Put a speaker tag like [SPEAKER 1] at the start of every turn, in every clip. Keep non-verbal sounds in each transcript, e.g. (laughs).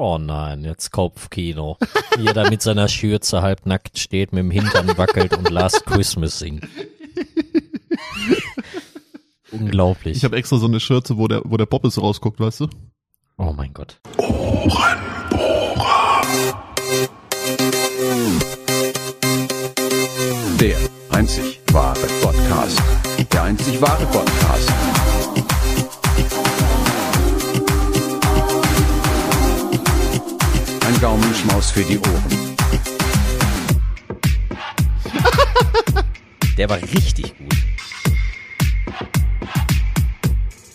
[SPEAKER 1] Oh nein, jetzt Kopfkino. Wie er da mit seiner Schürze halb nackt steht, mit dem Hintern wackelt und Last Christmas singt. Unglaublich.
[SPEAKER 2] Ich habe extra so eine Schürze, wo der, wo der Bobbes rausguckt, weißt du?
[SPEAKER 1] oh mein Gott.
[SPEAKER 3] Der einzig wahre Podcast. Der einzig wahre Podcast. Ein Gaumenschmaus für die Ohren.
[SPEAKER 1] Der war richtig gut.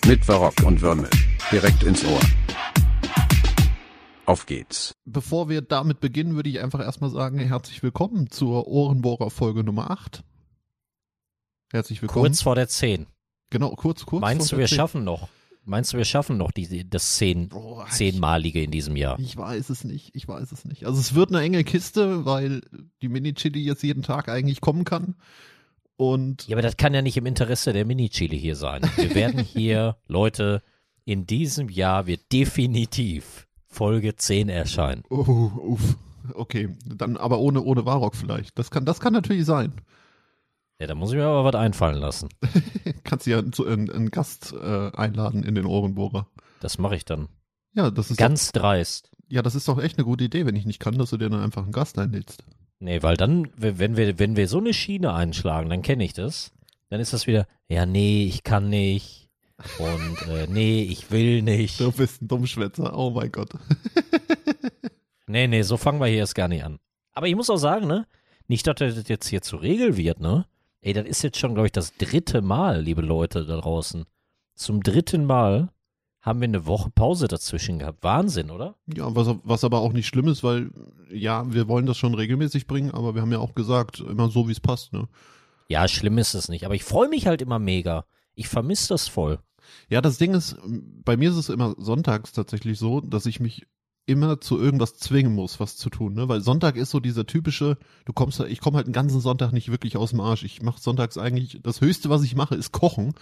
[SPEAKER 3] Mit Barock und Würmel. Direkt ins Ohr. Auf geht's.
[SPEAKER 2] Bevor wir damit beginnen, würde ich einfach erstmal sagen, herzlich willkommen zur Ohrenbohrer Folge Nummer 8. Herzlich willkommen.
[SPEAKER 1] Kurz vor der 10.
[SPEAKER 2] genau, kurz, kurz.
[SPEAKER 1] Meinst
[SPEAKER 2] vor
[SPEAKER 1] du, wir
[SPEAKER 2] der zehn.
[SPEAKER 1] schaffen noch? Meinst du, wir schaffen noch die, das zehn,
[SPEAKER 2] Boah,
[SPEAKER 1] zehnmalige in diesem Jahr?
[SPEAKER 2] Ich weiß es nicht, ich weiß es nicht. Also es wird eine enge Kiste, weil die Mini-Chili jetzt jeden Tag eigentlich kommen kann. Und
[SPEAKER 1] Ja, aber das kann ja nicht im Interesse der Mini-Chili hier sein. Wir (laughs) werden hier, Leute, in diesem Jahr wird definitiv Folge 10 erscheinen.
[SPEAKER 2] oh, uff, okay, dann aber ohne ohne Warrock vielleicht. Das kann das kann natürlich sein.
[SPEAKER 1] Ja, da muss ich mir aber was einfallen lassen. (laughs)
[SPEAKER 2] Kannst du ja einen, einen Gast äh, einladen in den Ohrenbohrer.
[SPEAKER 1] Das mache ich dann.
[SPEAKER 2] Ja, das ist
[SPEAKER 1] Ganz dreist.
[SPEAKER 2] doch, ja, das ist doch echt eine gute Idee, wenn ich nicht kann, dass du dir dann einfach einen Gast einlädst.
[SPEAKER 1] Nee, weil dann, wenn wir, wenn wir so eine Schiene einschlagen, dann kenne ich das. Dann ist das wieder, ja, nee, ich kann nicht. Und äh, (laughs) nee, ich will nicht.
[SPEAKER 2] Du bist ein Dummschwätzer. Oh mein Gott. (laughs)
[SPEAKER 1] Nee, nee, so fangen wir hier erst gar nicht an. Aber ich muss auch sagen, ne? Nicht, dass das jetzt hier zur Regel wird, ne? Ey, das ist jetzt schon, glaube ich, das dritte Mal, liebe Leute da draußen. Zum dritten Mal haben wir eine Woche Pause dazwischen gehabt. Wahnsinn, oder?
[SPEAKER 2] Ja, was, was aber auch nicht schlimm ist, weil ja, wir wollen das schon regelmäßig bringen, aber wir haben ja auch gesagt, immer so, wie es passt. Ne?
[SPEAKER 1] Ja, schlimm ist es nicht. Aber ich freue mich halt immer mega. Ich vermisse das voll.
[SPEAKER 2] Ja, das Ding ist, bei mir ist es immer sonntags tatsächlich so, dass ich mich immer zu irgendwas zwingen muss, was zu tun, ne? Weil Sonntag ist so dieser typische, du kommst, ich komme halt den ganzen Sonntag nicht wirklich aus dem Arsch. Ich mache sonntags eigentlich, das Höchste, was ich mache, ist kochen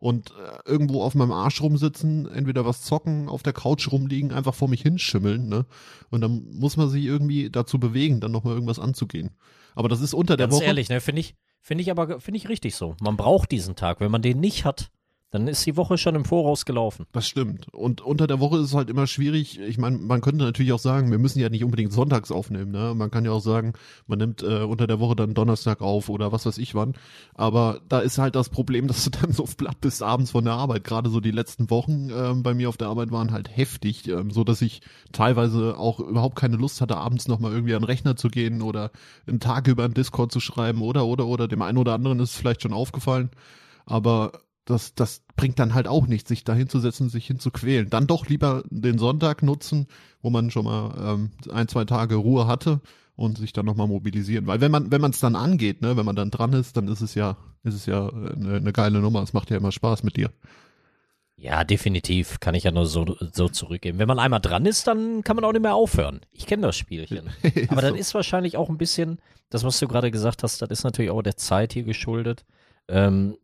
[SPEAKER 2] und äh, irgendwo auf meinem Arsch rumsitzen, entweder was zocken, auf der Couch rumliegen, einfach vor mich hinschimmeln, ne? Und dann muss man sich irgendwie dazu bewegen, dann nochmal irgendwas anzugehen. Aber das ist unter der
[SPEAKER 1] Ganz
[SPEAKER 2] Woche.
[SPEAKER 1] ehrlich, ne? Finde ich, finde ich aber, finde ich richtig so. Man braucht diesen Tag. Wenn man den nicht hat, dann ist die Woche schon im Voraus gelaufen.
[SPEAKER 2] Das stimmt. Und unter der Woche ist es halt immer schwierig. Ich meine, man könnte natürlich auch sagen, wir müssen ja nicht unbedingt sonntags aufnehmen. Ne? Man kann ja auch sagen, man nimmt äh, unter der Woche dann Donnerstag auf oder was weiß ich wann. Aber da ist halt das Problem, (laughs) dass du dann so platt bist abends von der Arbeit. Gerade so die letzten Wochen ähm, bei mir auf der Arbeit waren halt heftig, ähm, so dass ich teilweise auch überhaupt keine Lust hatte, abends nochmal irgendwie an den Rechner zu gehen oder einen Tag über einen Discord zu schreiben oder oder oder dem einen oder anderen ist es vielleicht schon aufgefallen. Aber das, das bringt dann halt auch nichts, sich da hinzusetzen, sich hinzuquälen. Dann doch lieber den Sonntag nutzen, wo man schon mal ähm, ein, zwei Tage Ruhe hatte und sich dann nochmal mobilisieren. Weil wenn man, wenn man es dann angeht, ne, wenn man dann dran ist, dann ist es ja, ist es ja eine, eine geile Nummer. Es macht ja immer Spaß mit dir.
[SPEAKER 1] Ja, definitiv. Kann ich ja nur so, so zurückgeben. Wenn man einmal dran ist, dann kann man auch nicht mehr aufhören. Ich kenne das Spielchen. (laughs) Aber
[SPEAKER 2] so.
[SPEAKER 1] ist wahrscheinlich auch ein bisschen, das, was du gerade gesagt hast, das ist natürlich auch der Zeit hier geschuldet. Ähm,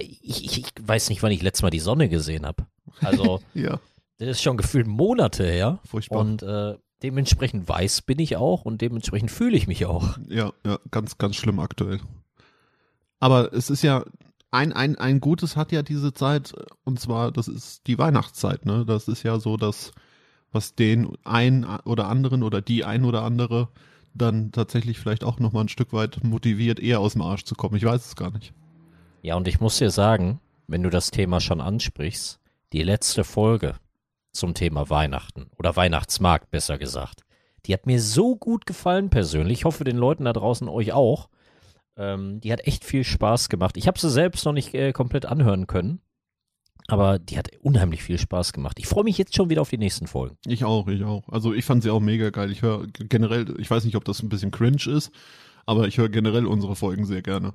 [SPEAKER 1] ich, ich, weiß nicht, wann ich letztes Mal die Sonne gesehen habe. Also, (laughs)
[SPEAKER 2] Ja,
[SPEAKER 1] das ist schon gefühlt Monate her.
[SPEAKER 2] furchtbar.
[SPEAKER 1] Und äh, dementsprechend weiß bin ich auch und dementsprechend fühle ich mich auch.
[SPEAKER 2] Ja, ja, ganz, ganz schlimm aktuell. Aber es ist ja, ein, ein, ein Gutes hat ja diese Zeit, und zwar, das ist die Weihnachtszeit, ne? Das ist ja so das, was den einen oder anderen oder die ein oder andere dann tatsächlich vielleicht auch nochmal ein Stück weit motiviert, eher aus dem Arsch zu kommen. Ich weiß es gar nicht.
[SPEAKER 1] Ja, und ich muss dir sagen, wenn du das Thema schon ansprichst, die letzte Folge zum Thema Weihnachten oder Weihnachtsmarkt besser gesagt, die hat mir so gut gefallen persönlich. Ich hoffe den Leuten da draußen euch auch. Ähm, die hat echt viel Spaß gemacht. Ich habe sie selbst noch nicht äh, komplett anhören können, aber die hat unheimlich viel Spaß gemacht. Ich freue mich jetzt schon wieder auf die nächsten Folgen.
[SPEAKER 2] Ich auch, ich auch. Also ich fand sie auch mega geil. Ich höre generell, ich weiß nicht, ob das ein bisschen cringe ist, aber ich höre generell unsere Folgen sehr gerne.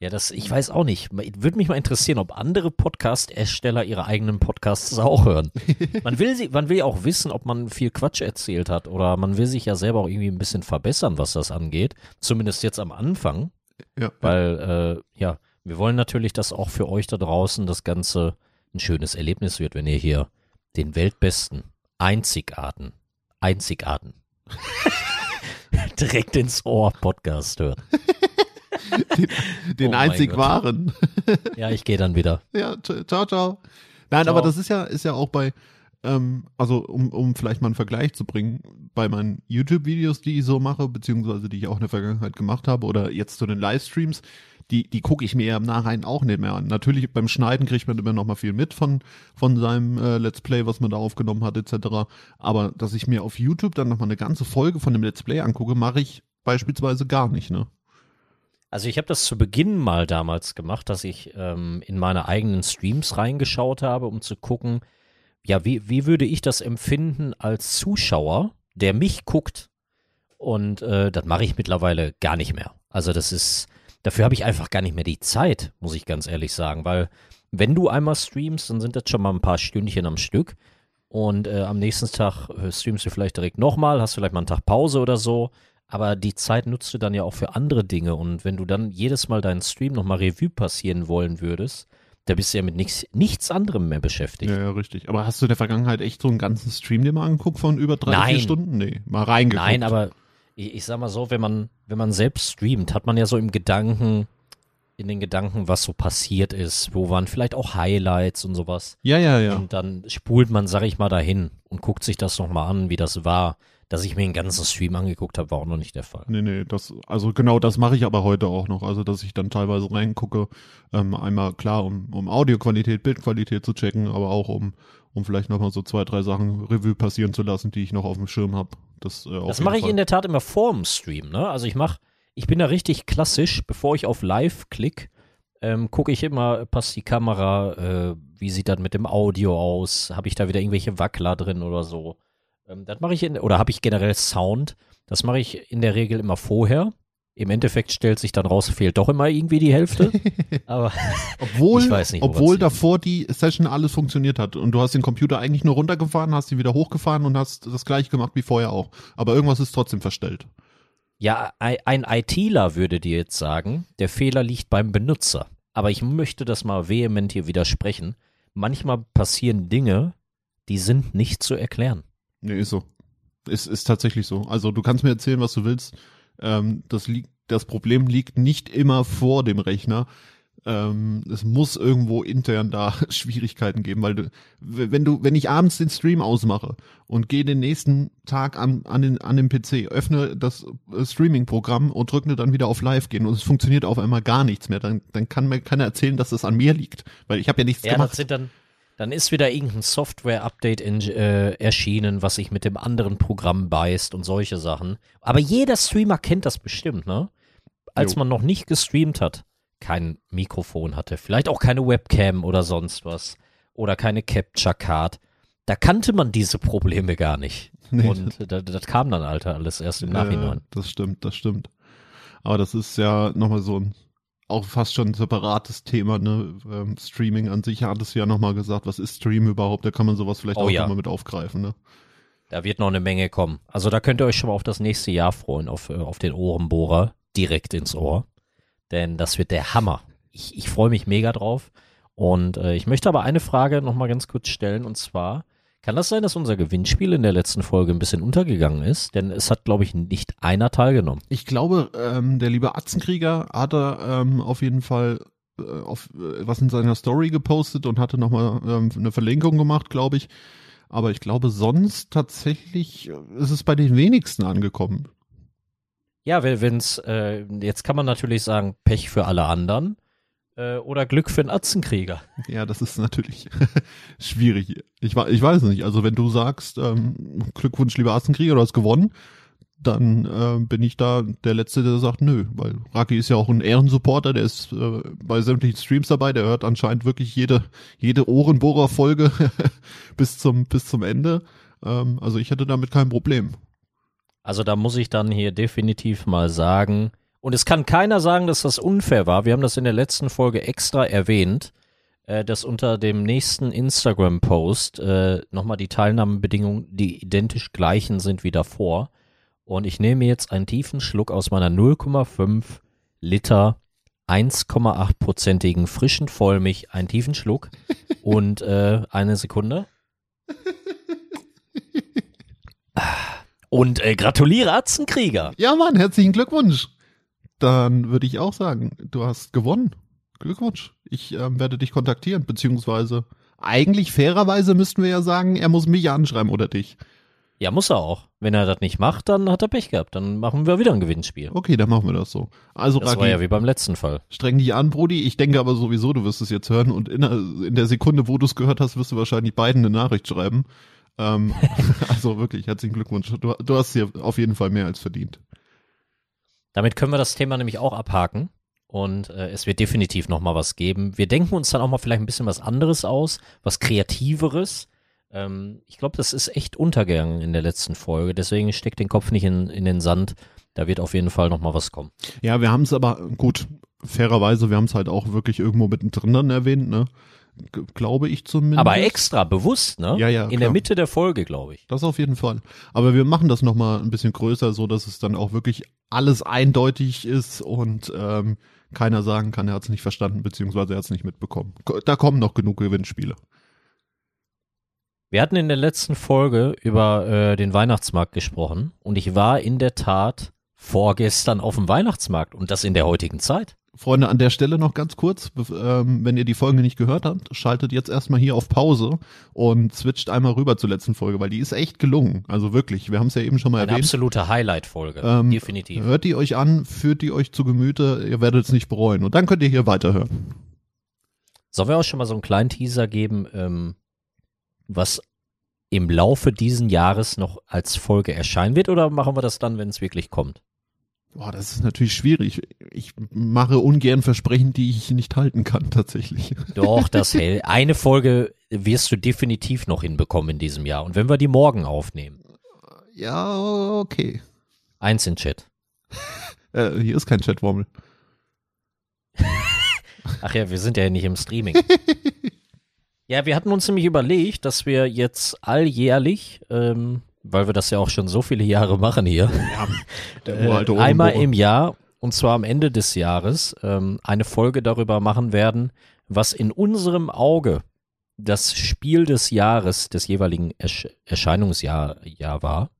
[SPEAKER 1] Ja, das, ich weiß auch nicht. Würde mich mal interessieren, ob andere Podcast-Ersteller ihre eigenen Podcasts auch hören. (laughs) Man will, sie, man will ja auch wissen, ob man viel Quatsch erzählt hat oder man will sich ja selber auch irgendwie ein bisschen verbessern, was das angeht. Zumindest jetzt am Anfang,
[SPEAKER 2] Ja,
[SPEAKER 1] weil, äh, ja, wir wollen natürlich, dass auch für euch da draußen das Ganze ein schönes Erlebnis wird, wenn ihr hier den weltbesten Einzigarten. Einzigarten. (laughs) (laughs) Direkt ins Ohr Podcast hört.
[SPEAKER 2] Den
[SPEAKER 1] Oh mein
[SPEAKER 2] einzig wahren.
[SPEAKER 1] Ja, ich gehe dann wieder.
[SPEAKER 2] Ja, ciao, ciao. Nein,
[SPEAKER 1] Ciao.
[SPEAKER 2] aber das ist ja, ist ja auch bei, ähm, also um, um vielleicht mal einen Vergleich zu bringen, bei meinen YouTube-Videos, die ich so mache, beziehungsweise die ich auch in der Vergangenheit gemacht habe, oder jetzt zu den Livestreams, die, die gucke ich mir ja im Nachhinein auch nicht mehr an. Natürlich beim Schneiden kriegt man immer noch mal viel mit von, von seinem äh, Let's Play, was man da aufgenommen hat, etc. Aber dass ich mir auf YouTube dann noch mal eine ganze Folge von dem Let's Play angucke, mache ich beispielsweise gar nicht, ne?
[SPEAKER 1] Also ich habe das zu Beginn mal damals gemacht, dass ich ähm, in meine eigenen Streams reingeschaut habe, um zu gucken, ja, wie, wie würde ich das empfinden als Zuschauer, der mich guckt? Und äh, das mache ich mittlerweile gar nicht mehr. Also das ist, dafür habe ich einfach gar nicht mehr die Zeit, muss ich ganz ehrlich sagen, weil wenn du einmal streamst, dann sind das schon mal ein paar Stündchen am Stück. Und äh, am nächsten Tag äh, streamst du vielleicht direkt nochmal, hast vielleicht mal einen Tag Pause oder so. Aber die Zeit nutzt du dann ja auch für andere Dinge. Und wenn du dann jedes Mal deinen Stream nochmal Revue passieren wollen würdest, da bist du ja mit nichts, nichts anderem mehr beschäftigt.
[SPEAKER 2] Ja, ja, richtig. Aber hast du in der Vergangenheit echt so einen ganzen Stream dir mal angeguckt von über drei,
[SPEAKER 1] Nein.
[SPEAKER 2] vier Stunden? Nee, mal reingeguckt.
[SPEAKER 1] Nein, aber ich, ich sag mal so, wenn man, wenn man selbst streamt, hat man ja so im Gedanken, in den Gedanken, was so passiert ist, wo waren vielleicht auch Highlights und sowas.
[SPEAKER 2] Ja, ja, ja.
[SPEAKER 1] Und dann spult man, sag ich mal, dahin und guckt sich das nochmal an, wie das war. Dass ich mir den ganzen Stream angeguckt habe, war auch noch nicht der Fall.
[SPEAKER 2] Nee, nee, das, also genau das mache ich aber heute auch noch. Also, dass ich dann teilweise reingucke, ähm, einmal klar, um, um Audioqualität, Bildqualität zu checken, aber auch um, um vielleicht nochmal so zwei, drei Sachen Revue passieren zu lassen, die ich noch auf dem Schirm habe. Das, äh,
[SPEAKER 1] Das mache ich in der Tat immer vorm Stream, ne? Also ich mache, ich bin da richtig klassisch, bevor ich auf Live klick, ähm, gucke ich immer, passt die Kamera, äh, wie sieht das mit dem Audio aus, habe ich da wieder irgendwelche Wackler drin oder so. Ähm, das mache ich in, oder habe ich generell Sound, das mache ich in der Regel immer vorher. Im Endeffekt stellt sich dann raus, fehlt doch immer irgendwie die Hälfte. (laughs) Aber
[SPEAKER 2] Obwohl,
[SPEAKER 1] Ich weiß nicht,
[SPEAKER 2] obwohl davor die Session alles funktioniert hat und du hast den Computer eigentlich nur runtergefahren, hast ihn wieder hochgefahren und hast das gleiche gemacht wie vorher auch. Aber irgendwas ist trotzdem verstellt.
[SPEAKER 1] Ja, ei- ein ITler würde dir jetzt sagen, der Fehler liegt beim Benutzer. Aber ich möchte das mal vehement hier widersprechen. Manchmal passieren Dinge, die sind nicht zu erklären.
[SPEAKER 2] Nee, ist so. Ist, ist tatsächlich so. Also du kannst mir erzählen, was du willst. Ähm, das, liegt, das Problem liegt nicht immer vor dem Rechner. Ähm, es muss irgendwo intern da (laughs) Schwierigkeiten geben, weil du, wenn du, wenn ich abends den Stream ausmache und gehe den nächsten Tag an, an, den, an den PC, öffne das äh, Streaming-Programm und drücke dann wieder auf Live gehen und es funktioniert auf einmal gar nichts mehr, dann, dann kann mir keiner erzählen, dass das an mir liegt, weil ich habe ja nichts
[SPEAKER 1] Ja, das
[SPEAKER 2] gemacht.
[SPEAKER 1] sind dann, dann ist wieder irgendein Software-Update äh, erschienen, was sich mit dem anderen Programm beißt und solche Sachen. Aber jeder Streamer kennt das bestimmt, ne? Als
[SPEAKER 2] Jo.
[SPEAKER 1] man noch nicht gestreamt hat, kein Mikrofon hatte, vielleicht auch keine Webcam oder sonst was oder keine Capture Card, da kannte man diese Probleme gar nicht. (laughs)
[SPEAKER 2] Nee,
[SPEAKER 1] und das, das kam dann, Alter, alles erst im Nachhinein.
[SPEAKER 2] Ja, das stimmt, das stimmt. Aber das ist ja nochmal so ein, auch fast schon ein separates Thema, ne? Ähm, Streaming an sich hat es ja nochmal gesagt, was ist Stream überhaupt? Da kann man sowas vielleicht
[SPEAKER 1] Oh
[SPEAKER 2] auch
[SPEAKER 1] ja.
[SPEAKER 2] nochmal mit aufgreifen, ne?
[SPEAKER 1] Da wird noch eine Menge kommen. Also da könnt ihr euch schon mal auf das nächste Jahr freuen, auf, äh, auf den Ohrenbohrer direkt ins Ohr. Denn das wird der Hammer. Ich, ich freue mich mega drauf. Und äh, ich möchte aber eine Frage nochmal ganz kurz stellen. Und zwar, kann das sein, dass unser Gewinnspiel in der letzten Folge ein bisschen untergegangen ist? Denn es hat, glaube ich, nicht einer teilgenommen.
[SPEAKER 2] Ich glaube, ähm, der liebe Atzenkrieger hat er ähm, auf jeden Fall äh, auf äh, was in seiner Story gepostet und hatte nochmal ähm, eine Verlinkung gemacht, glaube ich. Aber ich glaube, sonst tatsächlich äh, ist es bei den wenigsten angekommen.
[SPEAKER 1] Ja, wenn es, äh, jetzt kann man natürlich sagen, Pech für alle anderen äh, oder Glück für den Atzenkrieger.
[SPEAKER 2] Ja, das ist natürlich (laughs) schwierig. Ich, ich weiß nicht. Also wenn du sagst, ähm, Glückwunsch, lieber Assenkrieger, du hast gewonnen, dann äh, bin ich da der Letzte, der sagt, nö. Weil Raki ist ja auch ein Ehrensupporter, der ist äh, bei sämtlichen Streams dabei, der hört anscheinend wirklich jede, jede Ohrenbohrer-Folge (laughs) bis zum, bis zum Ende. Ähm, also ich hätte damit kein Problem.
[SPEAKER 1] Also da muss ich dann hier definitiv mal sagen, und es kann keiner sagen, dass das unfair war. Wir haben das in der letzten Folge extra erwähnt, äh, dass unter dem nächsten Instagram-Post äh, nochmal die Teilnahmebedingungen die identisch gleichen sind wie davor. Und ich nehme jetzt einen tiefen Schluck aus meiner 0,5 Liter 1,8-prozentigen frischen Vollmilch, einen tiefen Schluck und äh, eine Sekunde. (laughs) Und äh, gratuliere Atzenkrieger.
[SPEAKER 2] Ja, Mann, herzlichen Glückwunsch. Dann würde ich auch sagen, du hast gewonnen. Glückwunsch. Ich ähm, werde dich kontaktieren, beziehungsweise eigentlich fairerweise müssten wir ja sagen, er muss mich anschreiben oder dich.
[SPEAKER 1] Ja, muss er auch. Wenn er das nicht macht, dann hat er Pech gehabt. Dann machen wir wieder ein Gewinnspiel.
[SPEAKER 2] Okay, dann machen wir das so. Also,
[SPEAKER 1] Das
[SPEAKER 2] Raki,
[SPEAKER 1] war ja wie beim letzten Fall.
[SPEAKER 2] streng dich an, Brudi. Ich denke aber sowieso, du wirst es jetzt hören und in der, in der Sekunde, wo du es gehört hast, wirst du wahrscheinlich beiden eine Nachricht schreiben. Ähm, (laughs) also wirklich, herzlichen Glückwunsch. Du, du hast hier auf jeden Fall mehr als verdient.
[SPEAKER 1] Damit können wir das Thema nämlich auch abhaken. Und äh, es wird definitiv noch mal was geben. Wir denken uns dann auch mal vielleicht ein bisschen was anderes aus, was Kreativeres. Ähm, ich glaube, das ist echt untergegangen in der letzten Folge. Deswegen steckt den Kopf nicht in, in den Sand. Da wird auf jeden Fall noch mal was kommen.
[SPEAKER 2] Ja, wir haben es aber, gut, fairerweise, wir haben es halt auch wirklich irgendwo mittendrin dann erwähnt, ne? Glaube ich zumindest.
[SPEAKER 1] Aber extra, bewusst, ne?
[SPEAKER 2] Ja, ja,
[SPEAKER 1] In
[SPEAKER 2] klar.
[SPEAKER 1] der Mitte der Folge, glaube ich.
[SPEAKER 2] Das auf jeden Fall. Aber wir machen das nochmal ein bisschen größer, so dass es dann auch wirklich alles eindeutig ist und ähm, keiner sagen kann, er hat es nicht verstanden, beziehungsweise er hat es nicht mitbekommen. Ko- Da kommen noch genug Gewinnspiele.
[SPEAKER 1] Wir hatten in der letzten Folge über äh, den Weihnachtsmarkt gesprochen und ich war in der Tat vorgestern auf dem Weihnachtsmarkt und das in der heutigen Zeit.
[SPEAKER 2] Freunde, an der Stelle noch ganz kurz, ähm, wenn ihr die Folge nicht gehört habt, schaltet jetzt erstmal hier auf Pause und switcht einmal rüber zur letzten Folge, weil die ist echt gelungen. Also wirklich, wir haben es ja eben schon mal
[SPEAKER 1] Eine
[SPEAKER 2] erwähnt.
[SPEAKER 1] absolute Highlight-Folge.
[SPEAKER 2] Ähm,
[SPEAKER 1] Definitiv.
[SPEAKER 2] Hört die euch an, führt die euch zu Gemüte, ihr werdet es nicht bereuen. Und dann könnt ihr hier weiterhören.
[SPEAKER 1] Sollen wir auch schon mal so einen kleinen Teaser geben, ähm, was im Laufe diesen Jahres noch als Folge erscheinen wird oder machen wir das dann, wenn es wirklich kommt?
[SPEAKER 2] Boah, das ist natürlich schwierig. Ich mache ungern Versprechen, die ich nicht halten kann, tatsächlich.
[SPEAKER 1] Doch, das (laughs) hält. Eine Folge wirst du definitiv noch hinbekommen in diesem Jahr. Und wenn wir die morgen aufnehmen,
[SPEAKER 2] Ja, okay.
[SPEAKER 1] eins in Chat. (laughs)
[SPEAKER 2] Äh, hier ist kein Chatwommel. (laughs)
[SPEAKER 1] Ach ja, wir sind ja nicht im Streaming. ja, wir hatten uns nämlich überlegt, dass wir jetzt alljährlich, ähm, weil wir das ja auch schon so viele Jahre machen hier,
[SPEAKER 2] Ja, (laughs) der
[SPEAKER 1] äh, einmal im Jahr, und zwar am Ende des Jahres, ähm, eine Folge darüber machen werden, was in unserem Auge das Spiel des Jahres, des jeweiligen Ersch Erscheinungsjahr Jahr war.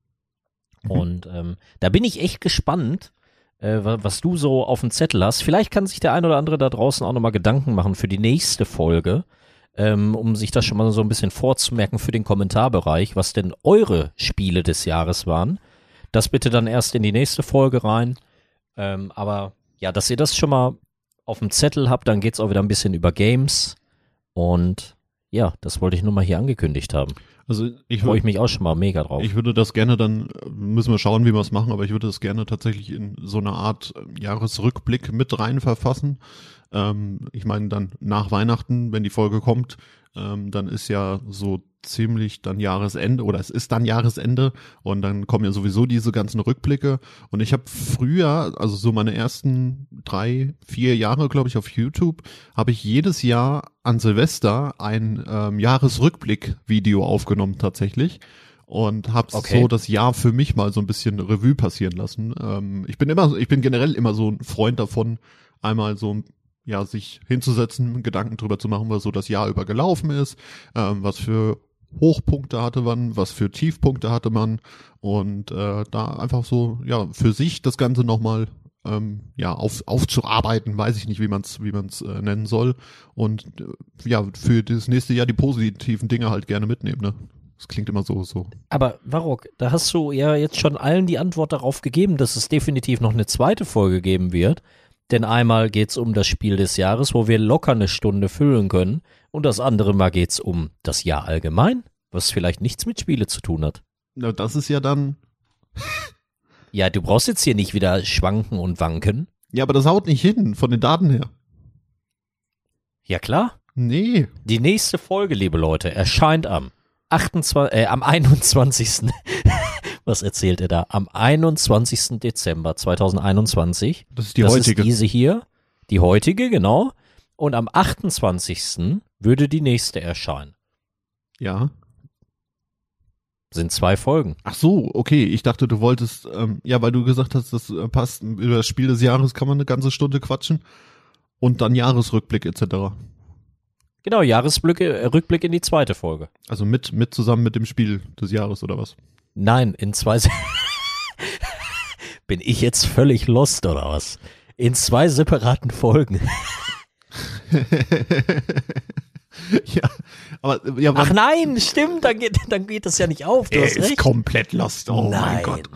[SPEAKER 2] Mhm.
[SPEAKER 1] Und ähm, da bin ich echt gespannt, äh, wa- was du so auf dem Zettel hast. Vielleicht kann sich der ein oder andere da draußen auch nochmal Gedanken machen für die nächste Folge, ähm, um sich das schon mal so ein bisschen vorzumerken für den Kommentarbereich, was denn eure Spiele des Jahres waren. Das bitte dann erst in die nächste Folge rein. Ähm, aber ja, dass ihr das schon mal auf dem Zettel habt, dann geht's auch wieder ein bisschen über Games. Und ja, das wollte ich nur mal hier angekündigt haben.
[SPEAKER 2] Also ich,
[SPEAKER 1] Freue ich mich auch schon mal mega drauf.
[SPEAKER 2] ich würde das gerne dann, müssen wir schauen, wie wir es machen, aber ich würde das gerne tatsächlich in so eine Art äh, Jahresrückblick mit rein verfassen. Ähm, ich meine dann nach Weihnachten, wenn die Folge kommt, ähm, dann ist ja so ziemlich dann Jahresende oder es ist dann Jahresende und dann kommen ja sowieso diese ganzen Rückblicke und ich habe früher, also so meine ersten drei, vier Jahre, glaube ich, auf YouTube, habe ich jedes Jahr an Silvester ein ähm, Jahresrückblick-Video aufgenommen tatsächlich und habe
[SPEAKER 1] Okay.
[SPEAKER 2] so das Jahr für mich mal so ein bisschen Revue passieren lassen. Ähm, ich bin immer, ich bin generell immer so ein Freund davon, einmal so ja sich hinzusetzen, Gedanken drüber zu machen, was so das Jahr über gelaufen ist, ähm, was für Hochpunkte hatte man, was für Tiefpunkte hatte man und äh, da einfach so ja für sich das Ganze nochmal ähm, ja auf, aufzuarbeiten, weiß ich nicht, wie man es wie man's, äh, nennen soll und äh, ja für das nächste Jahr die positiven Dinge halt gerne mitnehmen. Ne? Das klingt immer so so.
[SPEAKER 1] Aber Varrock, da hast du ja jetzt schon allen die Antwort darauf gegeben, dass es definitiv noch eine zweite Folge geben wird. Denn einmal geht's um das Spiel des Jahres, wo wir locker eine Stunde füllen können. Und das andere Mal geht's um das Jahr allgemein, was vielleicht nichts mit Spiele zu tun hat.
[SPEAKER 2] Na, das ist ja dann (laughs)
[SPEAKER 1] Ja, du brauchst jetzt hier nicht wieder schwanken und wanken.
[SPEAKER 2] ja, aber das haut nicht hin von den Daten her.
[SPEAKER 1] Ja klar.
[SPEAKER 2] Nee,
[SPEAKER 1] Die nächste Folge, liebe Leute, erscheint am 28, äh, am 21. Was erzählt er da? Am 21. Dezember 2021.
[SPEAKER 2] das ist die
[SPEAKER 1] das
[SPEAKER 2] heutige.
[SPEAKER 1] ist diese hier. Die heutige, genau. Und am 28. würde die nächste erscheinen.
[SPEAKER 2] ja.
[SPEAKER 1] Sind zwei Folgen.
[SPEAKER 2] Ach so, okay. Ich dachte, du wolltest, ähm, ja, weil du gesagt hast, das äh, passt. Über das Spiel des Jahres kann man eine ganze Stunde quatschen. Und dann Jahresrückblick etc.
[SPEAKER 1] Genau, Jahresrückblick äh, Rückblick in die zweite Folge.
[SPEAKER 2] Also mit, mit zusammen mit dem Spiel des Jahres oder was?
[SPEAKER 1] Nein, in zwei, (laughs) Bin ich jetzt völlig lost oder was? In zwei separaten Folgen. (laughs)
[SPEAKER 2] ja, aber ja,
[SPEAKER 1] Ach nein, stimmt, dann geht, dann geht das ja nicht auf. Du
[SPEAKER 2] er ist
[SPEAKER 1] recht.
[SPEAKER 2] komplett lost. Oh
[SPEAKER 1] Nein.
[SPEAKER 2] mein Gott.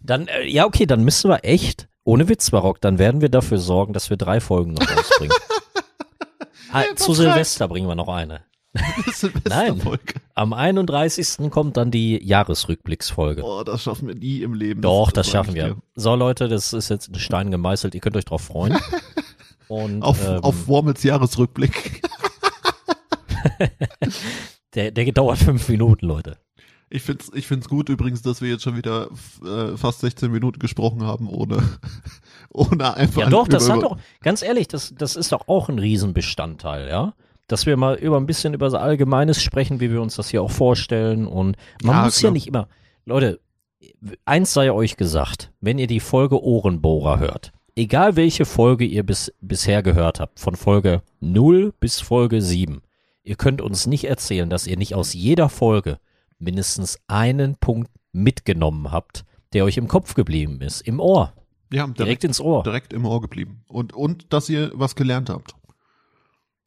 [SPEAKER 1] Dann, äh, ja, okay, dann müssen wir echt, ohne Witz, Barock, dann werden wir dafür sorgen, dass wir drei Folgen noch rausbringen. (laughs) ah, zu. Silvester bringen wir noch eine.
[SPEAKER 2] Das
[SPEAKER 1] Nein.
[SPEAKER 2] Folge.
[SPEAKER 1] Am 31. kommt dann die Jahresrückblicksfolge.
[SPEAKER 2] Oh, das schaffen wir nie im Leben.
[SPEAKER 1] Doch, das,
[SPEAKER 2] sag
[SPEAKER 1] schaffen wir. So, Leute, das ist jetzt in Stein gemeißelt. Ihr könnt euch drauf freuen. (laughs) Und
[SPEAKER 2] Auf,
[SPEAKER 1] ähm,
[SPEAKER 2] auf Wormels Jahresrückblick. (laughs)
[SPEAKER 1] der, der dauert fünf Minuten, Leute.
[SPEAKER 2] Ich find's, ich find's gut übrigens, dass wir jetzt schon wieder äh, fast 16 Minuten gesprochen haben, ohne, (laughs) ohne einfach.
[SPEAKER 1] Ja, doch, das hat doch, ganz ehrlich, das, das ist doch auch ein Riesenbestandteil, ja. Dass wir mal über ein bisschen über so Allgemeines sprechen, wie wir uns das hier auch vorstellen. Und man
[SPEAKER 2] Ja,
[SPEAKER 1] muss ja
[SPEAKER 2] klar.
[SPEAKER 1] nicht immer. Leute, eins sei euch gesagt, wenn ihr die Folge Ohrenbohrer hört, egal welche Folge ihr bis, bisher gehört habt, von Folge 0 bis Folge 7, ihr könnt uns nicht erzählen, dass ihr nicht aus jeder Folge mindestens einen Punkt mitgenommen habt, der euch im Kopf geblieben ist, im Ohr,
[SPEAKER 2] Ja, direkt,
[SPEAKER 1] direkt ins Ohr.
[SPEAKER 2] direkt im Ohr geblieben. Und, und dass ihr was gelernt habt.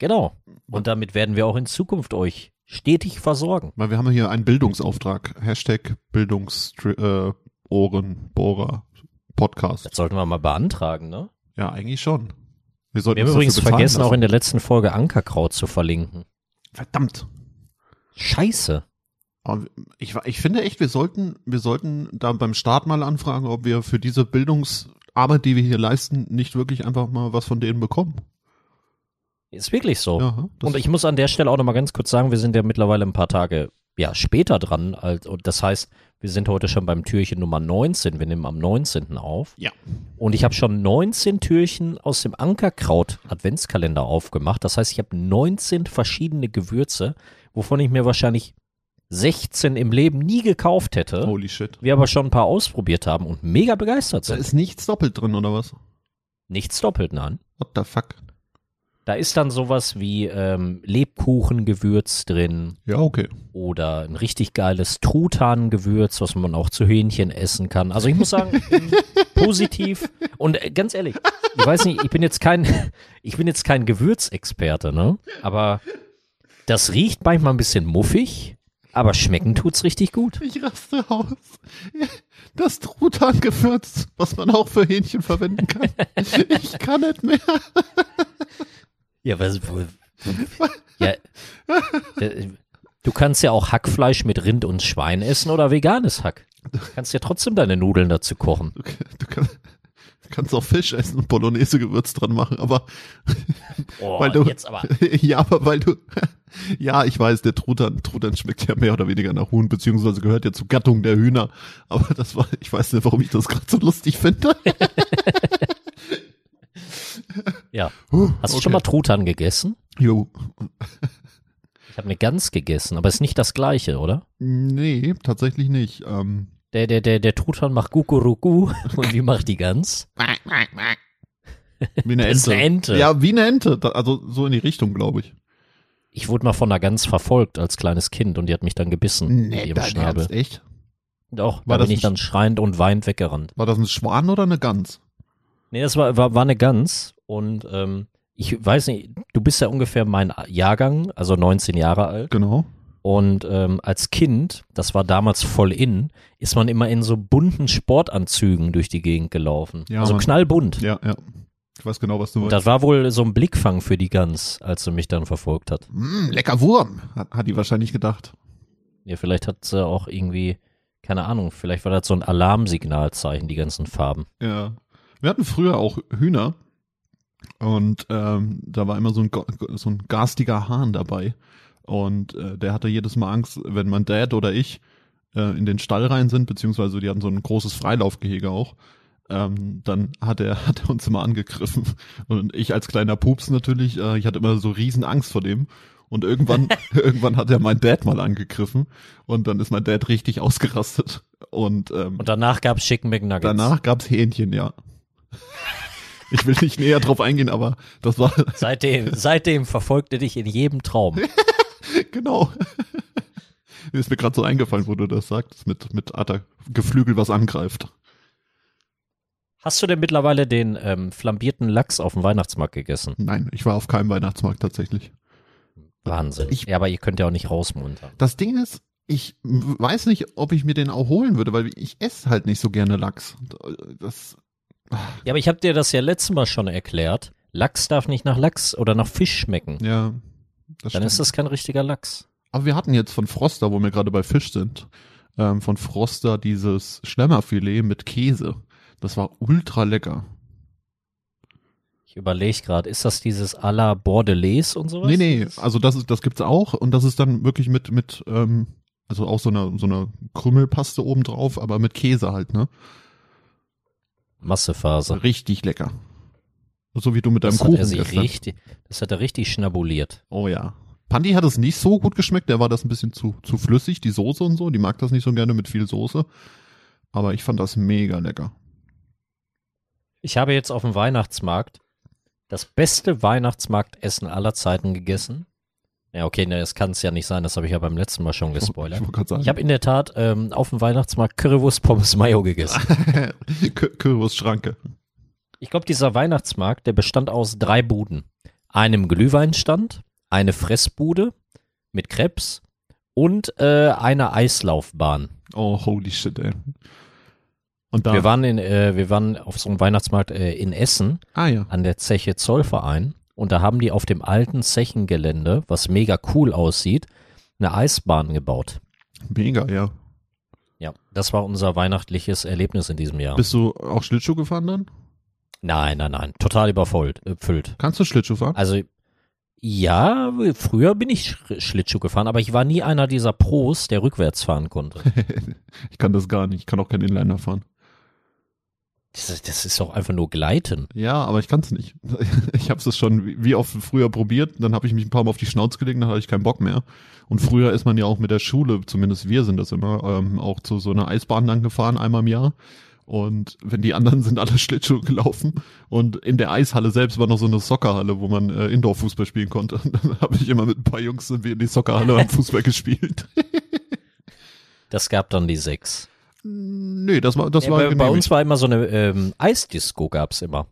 [SPEAKER 1] Genau. Und damit werden wir auch in Zukunft euch stetig versorgen.
[SPEAKER 2] Weil wir haben hier einen Bildungsauftrag. Hashtag Bildungsohrenbohrer äh, Podcast.
[SPEAKER 1] Das sollten wir mal beantragen, ne?
[SPEAKER 2] Ja, eigentlich schon. Wir sollten
[SPEAKER 1] Wir haben übrigens vergessen, auch
[SPEAKER 2] lassen.
[SPEAKER 1] in der letzten Folge Ankerkraut zu verlinken.
[SPEAKER 2] Verdammt.
[SPEAKER 1] Scheiße.
[SPEAKER 2] Ich, ich finde echt, wir sollten, wir sollten da beim Start mal anfragen, ob wir für diese Bildungsarbeit, die wir hier leisten, nicht wirklich einfach mal was von denen bekommen.
[SPEAKER 1] Ist wirklich so.
[SPEAKER 2] Das-
[SPEAKER 1] Und ich muss an der Stelle auch noch mal ganz kurz sagen, wir sind ja mittlerweile ein paar Tage ja, später dran. Als, und das heißt, wir sind heute schon beim Türchen Nummer 19. Wir nehmen am 19. auf.
[SPEAKER 2] Ja.
[SPEAKER 1] Und ich habe schon 19 Türchen aus dem Ankerkraut Adventskalender aufgemacht. Das heißt, ich habe 19 verschiedene Gewürze, wovon ich mir wahrscheinlich 16 im Leben nie gekauft hätte.
[SPEAKER 2] Holy shit.
[SPEAKER 1] Wir aber schon ein paar ausprobiert haben und mega begeistert
[SPEAKER 2] Da
[SPEAKER 1] sind.
[SPEAKER 2] ist nichts doppelt drin, oder was?
[SPEAKER 1] Nichts doppelt, nein.
[SPEAKER 2] What the fuck?
[SPEAKER 1] Da ist dann sowas wie ähm, Lebkuchengewürz drin
[SPEAKER 2] Ja, okay.
[SPEAKER 1] oder ein richtig geiles Truthanengewürz, was man auch zu Hähnchen essen kann. Also ich muss sagen, (laughs) positiv und äh, ganz ehrlich, ich weiß nicht, ich bin jetzt kein, (laughs) ich bin jetzt kein Gewürzexperte, ne? Aber das riecht manchmal ein bisschen muffig, aber schmecken tut's richtig gut.
[SPEAKER 2] Ich raste aus. Das Truthahngewürz, was man auch für Hähnchen verwenden kann. (laughs) Ich kann nicht mehr.
[SPEAKER 1] Ja, was, ja, äh, du kannst ja auch Hackfleisch mit Rind und Schwein essen oder veganes Hack. Du kannst ja trotzdem deine Nudeln dazu kochen.
[SPEAKER 2] Du, du kann, kannst auch Fisch essen und Bolognese-Gewürz dran machen, aber
[SPEAKER 1] Oh, (laughs)
[SPEAKER 2] weil du,
[SPEAKER 1] jetzt aber. (laughs)
[SPEAKER 2] ja, aber weil du, (laughs) ja, ich weiß, der Truthahn, Truthahn schmeckt ja mehr oder weniger nach Huhn, beziehungsweise gehört ja zur Gattung der Hühner. Aber das war, ich weiß nicht, warum ich das gerade so lustig finde.
[SPEAKER 1] Ja.
[SPEAKER 2] Huh,
[SPEAKER 1] Hast du
[SPEAKER 2] okay.
[SPEAKER 1] schon mal Truthahn gegessen?
[SPEAKER 2] Jo.
[SPEAKER 1] Ich habe eine Gans gegessen, aber ist nicht das gleiche, oder?
[SPEAKER 2] Nee, tatsächlich nicht. Ähm,
[SPEAKER 1] Der, der, der, der Truthahn macht Gukuruku (laughs) und wie macht die Gans?
[SPEAKER 2] wie eine (laughs) Ente.
[SPEAKER 1] eine Ente.
[SPEAKER 2] Ja, wie eine Ente. Also so in die Richtung, glaube ich.
[SPEAKER 1] Ich wurde mal von einer Gans verfolgt als kleines Kind und die hat mich dann gebissen mit ihrem Schnabel.
[SPEAKER 2] Ernst, echt?
[SPEAKER 1] Doch,
[SPEAKER 2] War
[SPEAKER 1] da bin ich dann schreiend und weinend weggerannt.
[SPEAKER 2] War das ein Schwan oder eine Gans?
[SPEAKER 1] Nee, das war, war, war eine Gans und ähm, ich weiß nicht, du bist ja ungefähr mein Jahrgang, also 19 Jahre alt.
[SPEAKER 2] Genau.
[SPEAKER 1] Und ähm, als Kind, das war damals voll in, ist man immer in so bunten Sportanzügen durch die Gegend gelaufen.
[SPEAKER 2] Ja,
[SPEAKER 1] also
[SPEAKER 2] Mann.
[SPEAKER 1] knallbunt.
[SPEAKER 2] Ja, ja. Ich weiß genau, was du meinst.
[SPEAKER 1] das war wohl so ein Blickfang für die Gans, als sie mich dann verfolgt hat.
[SPEAKER 2] Mm, lecker Wurm, hat, hat die wahrscheinlich gedacht.
[SPEAKER 1] Ja, vielleicht hat sie auch irgendwie, keine Ahnung, vielleicht war das so ein Alarmsignalzeichen, die ganzen Farben.
[SPEAKER 2] Ja. Wir hatten früher auch Hühner und ähm, da war immer so ein, so ein garstiger Hahn dabei. Und äh, der hatte jedes Mal Angst, wenn mein Dad oder ich äh, in den Stall rein sind, beziehungsweise die hatten so ein großes Freilaufgehege auch, ähm, dann hat er, (laughs) hat er uns immer angegriffen. Und ich als kleiner Pups natürlich, äh, ich hatte immer so riesen Angst vor dem. Und irgendwann, (laughs) (laughs) irgendwann hat er mein Dad mal angegriffen und dann ist mein Dad richtig ausgerastet. Und, ähm,
[SPEAKER 1] Und danach gab's Chicken McNuggets.
[SPEAKER 2] Danach gab's Hähnchen, ja. Ich will nicht näher drauf eingehen, aber das war (laughs)
[SPEAKER 1] Seitdem, seitdem verfolgte dich in jedem Traum. (laughs)
[SPEAKER 2] genau. Mir (laughs) ist mir gerade so eingefallen, wo du das sagst, mit mit Atta Geflügel was angreift.
[SPEAKER 1] Hast du denn mittlerweile den ähm, flambierten Lachs auf dem Weihnachtsmarkt gegessen?
[SPEAKER 2] Nein, ich war auf keinem Weihnachtsmarkt tatsächlich.
[SPEAKER 1] Wahnsinn.
[SPEAKER 2] Ich-
[SPEAKER 1] ja, aber ihr könnt ja auch nicht rausmuntern.
[SPEAKER 2] Das Ding ist, ich weiß nicht, ob ich mir den auch holen würde, weil ich esse halt nicht so gerne Lachs. Das,
[SPEAKER 1] Ja, aber ich habe dir das ja letztes Mal schon erklärt. Lachs darf nicht nach Lachs oder nach Fisch schmecken.
[SPEAKER 2] ja, das
[SPEAKER 1] Dann
[SPEAKER 2] stimmt.
[SPEAKER 1] ist das kein richtiger Lachs.
[SPEAKER 2] Aber wir hatten jetzt von Froster, wo wir gerade bei Fisch sind, ähm, von Froster dieses Schlemmerfilet mit Käse. Das war ultra lecker.
[SPEAKER 1] Ich überlege gerade, ist das dieses à la Bordelaise und sowas?
[SPEAKER 2] Nee, nee, also das, ist- das gibt's auch und das ist dann wirklich mit, mit, ähm, also auch so einer, so einer Krümelpaste oben drauf, aber mit Käse halt, ne?
[SPEAKER 1] Massephase.
[SPEAKER 2] Richtig lecker. So wie du mit deinem
[SPEAKER 1] Das hat,
[SPEAKER 2] Kuchen
[SPEAKER 1] er sich richtig, das hat er richtig schnabuliert.
[SPEAKER 2] Oh ja. Pandi hat es nicht so gut geschmeckt, der war das ein bisschen zu, zu flüssig, die Soße und so, die mag das nicht so gerne mit viel Soße. Aber ich fand das mega lecker.
[SPEAKER 1] Ich habe jetzt auf dem Weihnachtsmarkt das beste Weihnachtsmarktessen aller Zeiten gegessen. Ja, okay, ne, das kann es ja nicht sein, das habe ich ja beim letzten Mal schon
[SPEAKER 2] Ich
[SPEAKER 1] gespoilert.
[SPEAKER 2] sagen.
[SPEAKER 1] Ich habe in der Tat ähm, auf dem Weihnachtsmarkt Currywurst Pommes Mayo gegessen. (laughs)
[SPEAKER 2] Currywurst Schranke.
[SPEAKER 1] Ich glaube, dieser Weihnachtsmarkt, der bestand aus drei Buden. Einem Glühweinstand, eine Fressbude mit Krebs und äh, eine Eislaufbahn.
[SPEAKER 2] Oh, holy shit, ey. Und da.
[SPEAKER 1] Wir waren in, äh, wir waren auf so einem Weihnachtsmarkt äh, in Essen
[SPEAKER 2] ah ja.
[SPEAKER 1] an der Zeche Zollverein und da haben die auf dem alten Zechengelände, was mega cool aussieht, eine Eisbahn gebaut.
[SPEAKER 2] Mega, ja.
[SPEAKER 1] Ja, das war unser weihnachtliches Erlebnis in diesem Jahr.
[SPEAKER 2] Bist du auch Schlittschuh gefahren dann?
[SPEAKER 1] nein, nein, nein, total überfüllt. Äh.
[SPEAKER 2] Kannst du Schlittschuh fahren?
[SPEAKER 1] Also ja, früher bin ich Sch Schlittschuh gefahren, aber ich war nie einer dieser Pros, der rückwärts fahren konnte. (laughs)
[SPEAKER 2] ich kann das gar nicht. Ich kann auch keinen Inliner fahren.
[SPEAKER 1] Das, ist- das ist doch einfach nur Gleiten.
[SPEAKER 2] Ja, aber ich kann es nicht. (laughs) Ich habe es schon wie- oft früher probiert, dann habe ich mich ein paar Mal auf die Schnauze gelegt, dann hatte ich keinen Bock mehr. Und früher ist man ja auch mit der Schule, zumindest wir sind das immer, ähm, auch zu so einer Eisbahn lang gefahren, einmal im Jahr. Und wenn die anderen sind alle (laughs) Schlittschuh gelaufen und in der Eishalle selbst war noch so eine Soccerhalle, wo man äh, Indoor-Fußball spielen konnte. Und dann habe ich immer mit ein paar Jungs sind wir in die Soccerhalle und Fußball gespielt.
[SPEAKER 1] Das gab dann die sechs.
[SPEAKER 2] Nee, das war das
[SPEAKER 1] Ja,
[SPEAKER 2] war
[SPEAKER 1] bei, bei uns war immer so eine ähm, Eisdisco gab's immer.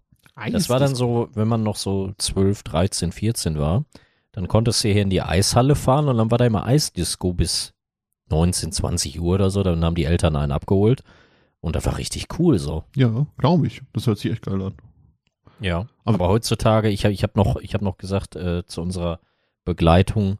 [SPEAKER 1] Das war dann so, wenn man noch so 12, 13, 14 war, dann konntest du hier in die Eishalle fahren und dann war da immer Eisdisco bis 19, 20 Uhr oder so. Dann haben die Eltern einen abgeholt und das war richtig cool so.
[SPEAKER 2] Ja, glaube ich. Das hört sich echt geil an.
[SPEAKER 1] Ja.
[SPEAKER 2] Aber-
[SPEAKER 1] Aber, heutzutage, ich habe ich hab noch, ich hab noch gesagt äh, zu unserer Begleitung,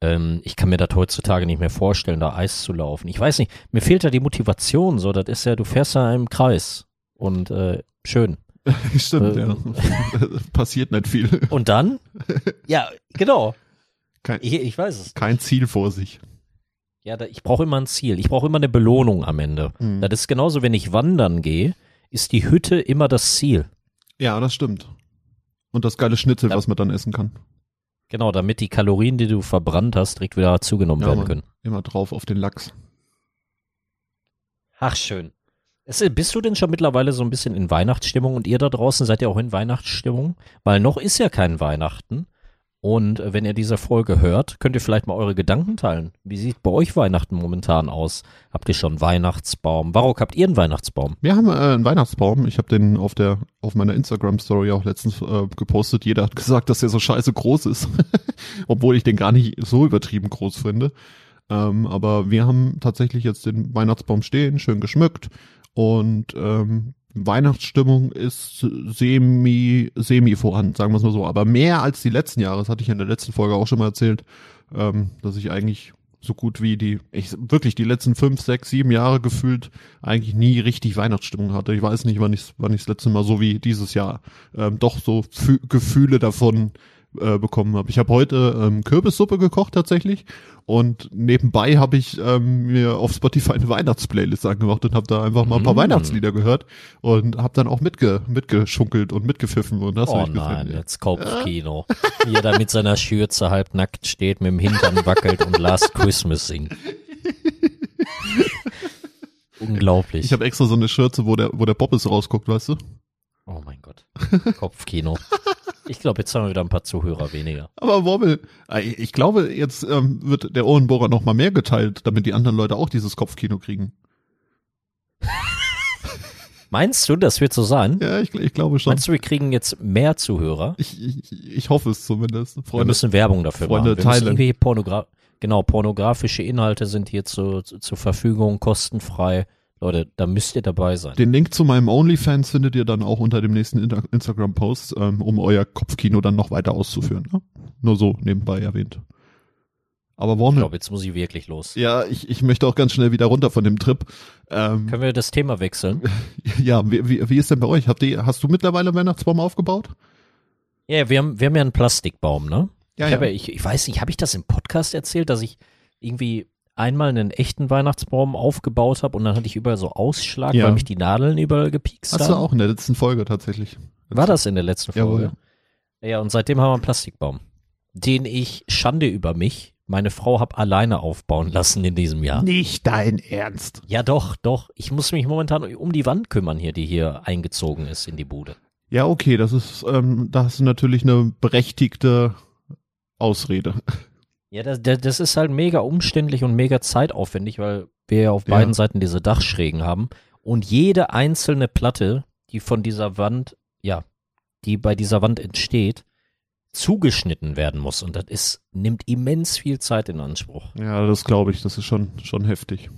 [SPEAKER 1] ähm, ich kann mir das heutzutage nicht mehr vorstellen, da Eis zu laufen. Ich weiß nicht, mir fehlt da die Motivation. So, das ist ja, du fährst da im Kreis und äh, schön. (laughs)
[SPEAKER 2] Stimmt,
[SPEAKER 1] Äh,
[SPEAKER 2] ja. (laughs) Passiert nicht viel.
[SPEAKER 1] Und dann? (laughs) ja, genau.
[SPEAKER 2] Kein,
[SPEAKER 1] Ich, ich weiß es.
[SPEAKER 2] kein Ziel vor sich.
[SPEAKER 1] Ja, da, ich brauche immer ein Ziel. Ich brauche immer eine Belohnung am Ende.
[SPEAKER 2] Mhm.
[SPEAKER 1] Das ist genauso, wenn ich wandern gehe, ist die Hütte immer das Ziel.
[SPEAKER 2] Ja, das stimmt. Und das geile Schnitzel,
[SPEAKER 1] Ja.
[SPEAKER 2] was man dann essen kann.
[SPEAKER 1] Genau, damit die Kalorien, die du verbrannt hast, direkt wieder zugenommen
[SPEAKER 2] Ja,
[SPEAKER 1] werden können.
[SPEAKER 2] Immer drauf auf den Lachs.
[SPEAKER 1] Ach, schön. Es, bist du denn schon mittlerweile so ein bisschen in Weihnachtsstimmung und ihr da draußen seid ihr auch in Weihnachtsstimmung? Weil noch ist ja kein Weihnachten. Und äh, wenn ihr diese Folge hört, könnt ihr vielleicht mal eure Gedanken teilen. Wie sieht bei euch Weihnachten momentan aus? Habt ihr schon Weihnachtsbaum? Warok, habt ihr einen Weihnachtsbaum?
[SPEAKER 2] Wir haben äh, einen Weihnachtsbaum. Ich habe den auf der auf meiner Instagram Story auch letztens äh, gepostet. Jeder hat gesagt, dass der so scheiße groß ist, (laughs) obwohl ich den gar nicht so übertrieben groß finde. Ähm, aber wir haben tatsächlich jetzt den Weihnachtsbaum stehen, schön geschmückt und ähm, Weihnachtsstimmung ist semi semi vorhanden, sagen wir es mal so. Aber mehr als die letzten Jahre, das hatte ich in der letzten Folge auch schon mal erzählt, ähm, dass ich eigentlich so gut wie die, ich wirklich die letzten fünf, sechs, sieben Jahre gefühlt eigentlich nie richtig Weihnachtsstimmung hatte. Ich weiß nicht, wann ich wann ich das letzte Mal so wie dieses Jahr ähm, doch so Fü Gefühle davon äh, bekommen habe. Ich habe heute ähm, Kürbissuppe gekocht tatsächlich und nebenbei habe ich ähm, mir auf Spotify eine Weihnachtsplaylist angemacht und habe da einfach mal ein paar
[SPEAKER 1] Mm.
[SPEAKER 2] Weihnachtslieder gehört und habe dann auch mitge mitgeschunkelt und mitgepfiffen und das
[SPEAKER 1] oh
[SPEAKER 2] ich
[SPEAKER 1] nein,
[SPEAKER 2] gefallen, ja.
[SPEAKER 1] jetzt Kopfkino. Wie er da mit seiner Schürze halb nackt steht, mit dem Hintern wackelt und Last Christmas singt. (laughs) Unglaublich.
[SPEAKER 2] Ich habe extra so eine Schürze, wo der wo der Bobbes rausguckt, weißt du?
[SPEAKER 1] Oh mein Gott. (laughs) Kopfkino. Ich glaube, jetzt haben wir wieder ein paar Zuhörer weniger.
[SPEAKER 2] Aber Wobbel, äh, ich glaube, jetzt ähm, wird der Ohrenbohrer noch mal mehr geteilt, damit die anderen Leute auch dieses Kopfkino kriegen. (laughs)
[SPEAKER 1] Meinst du, das wird so sein?
[SPEAKER 2] Ja, ich, ich glaube schon.
[SPEAKER 1] Meinst du, wir kriegen jetzt mehr Zuhörer?
[SPEAKER 2] Ich, ich, ich hoffe es zumindest.
[SPEAKER 1] wir
[SPEAKER 2] Freunde,
[SPEAKER 1] müssen Werbung dafür
[SPEAKER 2] Freunde,
[SPEAKER 1] machen. Wir
[SPEAKER 2] teilen.
[SPEAKER 1] irgendwie Pornogra genau, pornografische Inhalte sind hier zu, zu, zur Verfügung, kostenfrei. Leute, da müsst ihr dabei sein.
[SPEAKER 2] den Link zu meinem OnlyFans findet ihr dann auch unter dem nächsten Instagram-Post, ähm, um euer Kopfkino dann noch weiter auszuführen. Ne? Nur so nebenbei erwähnt. Aber
[SPEAKER 1] Ich
[SPEAKER 2] warum?
[SPEAKER 1] glaube, jetzt muss ich wirklich los.
[SPEAKER 2] Ja, ich, ich möchte auch ganz schnell wieder runter von dem Trip. Ähm,
[SPEAKER 1] Können wir das Thema wechseln? (laughs)
[SPEAKER 2] ja, wie, wie, wie ist denn bei euch? Habt ihr, hast du mittlerweile Weihnachtsbaum aufgebaut?
[SPEAKER 1] Ja, wir haben, wir haben ja einen Plastikbaum, ne?
[SPEAKER 2] Ja,
[SPEAKER 1] ich,
[SPEAKER 2] ja.
[SPEAKER 1] ja, ich, ich weiß nicht, habe ich das im Podcast erzählt, dass ich irgendwie einmal einen echten Weihnachtsbaum aufgebaut habe und dann hatte ich überall so Ausschlag,
[SPEAKER 2] Ja.
[SPEAKER 1] weil mich die Nadeln überall gepiekst
[SPEAKER 2] Hast du
[SPEAKER 1] haben.
[SPEAKER 2] auch in der letzten Folge tatsächlich.
[SPEAKER 1] War das in der letzten Folge?
[SPEAKER 2] Jawohl.
[SPEAKER 1] Ja, und seitdem haben wir einen Plastikbaum, den ich, Schande über mich, meine Frau hab alleine aufbauen lassen in diesem Jahr.
[SPEAKER 2] Nicht dein Ernst.
[SPEAKER 1] Ja, doch, doch. Ich muss mich momentan um die Wand kümmern hier, die hier eingezogen ist in die Bude.
[SPEAKER 2] Ja, okay, das ist, ähm, da hast du natürlich eine berechtigte Ausrede.
[SPEAKER 1] Ja, das, das ist halt mega umständlich und mega zeitaufwendig, weil wir ja auf
[SPEAKER 2] Ja.
[SPEAKER 1] beiden Seiten diese Dachschrägen haben und jede einzelne Platte, die von dieser Wand, ja, die bei dieser Wand entsteht, zugeschnitten werden muss. Und das ist, nimmt immens viel Zeit in Anspruch.
[SPEAKER 2] Ja, das glaube ich, das ist schon, schon heftig.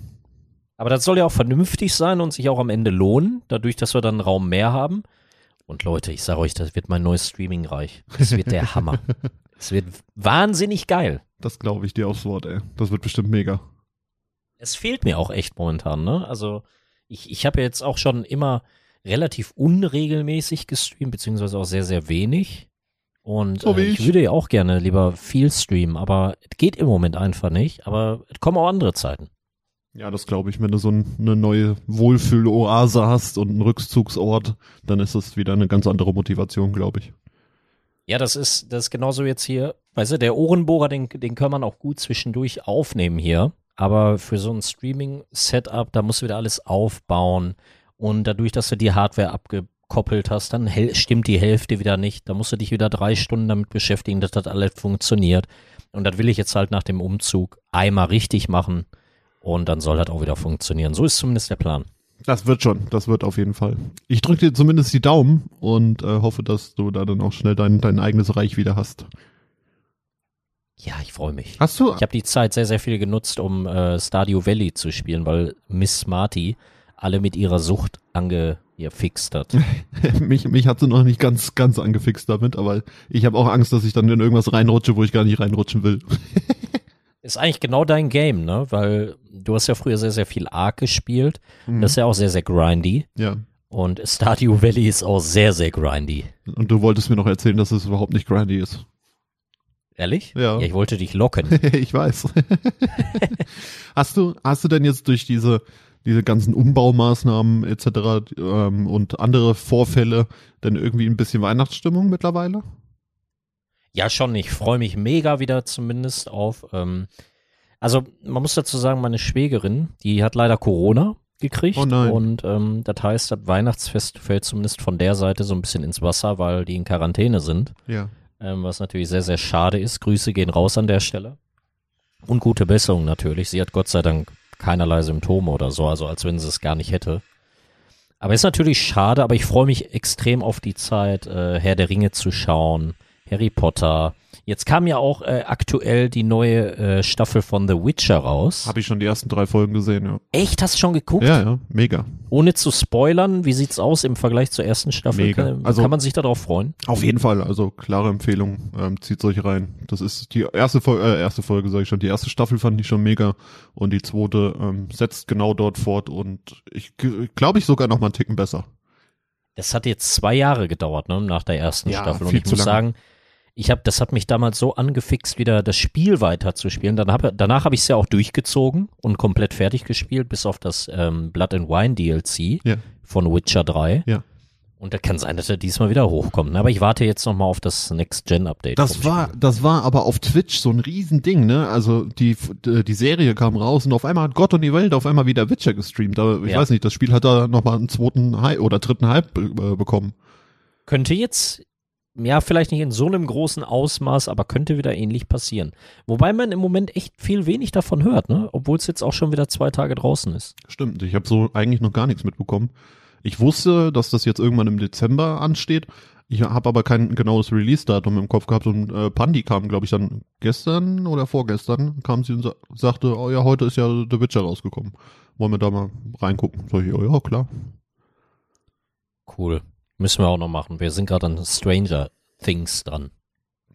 [SPEAKER 1] Aber das soll ja auch vernünftig sein und sich auch am Ende lohnen, dadurch, dass wir dann einen Raum mehr haben. Und Leute, ich sage euch, das wird mein neues Streaming-Reich. Das wird der Hammer. (laughs) Es wird wahnsinnig geil.
[SPEAKER 2] Das glaube ich dir aufs Wort, ey. Das wird bestimmt mega.
[SPEAKER 1] Es fehlt mir auch echt momentan, ne? Also ich, ich habe ja jetzt auch schon immer relativ unregelmäßig gestreamt, beziehungsweise auch sehr, sehr wenig. Und
[SPEAKER 2] So
[SPEAKER 1] äh, ich
[SPEAKER 2] ich.
[SPEAKER 1] würde ja auch gerne lieber viel streamen, aber es geht im Moment einfach nicht. Aber es kommen auch andere Zeiten.
[SPEAKER 2] Ja, das glaube ich. Wenn du so ein, eine neue Wohlfühl-Oase hast und einen Rückzugsort, dann ist das wieder eine ganz andere Motivation, glaube ich.
[SPEAKER 1] Ja, das ist, das ist genauso jetzt hier. Weißt du, der Ohrenbohrer, den, den kann man auch gut zwischendurch aufnehmen hier. Aber für so ein Streaming-Setup, da musst du wieder alles aufbauen. Und dadurch, dass du die Hardware abgekoppelt hast, dann stimmt die Hälfte wieder nicht. Da musst du dich wieder drei Stunden damit beschäftigen, dass das alles funktioniert. Und das will ich jetzt halt nach dem Umzug einmal richtig machen. Und dann soll das auch wieder funktionieren. So ist zumindest der Plan.
[SPEAKER 2] Das wird schon, das wird auf jeden Fall. Ich drücke dir zumindest die Daumen und äh, hoffe, dass du da dann auch schnell dein, dein eigenes Reich wieder hast.
[SPEAKER 1] Ja, ich freue mich.
[SPEAKER 2] Hast du?
[SPEAKER 1] Ich habe die Zeit sehr, sehr viel genutzt, um äh, Stardew Valley zu spielen, weil Miss Smarty alle mit ihrer Sucht angefixt hat. (laughs)
[SPEAKER 2] mich, mich hat sie noch nicht ganz, ganz angefixt damit, aber ich habe auch Angst, dass ich dann in irgendwas reinrutsche, wo ich gar nicht reinrutschen will. (laughs)
[SPEAKER 1] Ist eigentlich genau dein Game, ne? Weil du hast ja früher sehr, sehr viel Ark gespielt. Das ist ja auch sehr, sehr grindy.
[SPEAKER 2] Ja.
[SPEAKER 1] Und Stardew Valley ist auch sehr, sehr grindy.
[SPEAKER 2] Und du wolltest mir noch erzählen, dass es überhaupt nicht grindy ist.
[SPEAKER 1] Ehrlich?
[SPEAKER 2] Ja.
[SPEAKER 1] Ja, ich wollte dich locken. (laughs)
[SPEAKER 2] ich weiß. (laughs) hast du, hast du denn jetzt durch diese, diese ganzen Umbaumaßnahmen etc. Ähm, und andere Vorfälle denn irgendwie ein bisschen Weihnachtsstimmung mittlerweile?
[SPEAKER 1] Ja, schon. Ich freue mich mega wieder zumindest auf. Ähm, also, man muss dazu sagen, meine Schwägerin, die hat leider Corona gekriegt.
[SPEAKER 2] Oh nein.
[SPEAKER 1] Und ähm, das heißt, das Weihnachtsfest fällt zumindest von der Seite so ein bisschen ins Wasser, weil die in Quarantäne sind.
[SPEAKER 2] Ja.
[SPEAKER 1] Ähm, was natürlich sehr, sehr schade ist. Grüße gehen raus an der Stelle. Und gute Besserung natürlich. Sie hat Gott sei Dank keinerlei Symptome oder so, also als wenn sie es gar nicht hätte. Aber ist natürlich schade, aber ich freue mich extrem auf die Zeit, äh, Herr der Ringe zu schauen, Harry Potter. Jetzt kam ja auch äh, aktuell die neue äh, Staffel von The Witcher raus.
[SPEAKER 2] Habe ich schon die ersten drei Folgen gesehen, ja.
[SPEAKER 1] Echt, hast du schon geguckt?
[SPEAKER 2] Ja, ja, mega.
[SPEAKER 1] Ohne zu spoilern, wie sieht's aus im Vergleich zur ersten Staffel?
[SPEAKER 2] Mega.
[SPEAKER 1] Kann,
[SPEAKER 2] Also-
[SPEAKER 1] kann man sich darauf freuen?
[SPEAKER 2] Auf jeden Fall, also klare Empfehlung, ähm, zieht euch rein. Das ist die erste Folge, äh, erste Folge sage ich schon, die erste Staffel fand ich schon mega und die zweite ähm, setzt genau dort fort und ich glaube ich sogar noch mal einen Ticken besser.
[SPEAKER 1] Das hat jetzt zwei Jahre gedauert, ne, nach der ersten
[SPEAKER 2] Ja,
[SPEAKER 1] Staffel. Und ich
[SPEAKER 2] zu
[SPEAKER 1] muss
[SPEAKER 2] lange.
[SPEAKER 1] sagen, ich habe, das hat mich damals so angefixt, wieder das Spiel weiterzuspielen. Dann hab, danach habe ich es ja auch durchgezogen und komplett fertig gespielt, bis auf das ähm, Blood and Wine DLC
[SPEAKER 2] Ja.
[SPEAKER 1] von Witcher 3.
[SPEAKER 2] Ja.
[SPEAKER 1] Und da kann sein, dass er diesmal wieder hochkommt. ne? Aber ich warte jetzt nochmal auf das Next-Gen-Update.
[SPEAKER 2] Das war,
[SPEAKER 1] Spiel.
[SPEAKER 2] das war aber auf Twitch so ein Riesending, ne? Also die, die Serie kam raus und auf einmal hat Gott und die Welt auf einmal wieder Witcher gestreamt. Aber ich
[SPEAKER 1] Ja.
[SPEAKER 2] weiß nicht, das Spiel hat da noch mal einen zweiten Hype oder dritten Hype äh, bekommen.
[SPEAKER 1] Könnte jetzt, ja, vielleicht nicht in so einem großen Ausmaß, aber könnte wieder ähnlich passieren. Wobei man im Moment echt viel wenig davon hört, ne? Obwohl es jetzt auch schon wieder zwei Tage draußen ist.
[SPEAKER 2] Stimmt, ich habe so eigentlich noch gar nichts mitbekommen. Ich wusste, dass das jetzt irgendwann im Dezember ansteht. Ich habe aber kein genaues Release-Datum im Kopf gehabt und äh, Pandi kam, glaube ich, dann gestern oder vorgestern, kam sie und sa sagte, oh ja, heute ist ja The Witcher rausgekommen. Wollen wir da mal reingucken? Sag ich, oh ja, klar.
[SPEAKER 1] Cool. Müssen wir auch noch machen. Wir sind gerade an Stranger Things dran.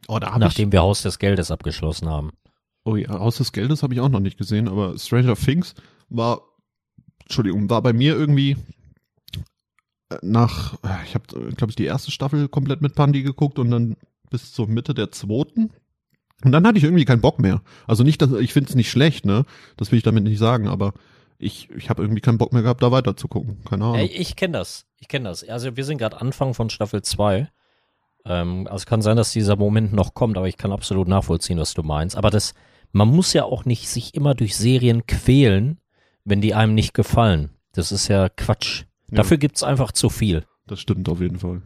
[SPEAKER 2] Oh, da
[SPEAKER 1] nachdem wir Haus des Geldes abgeschlossen haben.
[SPEAKER 2] ich, oh ja, Haus des Geldes habe ich auch noch nicht gesehen, aber Stranger Things war, Entschuldigung, war bei mir irgendwie äh, nach, äh, ich habe, glaube ich, die erste Staffel komplett mit Pandi geguckt und dann bis zur Mitte der zweiten. Und dann hatte ich irgendwie keinen Bock mehr. Also nicht, dass ich finde es nicht schlecht, ne? Das will ich damit nicht sagen, aber ich, ich habe irgendwie keinen Bock mehr gehabt, da weiter zu gucken. Keine Ahnung.
[SPEAKER 1] Ja, ich kenne das. Ich kenne das. Also wir sind gerade Anfang von Staffel 2. Ähm, also es kann sein, dass dieser Moment noch kommt, aber ich kann absolut nachvollziehen, was du meinst. Aber das, man muss ja auch nicht sich immer durch Serien quälen, wenn die einem nicht gefallen. Das ist ja Quatsch.
[SPEAKER 2] Ja.
[SPEAKER 1] Dafür gibt's einfach zu viel.
[SPEAKER 2] Das stimmt auf jeden Fall.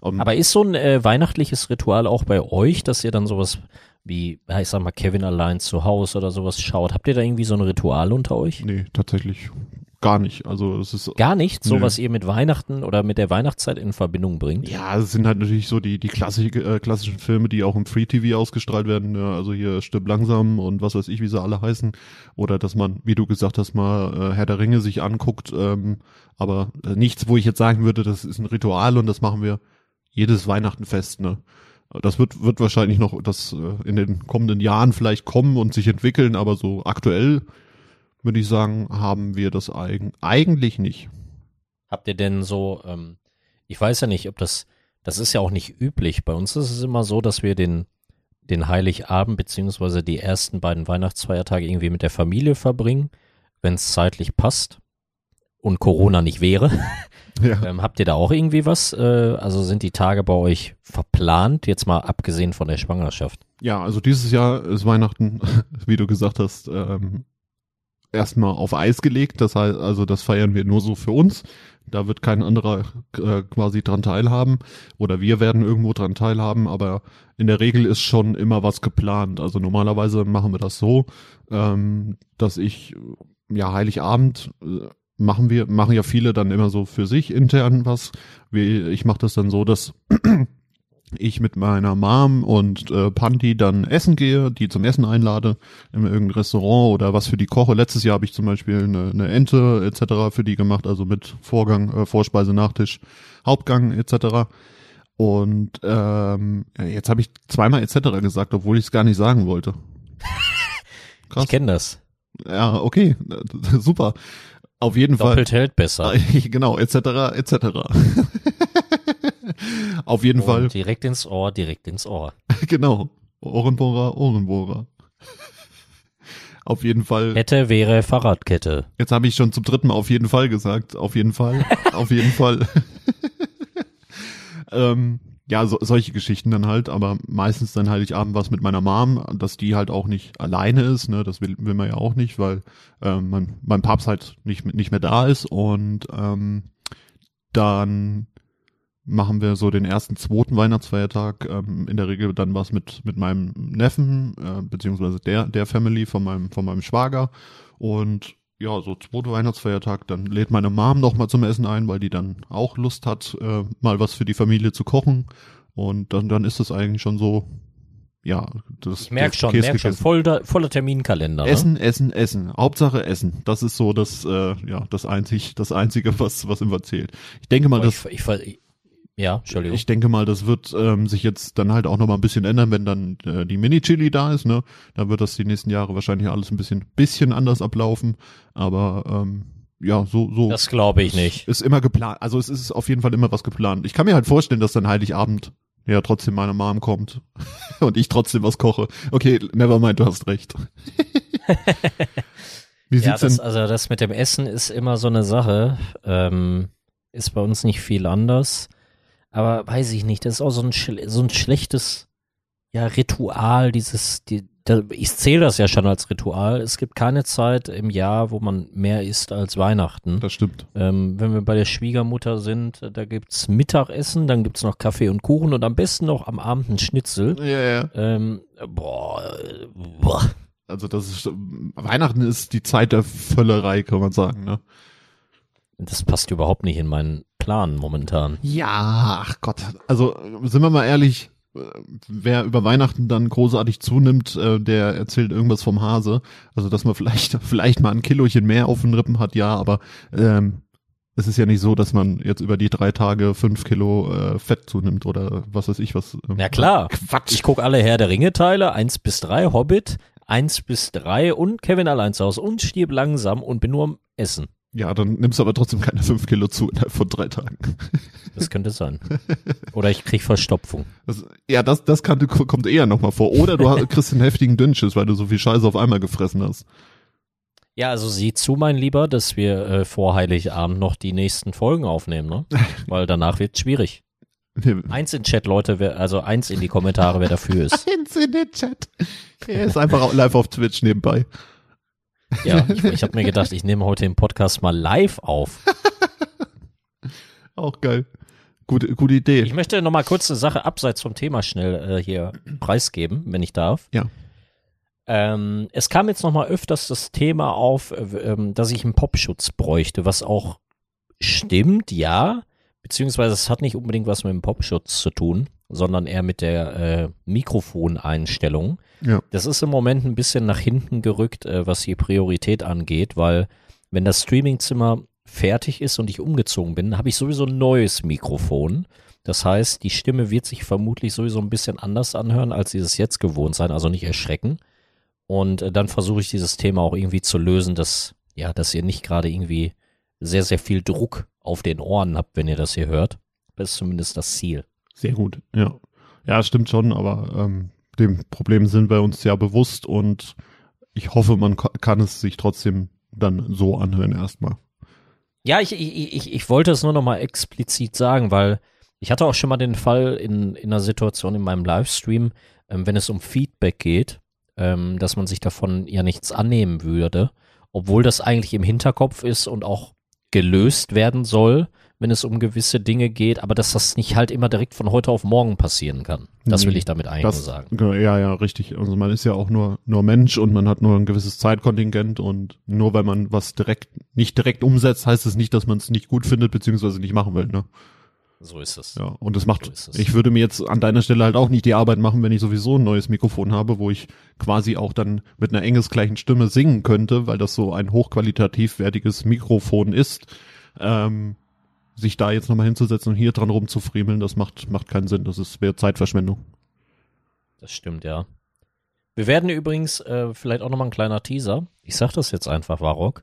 [SPEAKER 2] Um,
[SPEAKER 1] Aber ist so ein äh, weihnachtliches Ritual auch bei euch, dass ihr dann sowas wie, ich sag mal, Kevin allein zu Hause oder sowas schaut? Habt ihr da irgendwie so ein Ritual unter euch?
[SPEAKER 2] nee, tatsächlich gar nicht. Also es ist
[SPEAKER 1] Gar nicht? So
[SPEAKER 2] Nö.
[SPEAKER 1] was ihr mit Weihnachten oder mit der Weihnachtszeit in Verbindung bringt?
[SPEAKER 2] Ja, es sind halt natürlich so die, die klassik, äh, klassischen Filme, die auch im Free TV ausgestrahlt werden. Ja, also hier Stirb langsam und was weiß ich, wie sie alle heißen. Oder dass man, wie du gesagt hast, mal äh, Herr der Ringe sich anguckt. Ähm, aber äh, nichts, wo ich jetzt sagen würde, das ist ein Ritual und das machen wir jedes Weihnachtenfest. Ne? Das wird, wird wahrscheinlich noch das äh, in den kommenden Jahren vielleicht kommen und sich entwickeln, aber so aktuell würde ich sagen, haben wir das eigen, eigentlich nicht.
[SPEAKER 1] Habt ihr denn so, ähm, ich weiß ja nicht, ob das, das ist ja auch nicht üblich. Bei uns ist es immer so, dass wir den, den Heiligabend beziehungsweise die ersten beiden Weihnachtsfeiertage irgendwie mit der Familie verbringen, wenn es zeitlich passt und Corona nicht wäre. (laughs)
[SPEAKER 2] Ja.
[SPEAKER 1] Ähm, habt ihr da auch irgendwie was? Äh, also sind die Tage bei euch verplant, jetzt mal abgesehen von der Schwangerschaft?
[SPEAKER 2] Ja, also dieses Jahr ist Weihnachten, (laughs) wie du gesagt hast, ähm, erstmal auf Eis gelegt. Das heißt, also das feiern wir nur so für uns. Da wird kein anderer äh, quasi dran teilhaben oder wir werden irgendwo dran teilhaben, aber in der Regel ist schon immer was geplant. Also normalerweise machen wir das so, ähm, dass ich ja Heiligabend äh, machen wir machen ja viele dann immer so für sich intern was. Wie, ich mache das dann so, dass (clears throat) ich mit meiner Mom und äh, Panti dann essen gehe, die zum Essen einlade in irgendein Restaurant oder was für die koche. Letztes Jahr habe ich zum Beispiel eine, eine Ente etc. für die gemacht, also mit Vorgang, äh, Vorspeise, Nachtisch, Hauptgang etc. Und ähm, jetzt habe ich zweimal etc. gesagt, obwohl ich es gar nicht sagen wollte. (laughs) Krass.
[SPEAKER 1] Ich kenne das.
[SPEAKER 2] Ja, okay, (laughs) super. Auf jeden Fall.
[SPEAKER 1] Doppelt hält besser. (laughs)
[SPEAKER 2] genau, etc. etc. (laughs) Auf jeden Fall.
[SPEAKER 1] Und direkt ins Ohr, direkt ins Ohr. (laughs)
[SPEAKER 2] genau. Ohrenbohrer, Ohrenbohrer. Auf jeden Fall.
[SPEAKER 1] Kette wäre Fahrradkette.
[SPEAKER 2] Jetzt habe ich schon zum dritten Mal auf jeden Fall gesagt. Auf jeden Fall. auf jeden Fall. ähm, ja, so, solche Geschichten dann halt, aber meistens dann Heiligabend was mit meiner Mom, dass die halt auch nicht alleine ist, ne, das will, will man ja auch nicht, weil ähm, mein, mein Papst halt nicht, nicht mehr da ist und ähm, dann machen wir so den ersten, zweiten Weihnachtsfeiertag, ähm, in der Regel dann was mit, mit meinem Neffen, äh, beziehungsweise der, der Family von meinem, von meinem Schwager und ja, so zweiter Weihnachtsfeiertag, dann lädt meine Mom noch mal zum Essen ein, weil die dann auch Lust hat, äh, mal was für die Familie zu kochen. Und dann, dann ist es eigentlich schon so, ja, das
[SPEAKER 1] Ich merk
[SPEAKER 2] der
[SPEAKER 1] schon, merk schon, voller, voller Terminkalender. Ne?
[SPEAKER 2] Essen, Essen, Essen. Hauptsache Essen. Das ist so das, äh, ja, das einzig, das einzige, was, was immer zählt. Ich denke mal,
[SPEAKER 1] Oh,
[SPEAKER 2] das,
[SPEAKER 1] ich, ich, ja, Entschuldigung.
[SPEAKER 2] ich denke mal, das wird ähm, sich jetzt dann halt auch noch mal ein bisschen ändern, wenn dann äh, die Mini-Chili da ist, ne? Dann wird das die nächsten Jahre wahrscheinlich alles ein bisschen, bisschen anders ablaufen. Aber ähm, ja, so, so.
[SPEAKER 1] das glaube ich nicht.
[SPEAKER 2] Ist immer geplant. Also es ist auf jeden Fall immer was geplant. Ich kann mir halt vorstellen, dass dann Heiligabend ja trotzdem meine Mom kommt (laughs) und ich trotzdem was koche. Okay, never mind, du hast recht. (laughs) Wie
[SPEAKER 1] Ja,
[SPEAKER 2] sieht's
[SPEAKER 1] das,
[SPEAKER 2] denn?
[SPEAKER 1] also das mit dem Essen ist immer so eine Sache. Ähm, ist bei uns nicht viel anders. Aber weiß ich nicht, das ist auch so ein, so ein schlechtes ja, Ritual, dieses, die, ich zähle das ja schon als Ritual. Es gibt keine Zeit im Jahr, wo man mehr isst als Weihnachten.
[SPEAKER 2] Das stimmt.
[SPEAKER 1] Ähm, wenn wir bei der Schwiegermutter sind, da gibt's Mittagessen, dann gibt's noch Kaffee und Kuchen und am besten noch am Abend ein Schnitzel.
[SPEAKER 2] Ja, ja.
[SPEAKER 1] Ähm, boah, boah.
[SPEAKER 2] Also das ist Weihnachten ist die Zeit der Völlerei, kann man sagen, ne?
[SPEAKER 1] Das passt überhaupt nicht in meinen Plan momentan.
[SPEAKER 2] Ja, ach Gott. Also sind wir mal ehrlich, wer über Weihnachten dann großartig zunimmt, äh, der erzählt irgendwas vom Hase. Also dass man vielleicht (laughs) vielleicht mal ein Kilochen mehr auf den Rippen hat, ja, aber ähm, es ist ja nicht so, dass man jetzt über die drei Tage fünf Kilo äh, Fett zunimmt oder was weiß ich was. ähm,
[SPEAKER 1] Ja klar.
[SPEAKER 2] Quatsch.
[SPEAKER 1] Ich gucke alle Herr der Ringe-Teile, eins bis drei, Hobbit, eins bis drei und Kevin allein zu Hause und stirb langsam und bin nur am Essen.
[SPEAKER 2] Ja, dann nimmst du aber trotzdem keine fünf Kilo zu innerhalb von drei Tagen.
[SPEAKER 1] Das könnte sein. Oder ich krieg Verstopfung.
[SPEAKER 2] Das, ja, das, das kann, kommt eher nochmal vor. Oder du (laughs) kriegst einen heftigen Dünnschiss, weil du so viel Scheiße auf einmal gefressen hast.
[SPEAKER 1] Ja, also sieh zu, mein Lieber, dass wir äh, vor Heiligabend noch die nächsten Folgen aufnehmen, ne? (laughs) Weil danach wird schwierig. Eins in Chat, Leute, wer, also eins in die Kommentare, wer dafür ist. (laughs)
[SPEAKER 2] Ins in den Chat. Er ist einfach live auf Twitch nebenbei.
[SPEAKER 1] Ja, ich, ich habe mir gedacht, ich nehme heute den Podcast mal live auf. (laughs)
[SPEAKER 2] Auch geil. Gute, gute Idee.
[SPEAKER 1] Ich möchte noch mal kurz eine Sache abseits vom Thema schnell äh, hier preisgeben, wenn ich darf.
[SPEAKER 2] Ja.
[SPEAKER 1] Ähm, es kam jetzt noch mal öfters das Thema auf, äh, ähm, dass ich einen Popschutz bräuchte, was auch stimmt, ja. Beziehungsweise es hat nicht unbedingt was mit dem Popschutz zu tun, sondern eher mit der äh, Mikrofoneinstellung.
[SPEAKER 2] Ja.
[SPEAKER 1] Das ist im Moment ein bisschen nach hinten gerückt, äh, was die Priorität angeht, weil wenn das Streamingzimmer fertig ist und ich umgezogen bin, habe ich sowieso ein neues Mikrofon. Das heißt, die Stimme wird sich vermutlich sowieso ein bisschen anders anhören, als sie es jetzt gewohnt sein, also nicht erschrecken. Und äh, dann versuche ich dieses Thema auch irgendwie zu lösen, dass, ja, dass ihr nicht gerade irgendwie sehr, sehr viel Druck auf den Ohren habt, wenn ihr das hier hört. Das ist zumindest das Ziel.
[SPEAKER 2] Sehr gut, ja. Ja, stimmt schon, aber ähm, dem Problem sind wir uns ja bewusst und ich hoffe, man ka- kann es sich trotzdem dann so anhören erstmal.
[SPEAKER 1] Ja, ich, ich, ich, ich wollte es nur nochmal explizit sagen, weil ich hatte auch schon mal den Fall in, in einer Situation in meinem Livestream, ähm, wenn es um Feedback geht, ähm, dass man sich davon ja nichts annehmen würde, obwohl das eigentlich im Hinterkopf ist und auch gelöst werden soll, wenn es um gewisse Dinge geht, aber dass das nicht halt immer direkt von heute auf morgen passieren kann. Das will ich damit eigentlich
[SPEAKER 2] Das,
[SPEAKER 1] sagen.
[SPEAKER 2] Ja, ja, richtig. Also man ist ja auch nur, nur Mensch und man hat nur ein gewisses Zeitkontingent und nur weil man was direkt, nicht direkt umsetzt, heißt es nicht, dass man es nicht gut findet, beziehungsweise nicht machen will, ne?
[SPEAKER 1] So ist es.
[SPEAKER 2] Ja, und das macht,
[SPEAKER 1] So ist es.
[SPEAKER 2] ich würde mir jetzt an deiner Stelle halt auch nicht die Arbeit machen, wenn ich sowieso ein neues Mikrofon habe, wo ich quasi auch dann mit einer engelsgleichen Stimme singen könnte, weil das so ein hochqualitativ wertiges Mikrofon ist. Ähm, sich da jetzt nochmal hinzusetzen und hier dran rumzufriemeln, das macht, macht keinen Sinn. Das ist wäre Zeitverschwendung.
[SPEAKER 1] Das stimmt, ja. Wir werden übrigens, äh, vielleicht auch nochmal ein kleiner Teaser. Ich sag das jetzt einfach, Warok.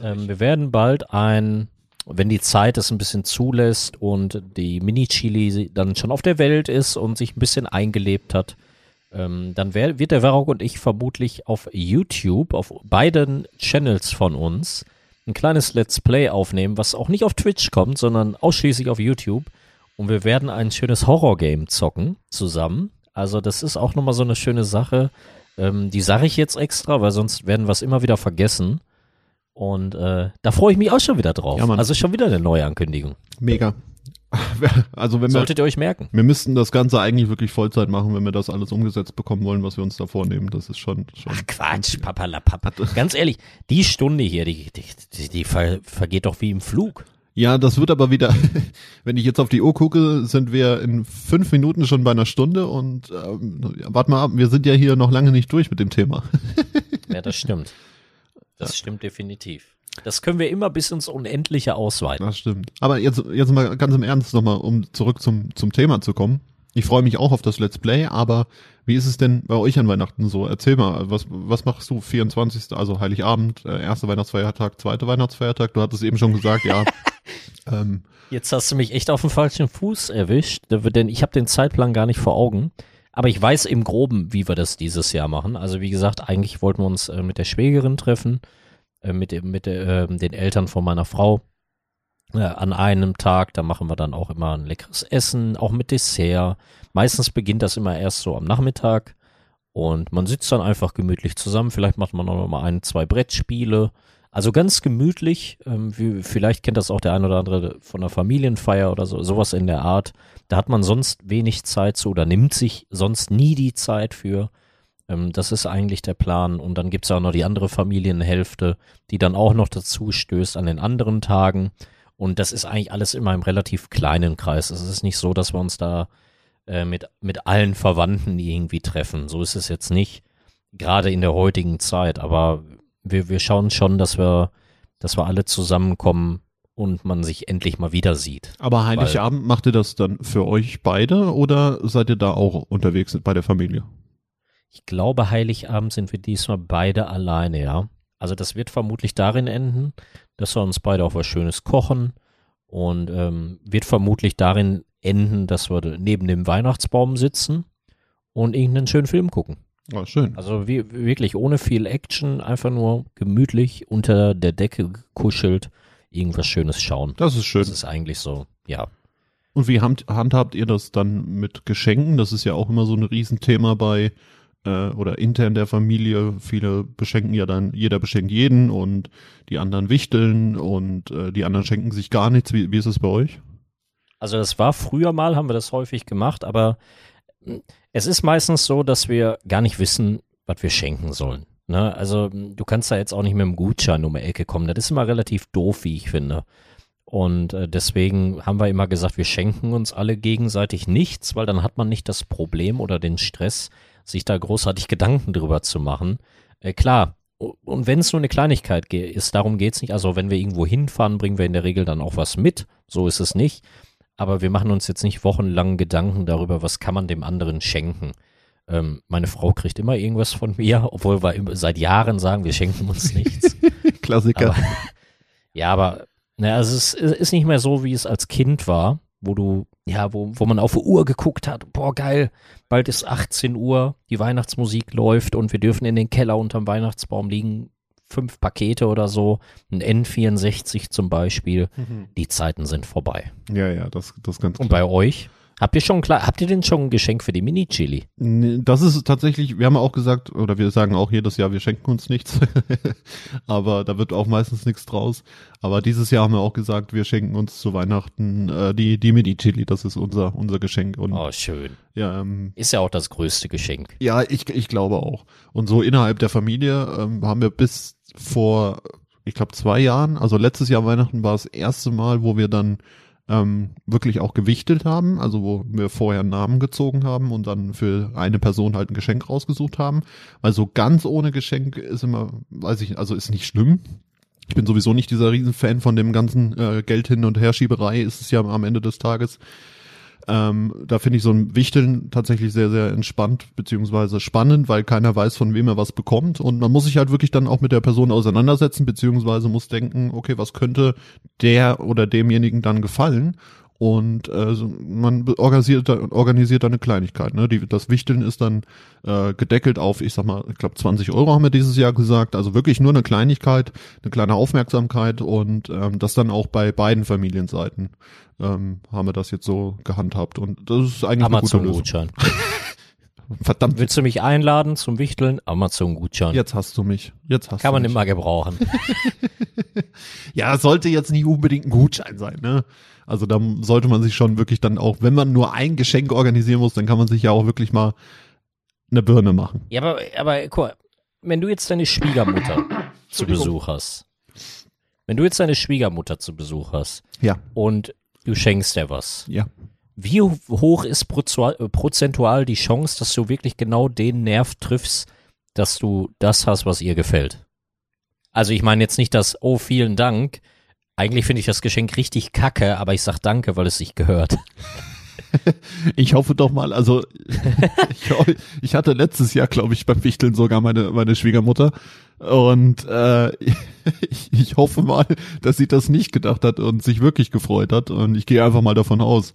[SPEAKER 1] Ähm, wir werden bald ein, wenn die Zeit es ein bisschen zulässt und die Mini-Chili dann schon auf der Welt ist und sich ein bisschen eingelebt hat, ähm, dann wer, wird der Warok und ich vermutlich auf YouTube, auf beiden Channels von uns, ein kleines Let's Play aufnehmen, was auch nicht auf Twitch kommt, sondern ausschließlich auf YouTube. Und wir werden ein schönes Horror-Game zocken zusammen. Also das ist auch nochmal so eine schöne Sache. Ähm, die sage ich jetzt extra, weil sonst werden wir es immer wieder vergessen. Und äh, da freue ich mich auch schon wieder drauf.
[SPEAKER 2] Ja,
[SPEAKER 1] also schon wieder eine neue Ankündigung.
[SPEAKER 2] Mega. (laughs) Also wenn wir,
[SPEAKER 1] Solltet ihr euch merken.
[SPEAKER 2] wir müssten das Ganze eigentlich wirklich Vollzeit machen, wenn wir das alles umgesetzt bekommen wollen, was wir uns da vornehmen. Das ist schon, schon.
[SPEAKER 1] Ach Quatsch, papalapap. (laughs) Ganz ehrlich, die Stunde hier, die, die, die, die ver, vergeht doch wie im Flug.
[SPEAKER 2] Ja, das wird aber wieder, (laughs) wenn ich jetzt auf die Uhr gucke, sind wir in fünf Minuten schon bei einer Stunde und ähm, warte mal ab, wir sind ja hier noch lange nicht durch mit dem Thema.
[SPEAKER 1] Ja, das stimmt. Das stimmt definitiv. Das können wir immer bis ins Unendliche ausweiten.
[SPEAKER 2] Das stimmt. Aber jetzt, jetzt mal ganz im Ernst nochmal, um zurück zum, zum Thema zu kommen. Ich freue mich auch auf das Let's Play, aber wie ist es denn bei euch an Weihnachten so? Erzähl mal, was, was machst du 24., also Heiligabend, äh, erster Weihnachtsfeiertag, zweiter Weihnachtsfeiertag? Du hattest eben schon gesagt, ja. (laughs) ähm,
[SPEAKER 1] Jetzt hast du mich echt auf dem falschen Fuß erwischt, denn ich habe den Zeitplan gar nicht vor Augen. Aber ich weiß im Groben, wie wir das dieses Jahr machen. Also wie gesagt, eigentlich wollten wir uns äh, mit der Schwägerin treffen, äh, mit, mit äh, den Eltern von meiner Frau äh, an einem Tag. Da machen wir dann auch immer ein leckeres Essen, auch mit Dessert. Meistens beginnt das immer erst so am Nachmittag und man sitzt dann einfach gemütlich zusammen. Vielleicht macht man auch noch mal ein, zwei Brettspiele. Also ganz gemütlich, ähm, wie, vielleicht kennt das auch der ein oder andere von der Familienfeier oder so, sowas in der Art. Da hat man sonst wenig Zeit zu oder nimmt sich sonst nie die Zeit für. Ähm, das ist eigentlich der Plan. Und dann gibt's ja auch noch die andere Familienhälfte, die dann auch noch dazu stößt an den anderen Tagen. Und das ist eigentlich alles immer im relativ kleinen Kreis. Es ist nicht so, dass wir uns da äh, mit, mit allen Verwandten irgendwie treffen. So ist es jetzt nicht, gerade in der heutigen Zeit. Aber wir, wir schauen schon, dass wir, dass wir alle zusammenkommen und man sich endlich mal wieder sieht.
[SPEAKER 2] Aber Heiligabend macht ihr das dann für euch beide oder seid ihr da auch unterwegs bei der Familie?
[SPEAKER 1] Ich glaube, Heiligabend sind wir diesmal beide alleine, ja. Also das wird vermutlich darin enden, dass wir uns beide auch was Schönes kochen und ähm, wird vermutlich darin enden, dass wir neben dem Weihnachtsbaum sitzen und irgendeinen schönen Film gucken.
[SPEAKER 2] Ja, schön.
[SPEAKER 1] Also wie, wirklich ohne viel Action, einfach nur gemütlich unter der Decke gekuschelt, irgendwas Schönes schauen.
[SPEAKER 2] Das ist schön.
[SPEAKER 1] Das ist eigentlich so, ja.
[SPEAKER 2] Und wie hand, handhabt ihr das dann mit Geschenken? Das ist ja auch immer so ein Riesenthema bei äh, oder intern der Familie. Viele beschenken ja dann, jeder beschenkt jeden und die anderen wichteln und äh, die anderen schenken sich gar nichts. Wie, wie ist es bei euch?
[SPEAKER 1] Also das war früher mal, haben wir das häufig gemacht, aber es ist meistens so, dass wir gar nicht wissen, was wir schenken sollen. Ne? Also hm, du kannst da jetzt auch nicht mit einem Gutschein um die Ecke kommen. Das ist immer relativ doof, wie ich finde. Und äh, deswegen haben wir immer gesagt, wir schenken uns alle gegenseitig nichts, weil dann hat man nicht das Problem oder den Stress, sich da großartig Gedanken drüber zu machen. Äh, klar, und wenn es nur eine Kleinigkeit ist, darum geht's nicht. Also wenn wir irgendwo hinfahren, bringen wir in der Regel dann auch was mit. So ist es nicht. Aber wir machen uns jetzt nicht wochenlang Gedanken darüber, was kann man dem anderen schenken. Ähm, meine Frau kriegt immer irgendwas von mir, obwohl wir seit Jahren sagen, wir schenken uns nichts. (laughs)
[SPEAKER 2] Klassiker.
[SPEAKER 1] Aber, ja, aber naja, also es ist, ist nicht mehr so, wie es als Kind war wo du, ja, wo, wo man auf die Uhr geguckt hat, boah, geil, bald ist 18 Uhr, die Weihnachtsmusik läuft und wir dürfen in den Keller unterm Weihnachtsbaum liegen, fünf Pakete oder so, ein N64 zum Beispiel. Mhm. Die Zeiten sind vorbei.
[SPEAKER 2] Ja, ja, das, das ganz
[SPEAKER 1] klar. Und bei euch? Habt ihr schon klar, habt ihr denn schon ein Geschenk für die Mini-Chili?
[SPEAKER 2] Das ist tatsächlich, wir haben auch gesagt, oder wir sagen auch jedes Jahr, wir schenken uns nichts. (laughs) Aber da wird auch meistens nichts draus. Aber dieses Jahr haben wir auch gesagt, wir schenken uns zu Weihnachten äh, die, die Mini-Chili, das ist unser, unser Geschenk. Und,
[SPEAKER 1] oh, schön.
[SPEAKER 2] Ja, ähm,
[SPEAKER 1] ist ja auch das größte Geschenk.
[SPEAKER 2] Ja, ich, ich glaube auch. Und so innerhalb der Familie ähm, haben wir bis vor, ich glaube, zwei Jahren, also letztes Jahr Weihnachten war das erste Mal, wo wir dann ähm, wirklich auch gewichtet haben, also wo wir vorher einen Namen gezogen haben und dann für eine Person halt ein Geschenk rausgesucht haben. Weil so ganz ohne Geschenk ist immer, weiß ich, also ist nicht schlimm. Ich bin sowieso nicht dieser Riesenfan von dem ganzen äh, Geld hin und her Schieberei, ist es ja am Ende des Tages. Ähm, da finde ich so ein Wichteln tatsächlich sehr, sehr entspannt beziehungsweise spannend, weil keiner weiß, von wem er was bekommt. Und man muss sich halt wirklich dann auch mit der Person auseinandersetzen, beziehungsweise muss denken, okay, was könnte der oder demjenigen dann gefallen? Und äh, man organisiert, organisiert da eine Kleinigkeit. Ne? Die, das Wichteln ist dann äh, gedeckelt auf, ich sag mal, ich glaube 20 Euro haben wir dieses Jahr gesagt. Also wirklich nur eine Kleinigkeit, eine kleine Aufmerksamkeit und ähm, das dann auch bei beiden Familienseiten ähm, haben wir das jetzt so gehandhabt. Und das ist eigentlich
[SPEAKER 1] Amazon eine gute Gutschein. (laughs) Verdammt. Willst du mich einladen zum Wichteln? Amazon-Gutschein.
[SPEAKER 2] Jetzt hast du mich. Jetzt hast
[SPEAKER 1] Kann man
[SPEAKER 2] mich.
[SPEAKER 1] immer gebrauchen. (laughs)
[SPEAKER 2] ja, sollte jetzt nicht unbedingt ein Gutschein sein, ne? Also da sollte man sich schon wirklich dann auch, wenn man nur ein Geschenk organisieren muss, dann kann man sich ja auch wirklich mal eine Birne machen.
[SPEAKER 1] Ja, aber, aber guck mal, wenn du jetzt deine Schwiegermutter (coughs) zu Besuch hast, wenn du jetzt deine Schwiegermutter zu Besuch hast
[SPEAKER 2] ja.
[SPEAKER 1] und du schenkst dir was,
[SPEAKER 2] ja.
[SPEAKER 1] wie hoch ist prozentual die Chance, dass du wirklich genau den Nerv triffst, dass du das hast, was ihr gefällt? Also ich meine jetzt nicht das, oh, vielen Dank. Eigentlich finde ich das Geschenk richtig kacke, aber ich sag danke, weil es sich gehört. (laughs)
[SPEAKER 2] Ich hoffe doch mal, also (laughs) ich, ich hatte letztes Jahr, glaube ich, beim Wichteln sogar meine, meine Schwiegermutter und äh, (laughs) ich, ich hoffe mal, dass sie das nicht gedacht hat und sich wirklich gefreut hat und ich gehe einfach mal davon aus,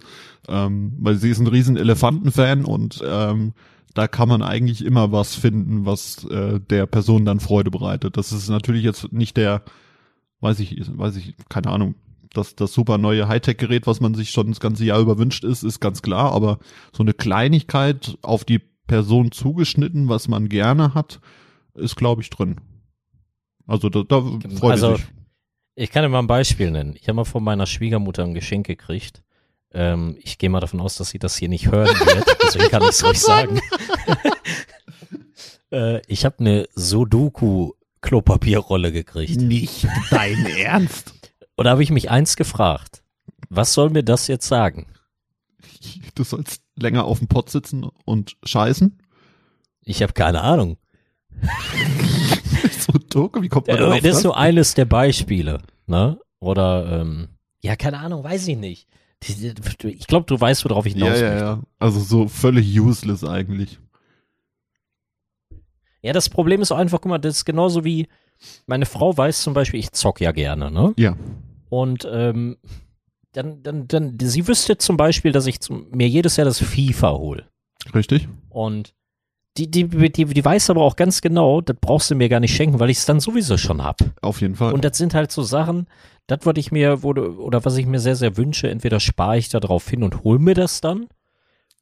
[SPEAKER 2] ähm, weil sie ist ein riesen Elefantenfan und ähm, da kann man eigentlich immer was finden, was äh, der Person dann Freude bereitet. Das ist natürlich jetzt nicht der, weiß ich, weiß ich, keine Ahnung, das, das super neue Hightech-Gerät, was man sich schon das ganze Jahr über wünscht, ist, ist ganz klar, aber so eine Kleinigkeit auf die Person zugeschnitten, was man gerne hat, ist, glaube ich, drin. Also da, da freut also, sich.
[SPEAKER 1] Ich kann dir mal ein Beispiel nennen. Ich habe mal von meiner Schwiegermutter ein Geschenk gekriegt. Ähm, ich gehe mal davon aus, dass sie das hier nicht hören wird, (laughs) deswegen kann ich es euch sagen. (laughs) Äh, ich habe eine Sudoku-Klopapierrolle gekriegt.
[SPEAKER 2] Nicht dein (laughs) Ernst?
[SPEAKER 1] Und da habe ich mich eins gefragt. Was soll mir das jetzt sagen?
[SPEAKER 2] Du sollst länger auf dem Pott sitzen und scheißen?
[SPEAKER 1] Ich habe keine Ahnung. (laughs)
[SPEAKER 2] Sudoku, wie kommt man
[SPEAKER 1] Äh,
[SPEAKER 2] darauf?
[SPEAKER 1] das ist nur eines der Beispiele, ne? Oder ähm, ja, keine Ahnung, weiß ich nicht. Ich glaube, du weißt, worauf ich hinaus
[SPEAKER 2] ja, ja,
[SPEAKER 1] möchte.
[SPEAKER 2] ja. Also so völlig useless eigentlich.
[SPEAKER 1] Ja, das Problem ist einfach, guck mal, das ist genauso wie meine Frau weiß zum Beispiel, ich zock ja gerne, ne?
[SPEAKER 2] Ja.
[SPEAKER 1] Und ähm, dann, dann, dann, sie wüsste zum Beispiel, dass ich zum, mir jedes Jahr das FIFA hole.
[SPEAKER 2] Richtig?
[SPEAKER 1] Und die, die, die, die weiß aber auch ganz genau, das brauchst du mir gar nicht schenken, weil ich es dann sowieso schon hab.
[SPEAKER 2] Auf jeden Fall.
[SPEAKER 1] Und das sind halt so Sachen, das wollte ich mir, wurde, oder was ich mir sehr, sehr wünsche, entweder spare ich da drauf hin und hol mir das dann,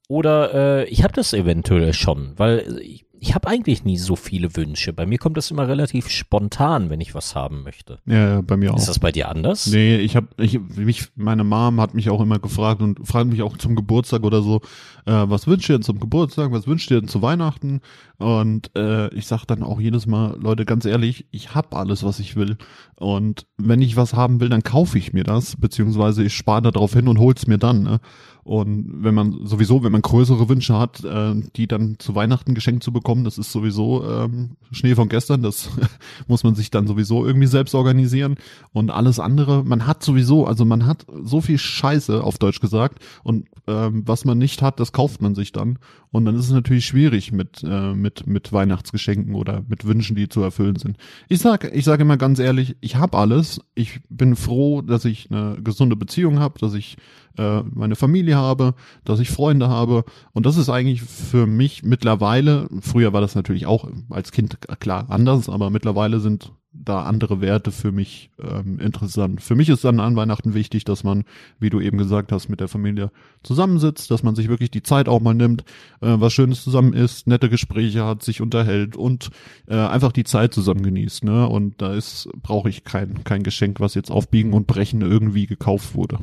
[SPEAKER 1] oder äh, ich habe das eventuell schon, weil ich, ich habe eigentlich nie so viele Wünsche. Bei mir kommt das immer relativ spontan, wenn ich was haben möchte.
[SPEAKER 2] ja, bei mir auch.
[SPEAKER 1] Ist das bei dir anders?
[SPEAKER 2] Nee, ich habe ich mich meine Mom hat mich auch immer gefragt und fragt mich auch zum Geburtstag oder so, äh, was wünscht ihr denn zum Geburtstag, was wünscht ihr denn zu Weihnachten? Und äh, ich sag dann auch jedes Mal, Leute, ganz ehrlich, ich hab alles, was ich will und wenn ich was haben will, dann kaufe ich mir das, beziehungsweise ich spare da drauf hin und hol's mir dann, ne? Und wenn man sowieso, wenn man größere Wünsche hat, äh, die dann zu Weihnachten geschenkt zu bekommen, das ist sowieso ähm, Schnee von gestern, das (laughs) muss man sich dann sowieso irgendwie selbst organisieren. Und alles andere, man hat sowieso, also man hat so viel Scheiße, auf Deutsch gesagt, und ähm, was man nicht hat, das kauft man sich dann. Und dann ist es natürlich schwierig mit, äh, mit, mit Weihnachtsgeschenken oder mit Wünschen, die zu erfüllen sind. Ich sag, ich sage immer ganz ehrlich, ich habe alles. Ich bin froh, dass ich eine gesunde Beziehung habe, dass ich äh, meine Familie habe, dass ich Freunde habe. Und das ist eigentlich für mich mittlerweile, früher war das natürlich auch als Kind klar anders, aber mittlerweile sind da andere Werte für mich ähm, interessant. Für mich ist dann an Weihnachten wichtig, dass man, wie du eben gesagt hast, mit der Familie zusammensitzt, dass man sich wirklich die Zeit auch mal nimmt, äh, was Schönes zusammen isst, nette Gespräche hat, sich unterhält und äh, einfach die Zeit zusammen genießt. Ne? Und da ist brauche ich kein kein Geschenk, was jetzt auf Biegen und Brechen irgendwie gekauft wurde.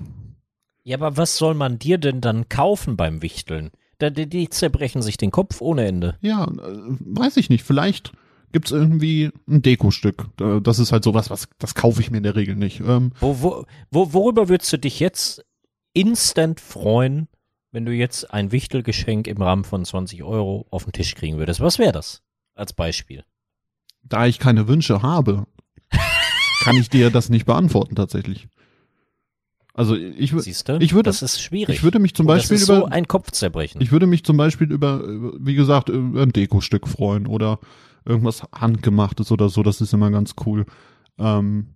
[SPEAKER 1] Ja, aber was soll man dir denn dann kaufen beim Wichteln? Da, die, die zerbrechen sich den Kopf ohne Ende.
[SPEAKER 2] Ja, äh, weiß ich nicht. Vielleicht gibt's irgendwie ein Dekostück. Das ist halt sowas, was das kaufe ich mir in der Regel nicht. Ähm,
[SPEAKER 1] Wo, wo, wo, worüber würdest du dich jetzt instant freuen, wenn du jetzt ein Wichtelgeschenk im Rahmen von 20 Euro auf den Tisch kriegen würdest? Was wäre das? Als Beispiel.
[SPEAKER 2] da ich keine Wünsche habe, (laughs) kann ich dir das nicht beantworten tatsächlich. Also ich, wür-
[SPEAKER 1] Siehst du?
[SPEAKER 2] ich würde-
[SPEAKER 1] das ist schwierig.
[SPEAKER 2] ich würde mich zum Beispiel über
[SPEAKER 1] so ein Kopfzerbrechen.
[SPEAKER 2] Ich würde mich zum Beispiel über, über, wie gesagt, über ein Dekostück freuen oder irgendwas handgemachtes oder so. Das ist immer ganz cool. Ähm,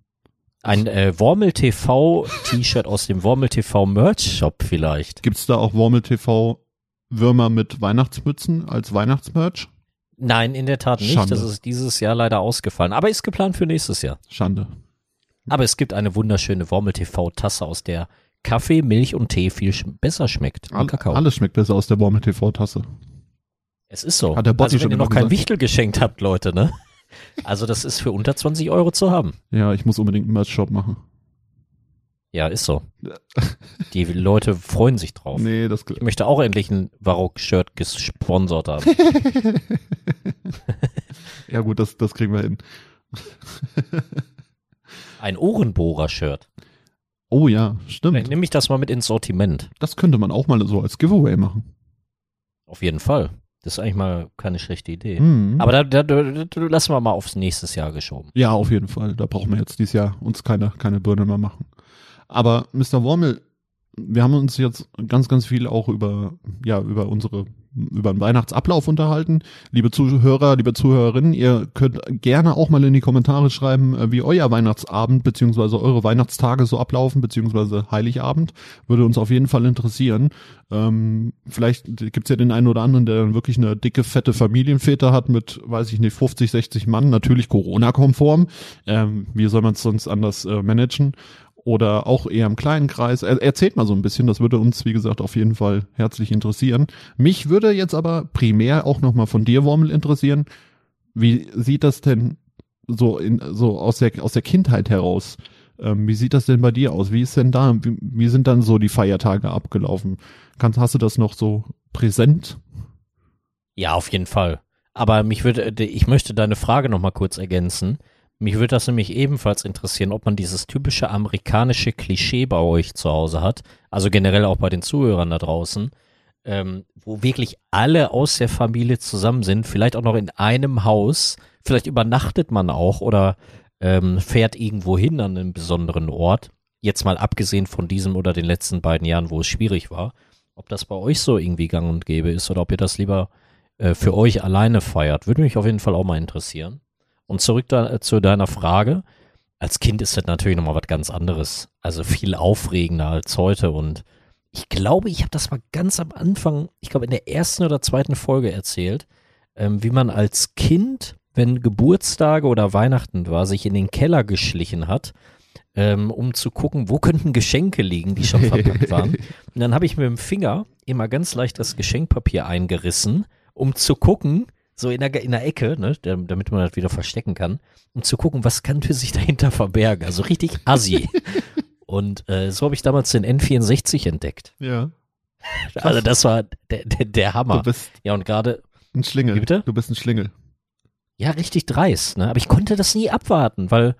[SPEAKER 1] Ein äh, Wormel TV T-Shirt aus dem Wormel TV Merch Shop vielleicht.
[SPEAKER 2] gibt's da auch Wormel TV Würmer mit Weihnachtsmützen als Weihnachtsmerch?
[SPEAKER 1] Nein, in der Tat nicht.
[SPEAKER 2] Schande.
[SPEAKER 1] Das ist dieses Jahr leider ausgefallen. Aber ist geplant für nächstes Jahr.
[SPEAKER 2] Schande.
[SPEAKER 1] Aber es gibt eine wunderschöne Wormel TV Tasse, aus der Kaffee, Milch und Tee viel sch besser schmeckt.
[SPEAKER 2] All,
[SPEAKER 1] Kakao.
[SPEAKER 2] alles schmeckt besser aus der Wormel TV Tasse.
[SPEAKER 1] Es ist so.
[SPEAKER 2] Hat der Botti
[SPEAKER 1] also wenn ihr noch kein. Wichtel geschenkt habt, Leute, ne? Also das ist für unter 20 Euro zu haben.
[SPEAKER 2] Ja, ich muss unbedingt einen Merch-Shop machen.
[SPEAKER 1] Ja, ist so. (laughs) Die Leute freuen sich drauf.
[SPEAKER 2] Nee, das,
[SPEAKER 1] Ich möchte auch endlich ein Varrock-Shirt gesponsert haben. (laughs)
[SPEAKER 2] ja gut, das, das kriegen wir hin. (laughs)
[SPEAKER 1] Ein Ohrenbohrer-Shirt.
[SPEAKER 2] Oh ja,
[SPEAKER 1] Vielleicht
[SPEAKER 2] stimmt.
[SPEAKER 1] nehme ich das mal mit ins Sortiment.
[SPEAKER 2] Das könnte man auch mal so als Giveaway machen.
[SPEAKER 1] Auf jeden Fall. Das ist eigentlich mal keine schlechte Idee.
[SPEAKER 2] Mhm.
[SPEAKER 1] Aber da, da, da, da lassen wir mal aufs nächstes Jahr geschoben.
[SPEAKER 2] Ja, auf jeden Fall. Da brauchen wir jetzt dieses Jahr uns keine, keine Birne mehr machen. Aber Mr. Wormel, wir haben uns jetzt ganz, ganz viel auch über, ja, über unsere, über den Weihnachtsablauf unterhalten. Liebe Zuhörer, liebe Zuhörerinnen, ihr könnt gerne auch mal in die Kommentare schreiben, äh, wie euer Weihnachtsabend beziehungsweise eure Weihnachtstage so ablaufen, beziehungsweise Heiligabend. Würde uns auf jeden Fall interessieren. Ähm, vielleicht gibt's ja den einen oder anderen, der dann wirklich eine dicke, fette Familienväter hat mit, weiß ich nicht, 50, 60 Mann, natürlich Corona-konform. Ähm, wie soll man es sonst anders äh, managen? Oder auch eher im kleinen Kreis. Er, erzählt mal so ein bisschen, das würde uns, wie gesagt, auf jeden Fall herzlich interessieren. Mich würde jetzt aber primär auch nochmal von dir, Wormel, interessieren. Wie sieht das denn so in, so aus der, aus der Kindheit heraus? Ähm, wie sieht das denn bei dir aus? Wie ist denn da, wie, wie sind dann so die Feiertage abgelaufen? Kannst, hast du das noch so präsent?
[SPEAKER 1] Ja, auf jeden Fall. Aber mich würde, ich möchte deine Frage noch mal kurz ergänzen. Mich würde das nämlich ebenfalls interessieren, ob man dieses typische amerikanische Klischee bei euch zu Hause hat, also generell auch bei den Zuhörern da draußen, ähm, wo wirklich alle aus der Familie zusammen sind, vielleicht auch noch in einem Haus, vielleicht übernachtet man auch oder ähm, fährt irgendwo hin an einen besonderen Ort. Jetzt mal abgesehen von diesem oder den letzten beiden Jahren, wo es schwierig war, ob das bei euch so irgendwie gang und gäbe ist oder ob ihr das lieber äh, für euch alleine feiert, würde mich auf jeden Fall auch mal interessieren. Und zurück da, äh, zu deiner Frage. Als Kind ist das natürlich nochmal was ganz anderes. Also viel aufregender als heute. Und ich glaube, ich habe das mal ganz am Anfang, ich glaube in der ersten oder zweiten Folge erzählt, ähm, wie man als Kind, wenn Geburtstage oder Weihnachten war, sich in den Keller geschlichen hat, ähm, um zu gucken, wo könnten Geschenke liegen, die schon verpackt (laughs) waren. Und dann habe ich mit dem Finger immer ganz leicht das Geschenkpapier eingerissen, um zu gucken, so in der, in der Ecke, ne, damit man das wieder verstecken kann, um zu gucken, was könnte sich (laughs) dahinter verbergen. Also richtig assi. (laughs) Und äh, so habe ich damals den N64 entdeckt.
[SPEAKER 2] Ja. (laughs)
[SPEAKER 1] Also das war der, der, der Hammer.
[SPEAKER 2] Du bist
[SPEAKER 1] ja, und gerade.
[SPEAKER 2] ein Schlingel.
[SPEAKER 1] Wie bitte?
[SPEAKER 2] Du bist ein Schlingel.
[SPEAKER 1] Ja, richtig dreist, ne? Aber ich konnte das nie abwarten, weil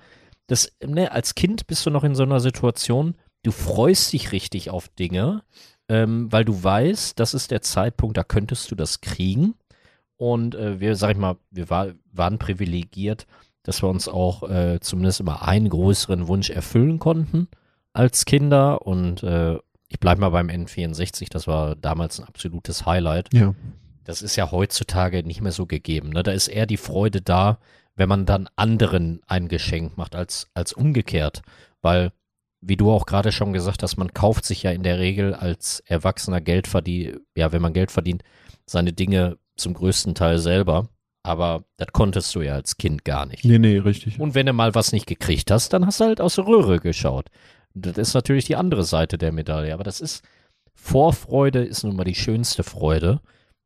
[SPEAKER 1] das, ne, als Kind bist du noch in so einer Situation, du freust dich richtig auf Dinge, ähm, weil du weißt, das ist der Zeitpunkt, da könntest du das kriegen. Und äh, wir, sag ich mal, wir war, waren privilegiert, dass wir uns auch äh, zumindest immer einen größeren Wunsch erfüllen konnten als Kinder. Und äh, ich bleibe mal beim N64, das war damals ein absolutes Highlight.
[SPEAKER 2] Ja.
[SPEAKER 1] Das ist ja heutzutage nicht mehr so gegeben. Ne? Da ist eher die Freude da, wenn man dann anderen ein Geschenk macht, als, als umgekehrt. Weil, wie du auch gerade schon gesagt hast, man kauft sich ja in der Regel als Erwachsener Geld verdient, ja, wenn man Geld verdient, seine Dinge zum größten Teil selber. Aber das konntest du ja als Kind gar nicht.
[SPEAKER 2] Nee, nee, richtig.
[SPEAKER 1] Und wenn du mal was nicht gekriegt hast, dann hast du halt aus der Röhre geschaut. Das ist natürlich die andere Seite der Medaille. Aber das ist, Vorfreude ist nun mal die schönste Freude.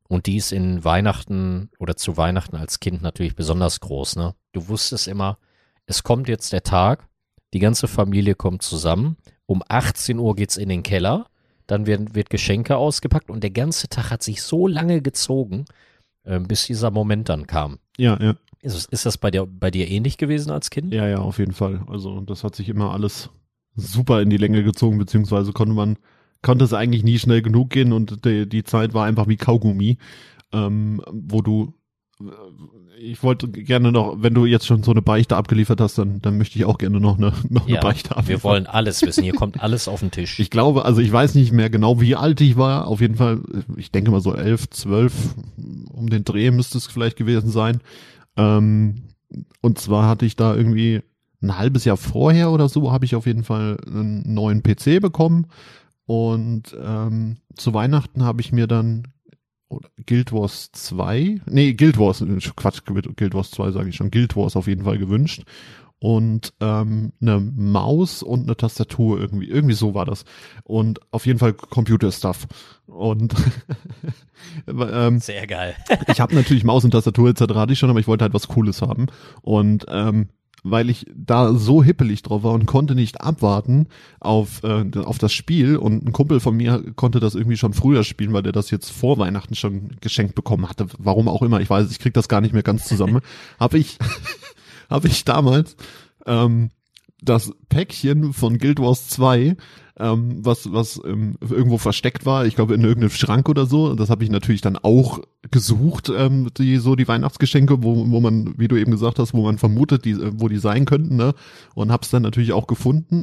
[SPEAKER 1] Und die ist in Weihnachten oder zu Weihnachten als Kind natürlich besonders groß. Ne? Du wusstest immer, es kommt jetzt der Tag, die ganze Familie kommt zusammen. Um 18 Uhr geht's in den Keller dann werden, wird Geschenke ausgepackt und der ganze Tag hat sich so lange gezogen, äh, bis dieser Moment dann kam.
[SPEAKER 2] Ja, ja.
[SPEAKER 1] Ist, ist das bei dir, bei dir ähnlich gewesen als Kind?
[SPEAKER 2] Ja, ja, auf jeden Fall. Also das hat sich immer alles super in die Länge gezogen, beziehungsweise konnte man, konnte es eigentlich nie schnell genug gehen und die, die Zeit war einfach wie Kaugummi, ähm, wo du ich wollte gerne noch, wenn du jetzt schon so eine Beichte abgeliefert hast, dann, dann möchte ich auch gerne noch eine, noch
[SPEAKER 1] ja,
[SPEAKER 2] eine Beichte abliefern.
[SPEAKER 1] Wir wollen alles wissen. Hier kommt alles auf den Tisch.
[SPEAKER 2] Ich glaube, also ich weiß nicht mehr genau, wie alt ich war. Auf jeden Fall, ich denke mal so elf, zwölf, um den Dreh müsste es vielleicht gewesen sein. Ähm, und zwar hatte ich da irgendwie ein halbes Jahr vorher oder so, habe ich auf jeden Fall einen neuen PC bekommen. Und ähm, zu Weihnachten habe ich mir dann oder Guild Wars 2, nee, Guild Wars, Quatsch, Guild Wars 2 sage ich schon, Guild Wars auf jeden Fall gewünscht. Und ähm, eine Maus und eine Tastatur irgendwie, irgendwie so war das. Und auf jeden Fall Computer-Stuff. Und (laughs)
[SPEAKER 1] ähm, sehr geil.
[SPEAKER 2] ich habe natürlich Maus und Tastatur etc. hatte ich schon, aber ich wollte halt was Cooles haben. Und ähm, weil ich da so hippelig drauf war und konnte nicht abwarten auf, äh, auf das Spiel. Und ein Kumpel von mir konnte das irgendwie schon früher spielen, weil der das jetzt vor Weihnachten schon geschenkt bekommen hatte. Warum auch immer, ich weiß, ich krieg das gar nicht mehr ganz zusammen. (laughs) habe ich, (laughs) habe ich damals ähm, das Päckchen von Guild Wars 2 ähm, was, was ähm, irgendwo versteckt war, ich glaube in irgendeinem Schrank oder so. Das habe ich natürlich dann auch gesucht, ähm, die so die Weihnachtsgeschenke, wo, wo man, wie du eben gesagt hast, wo man vermutet, die, wo die sein könnten, ne? Und hab's dann natürlich auch gefunden.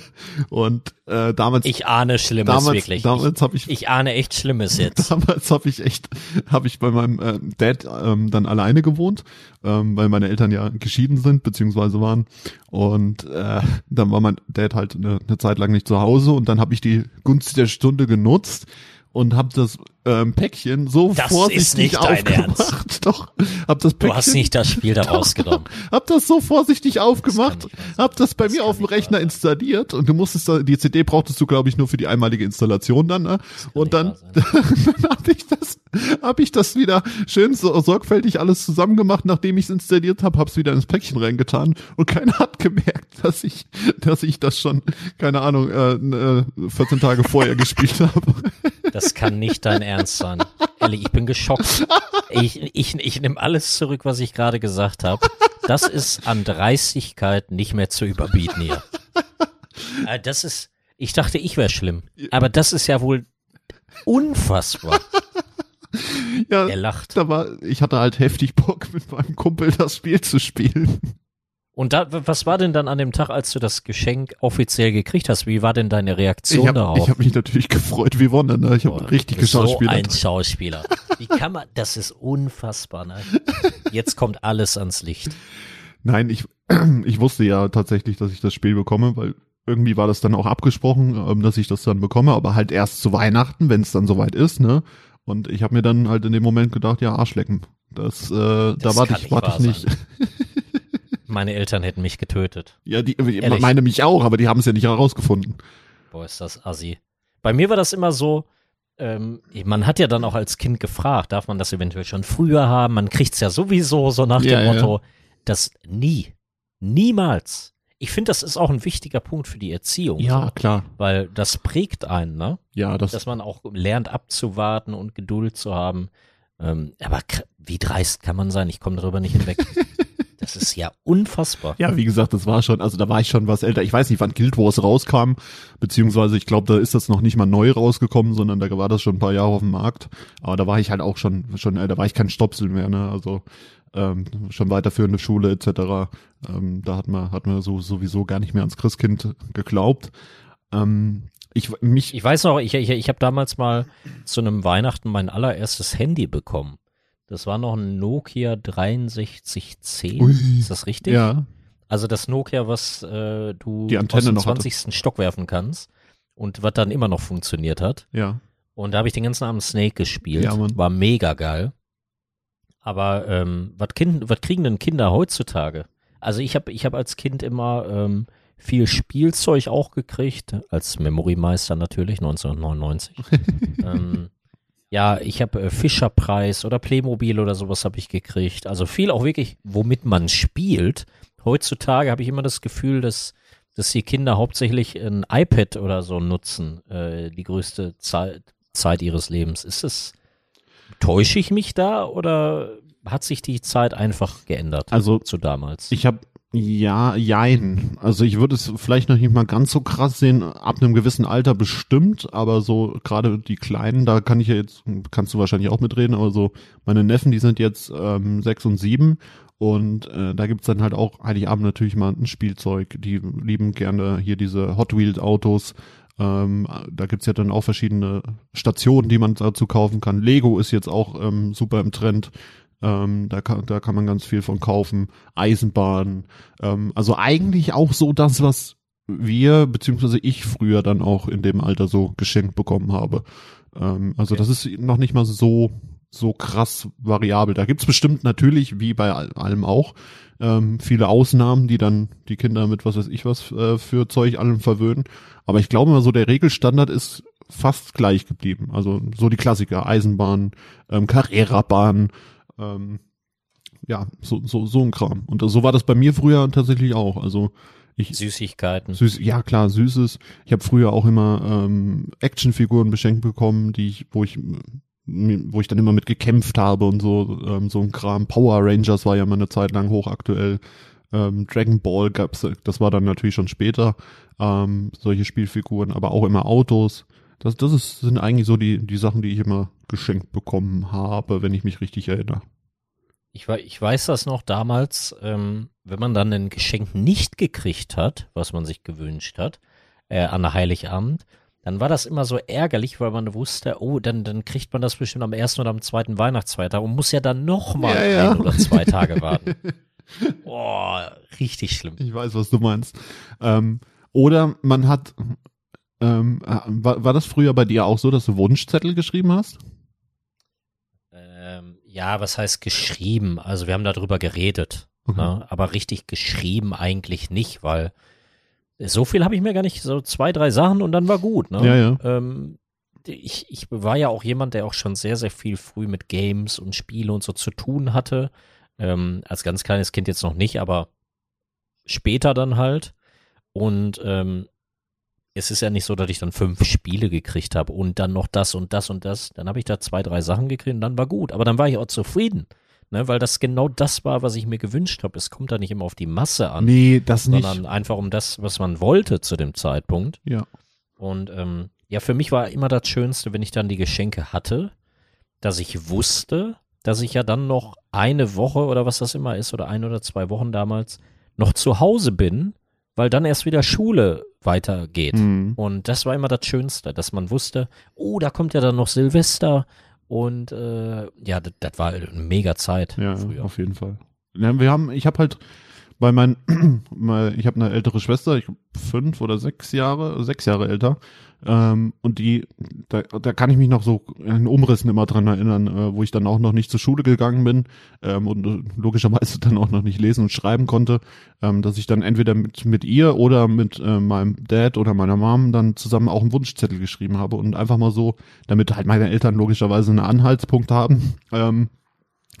[SPEAKER 2] (laughs) und äh, damals.
[SPEAKER 1] Ich ahne Schlimmes
[SPEAKER 2] damals,
[SPEAKER 1] wirklich.
[SPEAKER 2] Damals habe ich.
[SPEAKER 1] Ich ahne echt Schlimmes (laughs) jetzt.
[SPEAKER 2] Damals habe ich echt, habe ich bei meinem äh, Dad ähm, dann alleine gewohnt, ähm, weil meine Eltern ja geschieden sind beziehungsweise waren. Und äh, dann war mein Dad halt eine, eine Zeit lang nicht zu Hause und dann habe ich die Gunst der Stunde genutzt und habe das ähm, Päckchen so
[SPEAKER 1] das
[SPEAKER 2] vorsichtig aufgemacht. (laughs) Doch, hab das Päckchen.
[SPEAKER 1] Du hast nicht das Spiel da (laughs) rausgenommen.
[SPEAKER 2] hab das so vorsichtig aufgemacht, hab das bei das mir auf dem Rechner sein. installiert und du musstest da, die CD brauchtest du glaube ich nur für die einmalige Installation dann, ne? Und dann, (laughs) dann habe ich das, habe ich das wieder schön so, sorgfältig alles zusammen gemacht, nachdem ich es installiert habe, hab's wieder ins Päckchen reingetan und keiner hat gemerkt, dass ich, dass ich das schon, keine Ahnung, äh, 14 äh, Tage vorher gespielt habe.
[SPEAKER 1] Das kann nicht dein Ernst sein. ehrlich, ich bin geschockt. Ich, ich, ich nehme alles zurück, was ich gerade gesagt habe. Das ist an Dreistigkeit nicht mehr zu überbieten hier. Äh, Das ist, ich dachte, ich wäre schlimm. Aber das ist ja wohl unfassbar.
[SPEAKER 2] Ja,
[SPEAKER 1] Er lacht.
[SPEAKER 2] da war, ich hatte halt heftig Bock, mit meinem Kumpel das Spiel zu spielen.
[SPEAKER 1] Und da, was war denn dann an dem Tag, als du das Geschenk offiziell gekriegt hast? Wie war denn deine Reaktion
[SPEAKER 2] Ich habe
[SPEAKER 1] darauf?
[SPEAKER 2] hab mich natürlich gefreut wie Wonder, ne? Ich habe richtig
[SPEAKER 1] bist so
[SPEAKER 2] geschauspielert.
[SPEAKER 1] ein Schauspieler. Wie kann man, das ist unfassbar, ne? Jetzt kommt alles ans Licht.
[SPEAKER 2] Nein, ich, (clears throat) ich wusste ja tatsächlich, dass ich das Spiel bekomme, weil irgendwie war das dann auch abgesprochen, ähm, dass ich das dann bekomme, aber halt erst zu Weihnachten, wenn es dann soweit ist, ne? Und ich habe mir dann halt in dem Moment gedacht, ja, Arschlecken. Das, äh, da
[SPEAKER 1] Das
[SPEAKER 2] warte
[SPEAKER 1] kann
[SPEAKER 2] ich, warte ich nicht. (laughs)
[SPEAKER 1] Meine Eltern hätten mich getötet.
[SPEAKER 2] Ja, die,
[SPEAKER 1] Ehrlich?
[SPEAKER 2] meine mich auch, aber die haben es ja nicht herausgefunden.
[SPEAKER 1] Boah, ist das assi. Bei mir war das immer so, ähm, man hat ja dann auch als Kind gefragt, darf man das eventuell schon früher haben? Man kriegt's ja sowieso so nach
[SPEAKER 2] Ja,
[SPEAKER 1] dem
[SPEAKER 2] ja.
[SPEAKER 1] Motto, das nie, niemals. Ich finde, das ist auch ein wichtiger Punkt für die Erziehung. so,
[SPEAKER 2] klar.
[SPEAKER 1] weil das prägt einen, ne?
[SPEAKER 2] Ja, das,
[SPEAKER 1] Dass man auch lernt abzuwarten und Geduld zu haben. Ähm, aber wie dreist kann man sein? Ich komme darüber nicht hinweg. (laughs) das ist ja unfassbar.
[SPEAKER 2] Ja, wie gesagt, das war schon, also da war ich schon was älter. Ich weiß nicht, wann Guild Wars rauskam, beziehungsweise ich glaube, da ist das noch nicht mal neu rausgekommen, sondern da war das schon ein paar Jahre auf dem Markt. Aber da war ich halt auch schon, schon, äh, da war ich kein Stopsel mehr, ne? Also ähm, schon weiterführende Schule etc. Ähm, da hat man, hat man so sowieso gar nicht mehr ans Christkind geglaubt. Ähm, ich mich,
[SPEAKER 1] Ich weiß noch, ich, ich, ich habe damals mal zu einem Weihnachten mein allererstes Handy bekommen. Das war noch ein Nokia 6310.
[SPEAKER 2] Ui.
[SPEAKER 1] Ist das richtig?
[SPEAKER 2] ja,
[SPEAKER 1] Also das Nokia, was äh, du
[SPEAKER 2] Die Antenne
[SPEAKER 1] aus dem
[SPEAKER 2] noch hatte.
[SPEAKER 1] 20. Stock werfen kannst und was dann immer noch funktioniert hat.
[SPEAKER 2] ja,
[SPEAKER 1] Und da habe ich den ganzen Abend Snake gespielt.
[SPEAKER 2] Ja, Mann.
[SPEAKER 1] War mega geil. Aber ähm, was kriegen denn Kinder heutzutage? Also ich habe ich hab als Kind immer ähm, viel Spielzeug auch gekriegt, als Memory-Meister natürlich, (laughs) 1999. (laughs) ähm, ja, ich habe äh, Fischerpreis oder Playmobil oder sowas habe ich gekriegt. Also viel auch wirklich, womit man spielt. Heutzutage habe ich immer das Gefühl, dass, dass die Kinder hauptsächlich ein iPad oder so nutzen, äh, die größte Zeit, Zeit ihres Lebens. Ist es, täusche ich mich da oder hat sich die Zeit einfach geändert
[SPEAKER 2] also
[SPEAKER 1] zu damals?
[SPEAKER 2] Ich habe ja, jein. Also ich würde es vielleicht noch nicht mal ganz so krass sehen, ab einem gewissen Alter bestimmt, aber so gerade die Kleinen, da kann ich ja jetzt, kannst du wahrscheinlich auch mitreden, aber so meine Neffen, die sind jetzt ähm, sechs und sieben und äh, da gibt's dann halt auch Heiligabend natürlich mal ein Spielzeug. Die lieben gerne hier diese Hot Wheels Autos. Ähm, da gibt's ja dann auch verschiedene Stationen, die man dazu kaufen kann. Lego ist jetzt auch ähm, super im Trend. Ähm, da, kann, da kann man ganz viel von kaufen. Eisenbahn. Ähm, also eigentlich auch so das, was wir, beziehungsweise ich früher dann auch in dem Alter so geschenkt bekommen habe. Ähm, also
[SPEAKER 1] Okay.
[SPEAKER 2] das ist noch nicht mal so, so krass variabel. Da gibt's bestimmt natürlich, wie bei all- allem auch, ähm, viele Ausnahmen, die dann die Kinder mit was weiß ich was äh, für Zeug allem verwöhnen. Aber ich glaube mal so, der Regelstandard ist fast gleich geblieben. Also so die Klassiker, Eisenbahn, ähm, Carrera-Bahn, ähm, ja, so, so, so ein Kram. Und so war das bei mir früher tatsächlich auch. Also ich,
[SPEAKER 1] Süßigkeiten.
[SPEAKER 2] Süß, ja klar, Süßes. Ich habe früher auch immer ähm, Actionfiguren beschenkt bekommen, die ich, wo ich, wo ich dann immer mit gekämpft habe und so, ähm, so ein Kram. Power Rangers war ja mal eine Zeit lang hochaktuell. Ähm, Dragon Ball gab's, das war dann natürlich schon später. Ähm, solche Spielfiguren, aber auch immer Autos. Das, das ist, sind eigentlich so die, die Sachen, die ich immer geschenkt bekommen habe, wenn ich mich richtig erinnere.
[SPEAKER 1] Ich, ich weiß das noch damals, ähm, wenn man dann ein Geschenk nicht gekriegt hat, was man sich gewünscht hat, äh, an Heiligabend, dann war das immer so ärgerlich, weil man wusste, oh, dann, dann kriegt man das bestimmt am ersten oder am zweiten Weihnachtsfeiertag und muss ja dann nochmal
[SPEAKER 2] Ja, ja.
[SPEAKER 1] ein oder zwei Tage (laughs) warten. Boah, richtig schlimm.
[SPEAKER 2] Ich weiß, was du meinst. Ähm, oder man hat, ähm, äh, war, war das früher bei dir auch so, dass du Wunschzettel geschrieben hast?
[SPEAKER 1] Ähm, ja, was heißt geschrieben? Also wir haben darüber geredet,
[SPEAKER 2] Mhm.
[SPEAKER 1] ne? aber richtig geschrieben eigentlich nicht, weil so viel habe ich mir gar nicht, so zwei, drei Sachen und dann war gut. Ne?
[SPEAKER 2] Ja, ja.
[SPEAKER 1] Ähm, ich, ich war ja auch jemand, der auch schon sehr, sehr viel früh mit Games und Spiele und so zu tun hatte. Ähm, als ganz kleines Kind jetzt noch nicht, aber später dann halt. Und ähm, es ist ja nicht so, dass ich dann fünf Spiele gekriegt habe und dann noch das und das und das. Dann habe ich da zwei, drei Sachen gekriegt und dann war gut. Aber dann war ich auch zufrieden. Ne, weil das genau das war, was ich mir gewünscht habe. Es kommt da nicht immer auf die Masse an,
[SPEAKER 2] Nee, das nicht.
[SPEAKER 1] sondern einfach um das, was man wollte zu dem Zeitpunkt.
[SPEAKER 2] Ja.
[SPEAKER 1] Und ähm, ja, für mich war immer das Schönste, wenn ich dann die Geschenke hatte, dass ich wusste, dass ich ja dann noch eine Woche oder was das immer ist, oder ein oder zwei Wochen damals, noch zu Hause bin, weil dann erst wieder Schule weitergeht.
[SPEAKER 2] Mhm.
[SPEAKER 1] Und das war immer das Schönste, dass man wusste, oh, da kommt ja dann noch Silvester. Und äh, ja, das, war eine mega Zeit
[SPEAKER 2] Ja,
[SPEAKER 1] früher.
[SPEAKER 2] auf jeden Fall. Ja, wir haben, ich habe halt bei meinen, (clears throat) ich habe eine ältere Schwester, ich fünf oder sechs Jahre, sechs Jahre älter. Ähm, und die, da, da kann ich mich noch so in Umrissen immer dran erinnern, äh, wo ich dann auch noch nicht zur Schule gegangen bin ähm, und äh, logischerweise dann auch noch nicht lesen und schreiben konnte, ähm, dass ich dann entweder mit, mit ihr oder mit äh, meinem Dad oder meiner Mom dann zusammen auch einen Wunschzettel geschrieben habe und einfach mal so, damit halt meine Eltern logischerweise einen Anhaltspunkt haben, (laughs) ähm,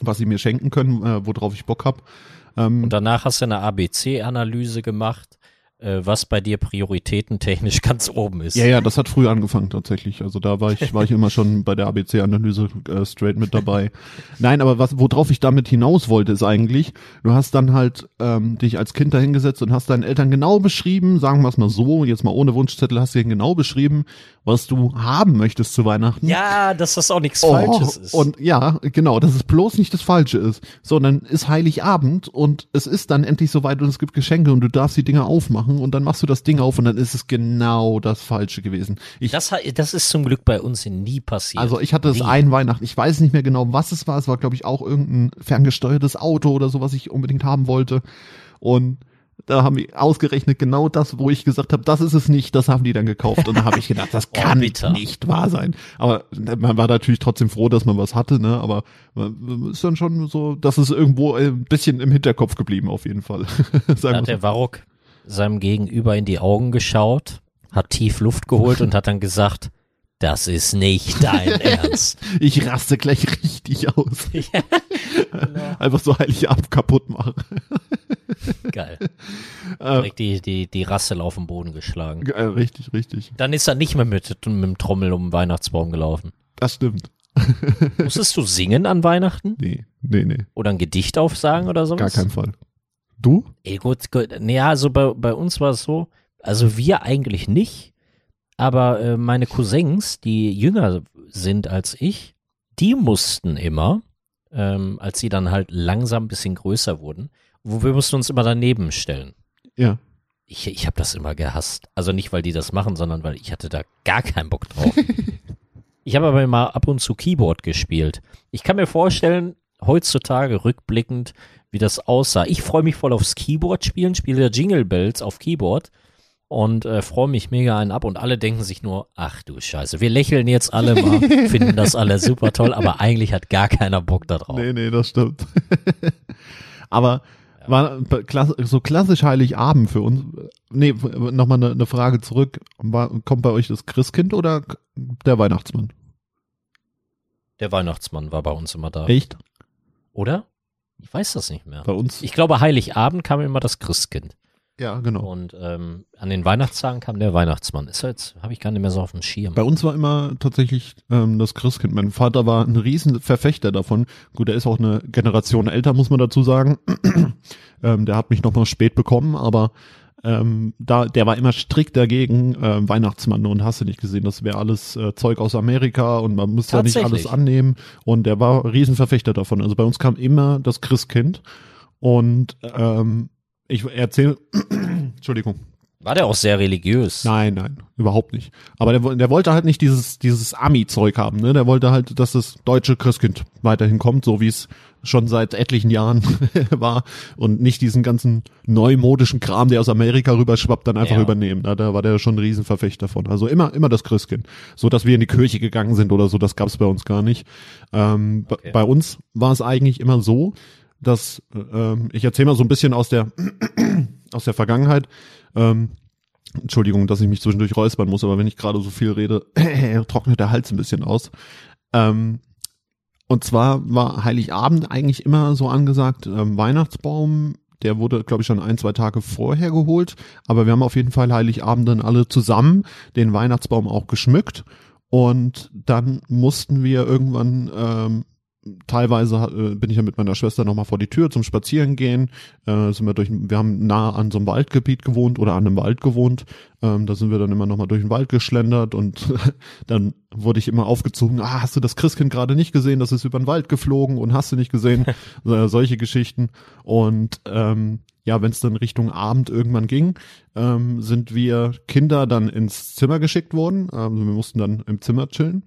[SPEAKER 2] was sie mir schenken können, äh, worauf ich Bock hab. Ähm,
[SPEAKER 1] Und danach hast du eine ABC-Analyse gemacht, was bei dir prioritätentechnisch (laughs) ganz oben ist.
[SPEAKER 2] ja, ja, das hat früh angefangen tatsächlich. Also da war ich, war ich immer schon bei der ABC-Analyse äh, straight mit dabei. Nein, aber was, worauf ich damit hinaus wollte, ist eigentlich, du hast dann halt ähm, dich als Kind dahingesetzt und hast deinen Eltern genau beschrieben, sagen wir es mal so, jetzt mal ohne Wunschzettel, hast du ihnen genau beschrieben, was du haben möchtest zu Weihnachten.
[SPEAKER 1] Ja, dass das auch nichts
[SPEAKER 2] Oh,
[SPEAKER 1] Falsches ist.
[SPEAKER 2] Und ja, genau, dass es bloß nicht das Falsche ist, sondern ist Heiligabend und es ist dann endlich soweit und es gibt Geschenke und du darfst die Dinger aufmachen und dann machst du das Ding auf und dann ist es genau das Falsche gewesen. Ich,
[SPEAKER 1] das, das ist zum Glück bei uns nie passiert.
[SPEAKER 2] also ich hatte es ein Weihnachten, ich weiß nicht mehr genau, was es war. Es war, glaube ich, auch irgendein ferngesteuertes Auto oder so, was ich unbedingt haben wollte. Und da haben die ausgerechnet genau das, wo ich gesagt habe, das ist es nicht, das haben die dann gekauft. Und da habe ich gedacht, das (laughs)
[SPEAKER 1] Oh,
[SPEAKER 2] kann
[SPEAKER 1] bitter.
[SPEAKER 2] nicht wahr sein. Aber man war natürlich trotzdem froh, dass man was hatte, ne? Aber ist dann schon so, dass es irgendwo ein bisschen im Hinterkopf geblieben, auf jeden Fall. (laughs)
[SPEAKER 1] Da hat der Warrock seinem Gegenüber in die Augen geschaut, hat tief Luft geholt und hat dann gesagt, das ist nicht dein (laughs) Ernst.
[SPEAKER 2] Ich raste gleich richtig aus. (laughs) (laughs) Einfach so Heiligabend kaputt machen.
[SPEAKER 1] Geil.
[SPEAKER 2] Äh,
[SPEAKER 1] Direkt die, die, die Rassel auf den Boden geschlagen.
[SPEAKER 2] äh, richtig, richtig.
[SPEAKER 1] Dann ist er nicht mehr mit, mit dem Trommel um den Weihnachtsbaum gelaufen.
[SPEAKER 2] Das stimmt.
[SPEAKER 1] Musstest du singen an Weihnachten?
[SPEAKER 2] Nee, nee, nee.
[SPEAKER 1] Oder ein Gedicht aufsagen oder sowas?
[SPEAKER 2] Gar keinen Fall. Du?
[SPEAKER 1] Ey, gut, gut. Naja, also bei, bei uns war es so, also wir eigentlich nicht, aber äh, meine Cousins, die jünger sind als ich, die mussten immer, ähm, als sie dann halt langsam ein bisschen größer wurden, wo wir mussten uns immer daneben stellen.
[SPEAKER 2] Ja.
[SPEAKER 1] Ich, ich habe das immer gehasst. Also nicht, weil die das machen, sondern weil ich hatte da gar keinen Bock drauf. (laughs) ich habe aber immer ab und zu Keyboard gespielt. Ich kann mir vorstellen, heutzutage rückblickend, wie das aussah. Ich freue mich voll aufs Keyboard spielen, spiele Jingle Bells auf Keyboard und äh, freue mich mega einen ab und alle denken sich nur, ach du Scheiße, wir lächeln jetzt alle mal, (laughs) finden das alle super toll, aber eigentlich hat gar keiner Bock da drauf.
[SPEAKER 2] Nee, nee, das stimmt. (laughs) Aber war bei klass- so klassisch Heiligabend für uns. Nee, nochmal eine, eine Frage zurück. War, kommt bei euch das Christkind oder der Weihnachtsmann?
[SPEAKER 1] Der Weihnachtsmann war bei uns immer da.
[SPEAKER 2] Echt?
[SPEAKER 1] Oder? Ich weiß das nicht mehr.
[SPEAKER 2] Bei uns?
[SPEAKER 1] Ich glaube, Heiligabend kam immer das Christkind.
[SPEAKER 2] ja, genau.
[SPEAKER 1] Und ähm, an den Weihnachtstagen kam der Weihnachtsmann. Ist jetzt, habe ich gar nicht mehr so auf dem Schirm.
[SPEAKER 2] Bei uns war immer tatsächlich ähm, das Christkind. Mein Vater war ein riesen Verfechter davon. Gut, er ist auch eine Generation älter, muss man dazu sagen. (clears throat) ähm, der hat mich noch mal spät bekommen, aber ähm, da, der war immer strikt dagegen, äh, Weihnachtsmann. Und hast du nicht gesehen, das wäre alles äh, Zeug aus Amerika und man muss da nicht alles annehmen. Und der war Riesenverfechter davon. Also bei uns kam immer das Christkind. Und ähm, ich erzähle, (clears throat) Entschuldigung,
[SPEAKER 1] War der auch sehr religiös?
[SPEAKER 2] Nein, nein, überhaupt nicht. Aber der, der wollte halt nicht dieses, dieses Ami-Zeug haben, ne? Der wollte halt, dass das deutsche Christkind weiterhin kommt, so wie es schon seit etlichen Jahren (laughs) war und nicht diesen ganzen neumodischen Kram, der aus Amerika rüberschwappt, dann einfach
[SPEAKER 1] Ja.
[SPEAKER 2] übernehmen. Da, da war der schon ein Riesenverfechter von. Also immer, immer das Christkind. So, dass wir in die Kirche gegangen sind oder so, das gab's bei uns gar nicht. Ähm,
[SPEAKER 1] Okay.
[SPEAKER 2] Bei uns war es eigentlich immer so, dass, ähm, ich erzähle mal so ein bisschen aus der, (clears throat) aus der Vergangenheit, ähm, Entschuldigung, dass ich mich zwischendurch räuspern muss, aber wenn ich gerade so viel rede, (clears throat) trocknet der Hals ein bisschen aus. Ähm, und zwar war Heiligabend eigentlich immer so angesagt, ähm, Weihnachtsbaum Der wurde, glaube ich, schon ein, zwei Tage vorher geholt. Aber wir haben auf jeden Fall Heiligabend dann alle zusammen den Weihnachtsbaum auch geschmückt. Und dann mussten wir irgendwann ähm, teilweise äh, bin ich ja mit meiner Schwester nochmal vor die Tür zum Spazierengehen. Äh, sind wir durch, wir haben nah an so einem Waldgebiet gewohnt oder an einem Wald gewohnt. Ähm, da sind wir dann immer nochmal durch den Wald geschlendert und (laughs) dann wurde ich immer aufgezogen, ah, hast du das Christkind gerade nicht gesehen? Das ist über den Wald geflogen und hast du nicht gesehen? (laughs) äh, solche Geschichten. Und ähm, ja, wenn es dann Richtung Abend irgendwann ging, ähm, sind wir Kinder dann ins Zimmer geschickt worden. Ähm, wir mussten dann im Zimmer chillen.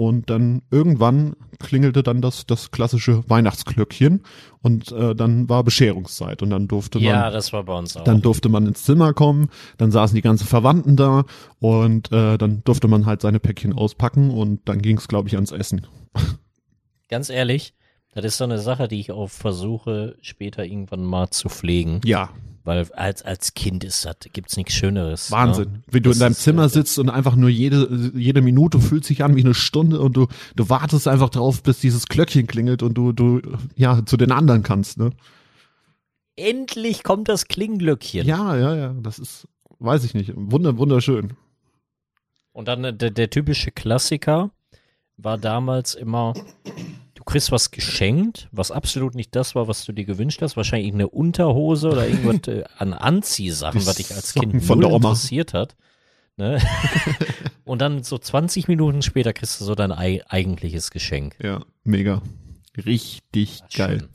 [SPEAKER 2] Und dann irgendwann klingelte dann das, das klassische Weihnachtsglöckchen und äh, dann war Bescherungszeit und dann durfte man.
[SPEAKER 1] Ja, das war bei uns auch.
[SPEAKER 2] Dann durfte man ins Zimmer kommen, dann saßen die ganzen Verwandten da und äh, dann durfte man halt seine Päckchen auspacken und dann ging es, glaube ich, ans Essen.
[SPEAKER 1] Ganz ehrlich, das ist so eine Sache, die ich auch versuche, später irgendwann mal zu pflegen.
[SPEAKER 2] Ja,
[SPEAKER 1] Weil als, als Kind ist das, gibt's nichts Schöneres.
[SPEAKER 2] Wahnsinn.
[SPEAKER 1] Ne?
[SPEAKER 2] Wie du
[SPEAKER 1] Das
[SPEAKER 2] in deinem
[SPEAKER 1] ist,
[SPEAKER 2] Zimmer
[SPEAKER 1] äh,
[SPEAKER 2] sitzt und einfach nur jede, jede Minute fühlt sich an wie eine Stunde und du, du wartest einfach drauf, bis dieses Glöckchen klingelt und du, du, ja, zu den anderen kannst, ne?
[SPEAKER 1] Endlich kommt das Klinglöckchen.
[SPEAKER 2] Ja, ja, ja, das ist, weiß ich nicht, wunder, wunderschön.
[SPEAKER 1] Und dann äh, der, der typische Klassiker war damals immer, du kriegst was geschenkt, was absolut nicht das war, was du dir gewünscht hast. Wahrscheinlich eine Unterhose oder irgendwas äh, an Anziehsachen, was dich als Kind
[SPEAKER 2] Von
[SPEAKER 1] null interessiert hat. Ne? (laughs) Und dann so 20 Minuten später kriegst du so dein ei eigentliches Geschenk.
[SPEAKER 2] Ja, mega. Richtig geil.
[SPEAKER 1] Schön.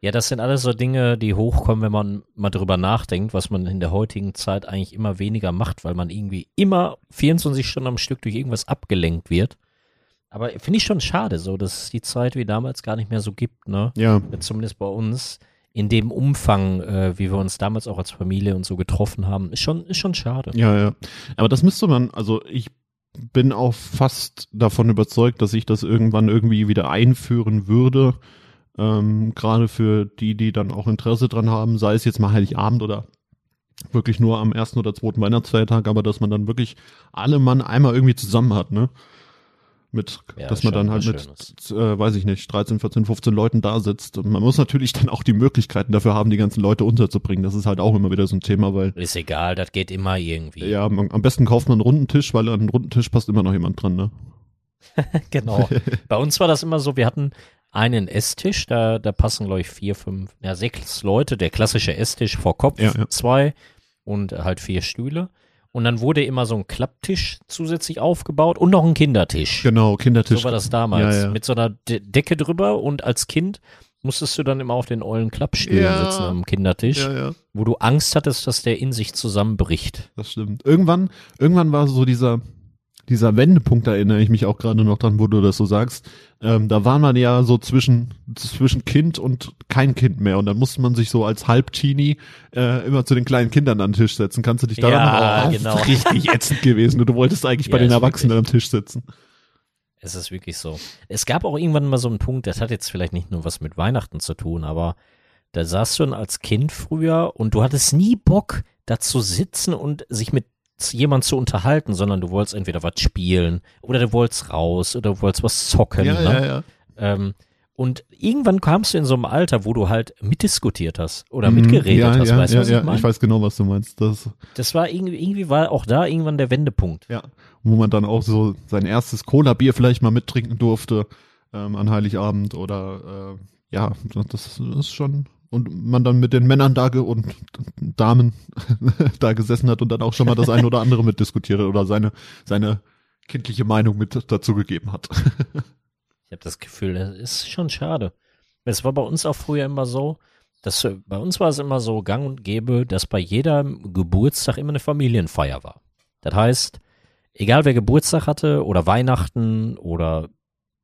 [SPEAKER 1] Ja, das sind alles so Dinge, die hochkommen, wenn man mal drüber nachdenkt, was man in der heutigen Zeit eigentlich immer weniger macht, weil man irgendwie immer 24 Stunden am Stück durch irgendwas abgelenkt wird. Aber finde ich schon schade, so, dass es die Zeit wie damals gar nicht mehr so gibt, ne?
[SPEAKER 2] Ja,
[SPEAKER 1] Zumindest bei uns in dem Umfang, äh, wie wir uns damals auch als Familie und so getroffen haben, ist schon, ist schon schade.
[SPEAKER 2] ja, ja. Aber das müsste man, also ich bin auch fast davon überzeugt, dass ich das irgendwann irgendwie wieder einführen würde. Ähm, Gerade für die, die dann auch Interesse dran haben, sei es jetzt mal Heiligabend oder wirklich nur am ersten oder zweiten Weihnachtsfeiertag, aber dass man dann wirklich alle Mann einmal irgendwie zusammen hat, ne? Mit,
[SPEAKER 1] Ja,
[SPEAKER 2] dass man dann halt mit, äh, weiß ich nicht, 13, 14, 15 Leuten da sitzt. Und man muss natürlich dann auch die Möglichkeiten dafür haben, die ganzen Leute unterzubringen. Das ist halt auch immer wieder so ein Thema, weil
[SPEAKER 1] Ist egal, das geht immer irgendwie.
[SPEAKER 2] ja, man, am besten kauft man einen runden Tisch, weil an einen runden Tisch passt immer noch jemand dran, ne? (laughs)
[SPEAKER 1] Genau. (laughs) Bei uns war das immer so, wir hatten einen Esstisch, da, da passen, glaube ich, vier, fünf, ja, sechs Leute, der klassische Esstisch vor Kopf,
[SPEAKER 2] Ja, ja.
[SPEAKER 1] zwei und halt vier Stühle. Und dann wurde immer so ein Klapptisch zusätzlich aufgebaut und noch ein Kindertisch.
[SPEAKER 2] Genau, Kindertisch.
[SPEAKER 1] So war das damals.
[SPEAKER 2] Ja, ja.
[SPEAKER 1] Mit so einer De Decke drüber und als Kind musstest du dann immer auf den ollen Klappstühlen
[SPEAKER 2] Ja.
[SPEAKER 1] sitzen am Kindertisch,
[SPEAKER 2] Ja, ja,
[SPEAKER 1] wo du Angst hattest, dass der in sich zusammenbricht.
[SPEAKER 2] das stimmt. Irgendwann, irgendwann war so dieser, dieser Wendepunkt, da erinnere ich mich auch gerade noch dran, wo du das so sagst. Ähm, da war man ja so zwischen, zwischen Kind und kein Kind mehr. Und dann musste man sich so als Halbteenie äh, immer zu den kleinen Kindern an den Tisch setzen. Kannst du dich daran
[SPEAKER 1] Ja,
[SPEAKER 2] noch
[SPEAKER 1] genau. (laughs)
[SPEAKER 2] Richtig ätzend gewesen. Und du wolltest eigentlich bei
[SPEAKER 1] Ja,
[SPEAKER 2] den
[SPEAKER 1] ist
[SPEAKER 2] Erwachsenen am Tisch sitzen.
[SPEAKER 1] Es ist wirklich so. Es gab auch irgendwann mal so einen Punkt, das hat jetzt vielleicht nicht nur was mit Weihnachten zu tun, aber da saßt du dann als Kind früher und du hattest nie Bock, da zu sitzen und sich mit jemand zu unterhalten, sondern du wolltest entweder was spielen oder du wolltest raus oder du wolltest was zocken.
[SPEAKER 2] Ja,
[SPEAKER 1] ne?
[SPEAKER 2] ja, ja.
[SPEAKER 1] Ähm, und irgendwann kamst du in so einem Alter, wo du halt mitdiskutiert hast oder
[SPEAKER 2] Mhm,
[SPEAKER 1] mitgeredet
[SPEAKER 2] ja,
[SPEAKER 1] hast,
[SPEAKER 2] ja,
[SPEAKER 1] weißt du,
[SPEAKER 2] ja,
[SPEAKER 1] was
[SPEAKER 2] ja.
[SPEAKER 1] ich meine?
[SPEAKER 2] Ich weiß genau, was du meinst. Das,
[SPEAKER 1] Das war irgendwie, irgendwie war auch da irgendwann der Wendepunkt.
[SPEAKER 2] Ja, wo man dann auch so sein erstes Cola-Bier vielleicht mal mittrinken durfte ähm, an Heiligabend oder äh, ja, das ist schon und man dann mit den Männern da und Damen (laughs) da gesessen hat und dann auch schon mal das eine oder andere mitdiskutiert oder seine seine kindliche Meinung mit dazu gegeben hat. (laughs)
[SPEAKER 1] Ich habe das Gefühl, das ist schon schade. Es war bei uns auch früher immer so, dass äh, bei uns war es immer so gang und gäbe, dass bei jedem Geburtstag immer eine Familienfeier war. Das heißt, egal wer Geburtstag hatte oder Weihnachten oder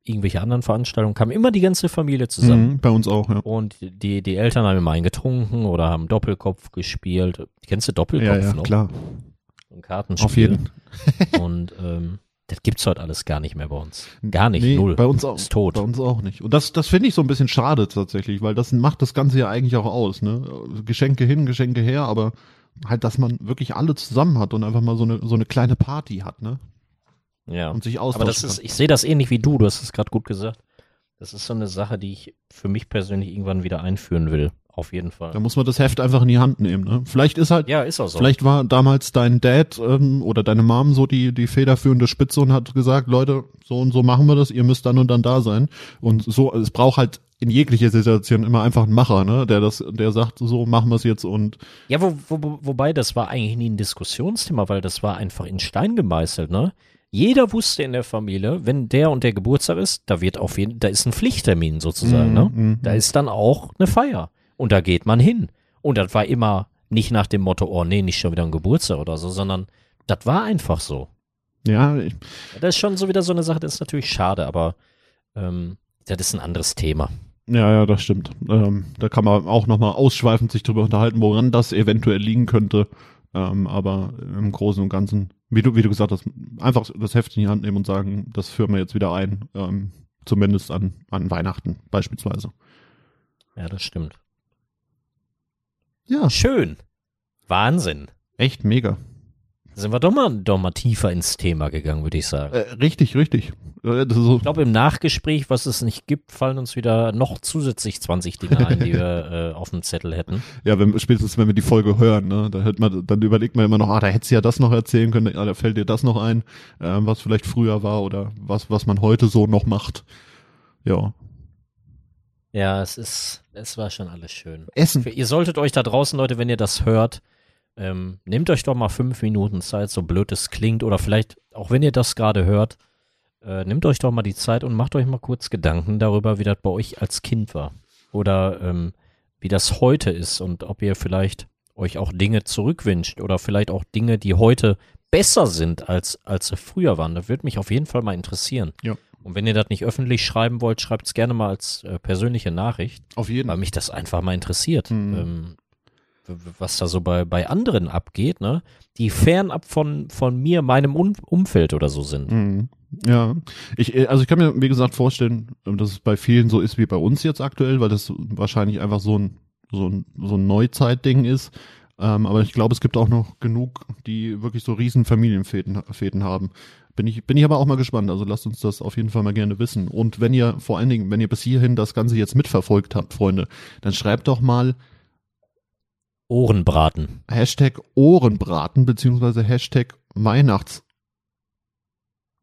[SPEAKER 1] irgendwelche anderen Veranstaltungen, kam immer die ganze Familie zusammen.
[SPEAKER 2] Mhm, bei uns auch, ja.
[SPEAKER 1] Und die, die Eltern haben immer einen getrunken oder haben Doppelkopf gespielt. Kennst du Doppelkopf
[SPEAKER 2] Ja, ja,
[SPEAKER 1] noch?
[SPEAKER 2] klar.
[SPEAKER 1] Ein Kartenspiel.
[SPEAKER 2] Auf jeden. (laughs)
[SPEAKER 1] Und ähm, das gibt's heute alles gar nicht mehr bei uns. Gar nicht,
[SPEAKER 2] Nee,
[SPEAKER 1] null.
[SPEAKER 2] Bei uns auch.
[SPEAKER 1] Ist tot.
[SPEAKER 2] Bei uns auch nicht. Und das, das finde ich so ein bisschen schade tatsächlich, weil das macht das Ganze ja eigentlich auch aus, ne? Geschenke hin, Geschenke her, aber halt, dass man wirklich alle zusammen hat und einfach mal so eine, so eine kleine Party hat, ne?
[SPEAKER 1] Ja.
[SPEAKER 2] Und sich
[SPEAKER 1] Aber
[SPEAKER 2] austauschen
[SPEAKER 1] das ist, ich sehe das ähnlich wie du, du hast es gerade gut gesagt. Das ist so eine Sache, die ich für mich persönlich irgendwann wieder einführen will. Auf jeden Fall.
[SPEAKER 2] Da muss man das Heft einfach in die Hand nehmen. Ne? Vielleicht ist halt,
[SPEAKER 1] ja, ist auch so.
[SPEAKER 2] vielleicht war damals dein Dad ähm, oder deine Mom so die die federführende Spitze und hat gesagt, Leute, so und so machen wir das. Ihr müsst dann und dann da sein. Und so, es braucht halt in jeglicher Situation immer einfach einen Macher, ne? Der das, der sagt, so machen wir es jetzt und
[SPEAKER 1] Ja, wo, wo, wobei das war eigentlich nie ein Diskussionsthema, weil das war einfach in Stein gemeißelt, ne? Jeder wusste in der Familie, wenn der und der Geburtstag ist, da wird auf jeden, da ist ein Pflichttermin sozusagen,
[SPEAKER 2] Mhm,
[SPEAKER 1] ne?
[SPEAKER 2] mhm.
[SPEAKER 1] Da ist dann auch eine Feier und da geht man hin. Und das war immer nicht nach dem Motto, oh nee, nicht schon wieder ein Geburtstag oder so, sondern das war einfach so.
[SPEAKER 2] ja,
[SPEAKER 1] Das ist schon so wieder so eine Sache, das ist natürlich schade, aber ähm, das ist ein anderes Thema.
[SPEAKER 2] Ja, ja, das stimmt. Ähm, da kann man auch nochmal ausschweifend sich drüber unterhalten, woran das eventuell liegen könnte. Ähm, aber im Großen und Ganzen, wie du, wie du gesagt hast, einfach das Heft in die Hand nehmen und sagen, das führen wir jetzt wieder ein. Ähm, zumindest an, an Weihnachten beispielsweise.
[SPEAKER 1] Ja, das stimmt.
[SPEAKER 2] Ja,
[SPEAKER 1] Schön. Wahnsinn.
[SPEAKER 2] echt mega.
[SPEAKER 1] Sind wir doch mal, doch mal tiefer ins Thema gegangen, würde ich sagen.
[SPEAKER 2] Äh, richtig, richtig. Äh, so,
[SPEAKER 1] Ich glaube, im Nachgespräch, was es nicht gibt, fallen uns wieder noch zusätzlich 20 Dinge ein, die wir (laughs) äh, auf dem Zettel hätten.
[SPEAKER 2] ja, wenn, spätestens wenn wir die Folge hören, ne, da hört man, dann überlegt man immer noch, ah, da hättest du ja das noch erzählen können, ah, da fällt dir das noch ein, ähm, was vielleicht früher war oder was, was man heute so noch macht. Ja.
[SPEAKER 1] Ja, es ist, es war schon alles schön.
[SPEAKER 2] Essen.
[SPEAKER 1] Ihr solltet euch da draußen, Leute, wenn ihr das hört, ähm, nehmt euch doch mal fünf Minuten Zeit, so blöd es klingt, oder vielleicht, auch wenn ihr das gerade hört, äh, nehmt euch doch mal die Zeit und macht euch mal kurz Gedanken darüber, wie das bei euch als Kind war. Oder ähm, wie das heute ist und ob ihr vielleicht euch auch Dinge zurückwünscht oder vielleicht auch Dinge, die heute besser sind, als, als sie früher waren. Das würde mich auf jeden Fall mal interessieren.
[SPEAKER 2] Ja.
[SPEAKER 1] Und wenn ihr das nicht öffentlich schreiben wollt, schreibt es gerne mal als äh, persönliche Nachricht
[SPEAKER 2] Auf jeden
[SPEAKER 1] weil mich das einfach mal interessiert,
[SPEAKER 2] Mhm.
[SPEAKER 1] ähm, was da so bei, bei anderen abgeht, ne? Die fernab von, von mir, meinem um Umfeld oder so sind.
[SPEAKER 2] Mhm. Ja, ich, äh, also ich kann mir, wie gesagt, vorstellen, ähm, dass es bei vielen so ist wie bei uns jetzt aktuell, weil das wahrscheinlich einfach so ein, so ein, so ein Neuzeitding ist. Ähm, aber ich glaube, es gibt auch noch genug, die wirklich so riesen Familienfäden Fäden haben. Bin ich, bin ich aber auch mal gespannt. Also lasst uns das auf jeden Fall mal gerne wissen. Und wenn ihr, vor allen Dingen, wenn ihr bis hierhin das Ganze jetzt mitverfolgt habt, Freunde, dann schreibt doch mal
[SPEAKER 1] Ohrenbraten.
[SPEAKER 2] Hashtag Ohrenbraten beziehungsweise Hashtag Weihnachts,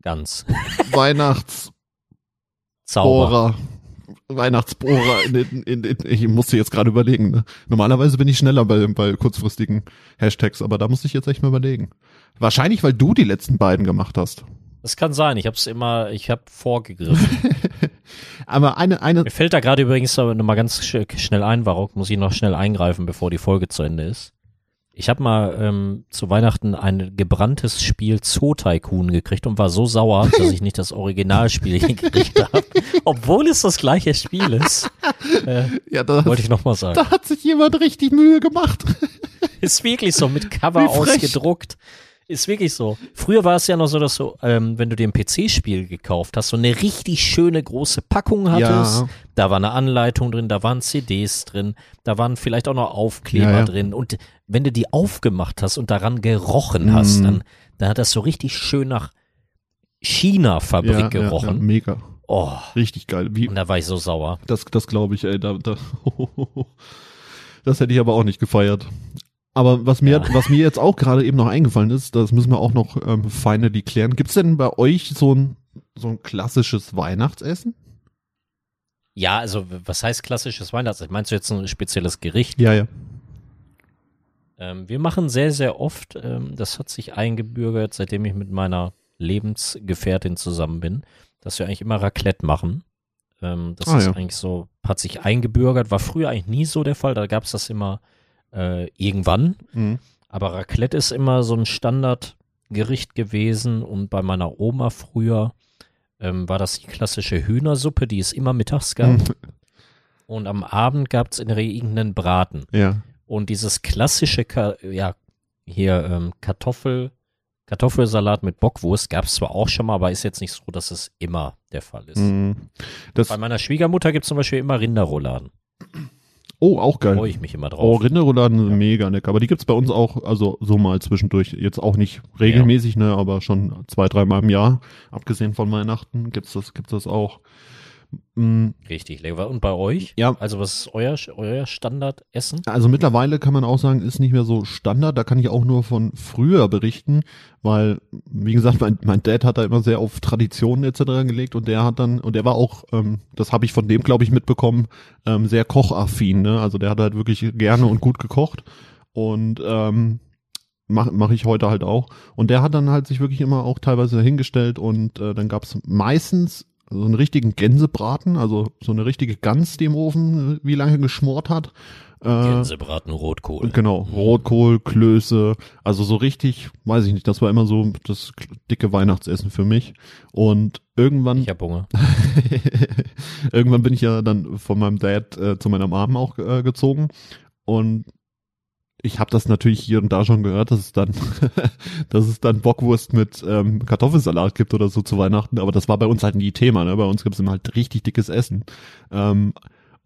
[SPEAKER 1] Ganz. (laughs)
[SPEAKER 2] Weihnachts
[SPEAKER 1] Zauber.
[SPEAKER 2] Bohrer. Weihnachtsbohrer. In, den- in, in, ich musste jetzt gerade überlegen. Ne? Normalerweise bin ich schneller bei, bei kurzfristigen Hashtags, aber da musste ich jetzt echt mal überlegen. Wahrscheinlich, weil du die letzten beiden gemacht hast.
[SPEAKER 1] Das kann sein. Ich hab's immer, ich hab vorgegriffen. (laughs)
[SPEAKER 2] Aber eine, eine,
[SPEAKER 1] Mir fällt da gerade übrigens noch mal ganz sch schnell ein, Barock, muss ich noch schnell eingreifen, bevor die Folge zu Ende ist. Ich habe mal ähm, zu Weihnachten ein gebranntes Spiel Zoo Tycoon gekriegt und war so sauer, (laughs) dass ich nicht das Originalspiel gekriegt habe, (laughs) obwohl es das gleiche Spiel ist. Äh,
[SPEAKER 2] ja, da,
[SPEAKER 1] wollte ich noch mal sagen.
[SPEAKER 2] da hat sich jemand richtig Mühe gemacht.
[SPEAKER 1] Ist wirklich so, mit Cover ausgedruckt. Ist wirklich so. Früher war es ja noch so, dass du, ähm, wenn du dir ein PC-Spiel gekauft hast, so eine richtig schöne große Packung hattest.
[SPEAKER 2] Ja.
[SPEAKER 1] Da war eine Anleitung drin, da waren CDs drin, da waren vielleicht auch noch Aufkleber
[SPEAKER 2] Ja, ja.
[SPEAKER 1] drin. Und wenn du die aufgemacht hast und daran gerochen hast,
[SPEAKER 2] Mhm.
[SPEAKER 1] dann, dann hat das so richtig schön nach China-Fabrik
[SPEAKER 2] Ja, ja, ja,
[SPEAKER 1] gerochen.
[SPEAKER 2] mega.
[SPEAKER 1] Oh,
[SPEAKER 2] Richtig geil. Wie,
[SPEAKER 1] und da war ich so sauer.
[SPEAKER 2] das, das glaube ich, ey, da, da, (laughs) das hätte ich aber auch nicht gefeiert. Aber was mir,
[SPEAKER 1] Ja.
[SPEAKER 2] was mir jetzt auch gerade eben noch eingefallen ist, das müssen wir auch noch ähm, feine die klären. Gibt's denn bei euch so ein, so ein klassisches Weihnachtsessen?
[SPEAKER 1] Ja, also was heißt klassisches Weihnachtsessen? Meinst du jetzt ein spezielles Gericht?
[SPEAKER 2] Ja, ja.
[SPEAKER 1] Ähm, wir machen sehr, sehr oft, ähm, das hat sich eingebürgert, seitdem ich mit meiner Lebensgefährtin zusammen bin, dass wir eigentlich immer Raclette machen. Ähm, das
[SPEAKER 2] Ah,
[SPEAKER 1] ist
[SPEAKER 2] ja.
[SPEAKER 1] eigentlich so, hat sich eingebürgert, war früher eigentlich nie so der Fall, da gab es das immer äh, irgendwann.
[SPEAKER 2] Mhm.
[SPEAKER 1] Aber Raclette ist immer so ein Standardgericht gewesen und bei meiner Oma früher ähm, war das die klassische Hühnersuppe, die es immer mittags gab.
[SPEAKER 2] Mhm.
[SPEAKER 1] Und am Abend gab es in irgendeinen Braten.
[SPEAKER 2] Ja.
[SPEAKER 1] Und dieses klassische, Ka ja, hier ähm, Kartoffel, Kartoffelsalat mit Bockwurst gab es zwar auch schon mal, aber ist jetzt nicht so, dass es immer der Fall ist.
[SPEAKER 2] Das,
[SPEAKER 1] Bei meiner Schwiegermutter gibt es zum Beispiel immer Rinderrouladen.
[SPEAKER 2] Oh, auch geil.
[SPEAKER 1] freue ich mich immer
[SPEAKER 2] Oh,
[SPEAKER 1] drauf.
[SPEAKER 2] Rinderrouladen sind
[SPEAKER 1] Ja.
[SPEAKER 2] mega lecker. Aber die gibt's bei uns auch, also so mal zwischendurch. Jetzt auch nicht regelmäßig, ne, aber schon zwei, dreimal im Jahr. Abgesehen von Weihnachten gibt's das, gibt's das auch. Mm,
[SPEAKER 1] Richtig lecker. Und bei euch?
[SPEAKER 2] Ja.
[SPEAKER 1] Also was ist euer, euer Standardessen?
[SPEAKER 2] Also mittlerweile kann man auch sagen, ist nicht mehr so Standard. Da kann ich auch nur von früher berichten, weil, wie gesagt, mein, mein Dad hat da immer sehr auf Traditionen etc. gelegt und der hat dann, und der war auch, ähm, das habe ich von dem, glaube ich, mitbekommen, ähm, sehr kochaffin. Ne? Also der hat halt wirklich gerne und gut gekocht und ähm, mache mach ich heute halt auch. Und der hat dann halt sich wirklich immer auch teilweise hingestellt und äh, dann gab's meistens so einen richtigen Gänsebraten, also so eine richtige Gans, die im Ofen äh, wie lange geschmort hat. Äh,
[SPEAKER 1] Gänsebraten, Rotkohl.
[SPEAKER 2] Genau, Rotkohl, Klöße, also so richtig, weiß ich nicht, das war immer so das dicke Weihnachtsessen für mich. Und irgendwann,
[SPEAKER 1] Ich hab Hunger. (laughs)
[SPEAKER 2] irgendwann bin ich ja dann von meinem Dad äh, zu meiner Mom auch äh, gezogen und ich habe das natürlich hier und da schon gehört, dass es dann, (laughs) dass es dann Bockwurst mit ähm, Kartoffelsalat gibt oder so zu Weihnachten, aber das war bei uns halt nie Thema. Ne? Bei uns gibt es halt richtig dickes Essen. Ähm,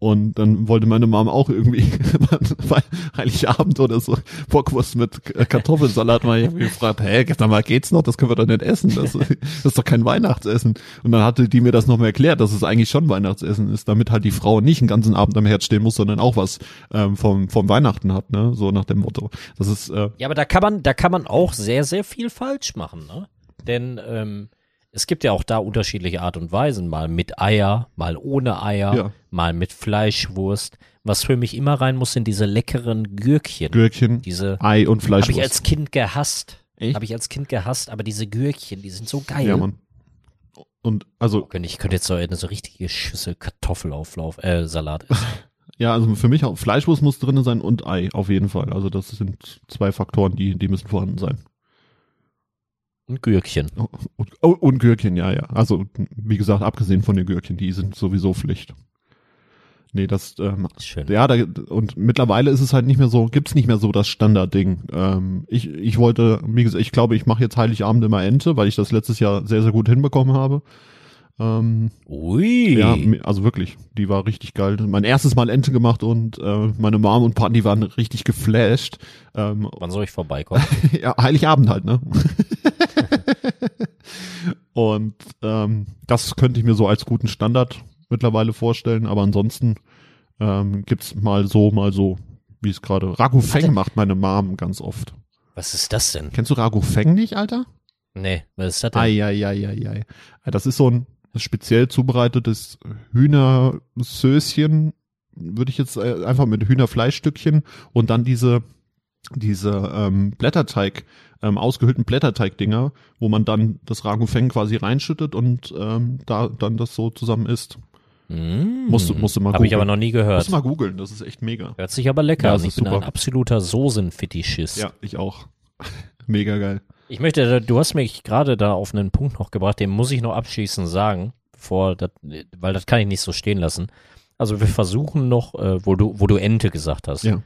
[SPEAKER 2] und dann wollte meine Mom auch irgendwie (laughs) Heiligabend oder so Bockwurst mit Kartoffelsalat mal irgendwie gefragt, hä, sag mal, geht's noch? Das können wir doch nicht essen. Das, (laughs) das ist doch kein Weihnachtsessen. Und dann hatte die mir das nochmal erklärt, dass es eigentlich schon Weihnachtsessen ist, damit halt die Frau nicht einen ganzen Abend am Herd stehen muss, sondern auch was ähm, vom, vom Weihnachten hat, ne? So nach dem Motto. Das ist, äh,
[SPEAKER 1] Ja, aber da kann man, da kann man auch sehr, sehr viel falsch machen, ne? Denn ähm, es gibt ja auch da unterschiedliche Art und Weisen, mal mit Eier, mal ohne Eier,
[SPEAKER 2] Ja.
[SPEAKER 1] mal mit Fleischwurst. Was für mich immer rein muss, sind diese leckeren Gürkchen.
[SPEAKER 2] Gürkchen,
[SPEAKER 1] diese
[SPEAKER 2] Ei und
[SPEAKER 1] habe ich
[SPEAKER 2] Fleischwurst.
[SPEAKER 1] als Kind gehasst. Habe ich als Kind gehasst, aber diese Gürkchen, die sind so geil.
[SPEAKER 2] Ja, Mann. Und also,
[SPEAKER 1] Könnte ich könnte jetzt so eine so richtige Schüssel Kartoffelauflauf, äh, Salat essen. (laughs)
[SPEAKER 2] ja, also für mich auch Fleischwurst muss drinne sein und Ei, auf jeden Fall. Also das sind zwei Faktoren, die, die müssen vorhanden sein.
[SPEAKER 1] Und Gürkchen.
[SPEAKER 2] Oh, Und, oh, und Gürkchen, ja, ja. Also, wie gesagt, abgesehen von den Gürkchen, die sind sowieso Pflicht. Nee, das, ähm,
[SPEAKER 1] Schön.
[SPEAKER 2] ja, da, und mittlerweile ist es halt nicht mehr so, gibt's nicht mehr so das Standardding. Ähm, ich, ich wollte, wie gesagt, ich glaube, ich mache jetzt Heiligabend immer Ente, weil ich das letztes Jahr sehr, sehr gut hinbekommen habe. Ähm,
[SPEAKER 1] Ui.
[SPEAKER 2] ja, also wirklich, die war richtig geil. Mein erstes Mal Ente gemacht und äh, meine Mom und Paten, die waren richtig geflasht. Ähm,
[SPEAKER 1] Wann soll ich vorbeikommen? (laughs)
[SPEAKER 2] ja, Heiligabend halt, ne? (laughs) Und ähm, das könnte ich mir so als guten Standard mittlerweile vorstellen, aber ansonsten ähm, gibt's mal so, mal so, wie es gerade. Ragu Feng macht meine Mom ganz oft.
[SPEAKER 1] Was ist das denn?
[SPEAKER 2] Kennst du Ragu Feng nicht, Alter?
[SPEAKER 1] Nee, was ist das denn?
[SPEAKER 2] Eieieiei. Das ist so ein speziell zubereitetes Hühnersöschen, würde ich jetzt äh, einfach mit Hühnerfleischstückchen und dann diese diese ähm, Blätterteig, ähm, ausgehöhlten Blätterteig-Dinger, wo man dann das Ragu Feng quasi reinschüttet und ähm, da dann das so zusammen isst.
[SPEAKER 1] Mm.
[SPEAKER 2] Musst du- musst du mal
[SPEAKER 1] Habe ich aber noch nie gehört.
[SPEAKER 2] du mal googeln, das ist echt mega.
[SPEAKER 1] Hört sich aber lecker
[SPEAKER 2] Ja,
[SPEAKER 1] an. Ich
[SPEAKER 2] ist
[SPEAKER 1] bin
[SPEAKER 2] super.
[SPEAKER 1] ein absoluter Soßenfetischist.
[SPEAKER 2] Ja, ich auch. (laughs) mega geil.
[SPEAKER 1] Ich möchte, du hast mich gerade da auf einen Punkt noch gebracht, den muss ich noch abschließend sagen, bevor das, weil das kann ich nicht so stehen lassen. Also wir versuchen noch, äh, wo du, wo du Ente gesagt hast.
[SPEAKER 2] Ja.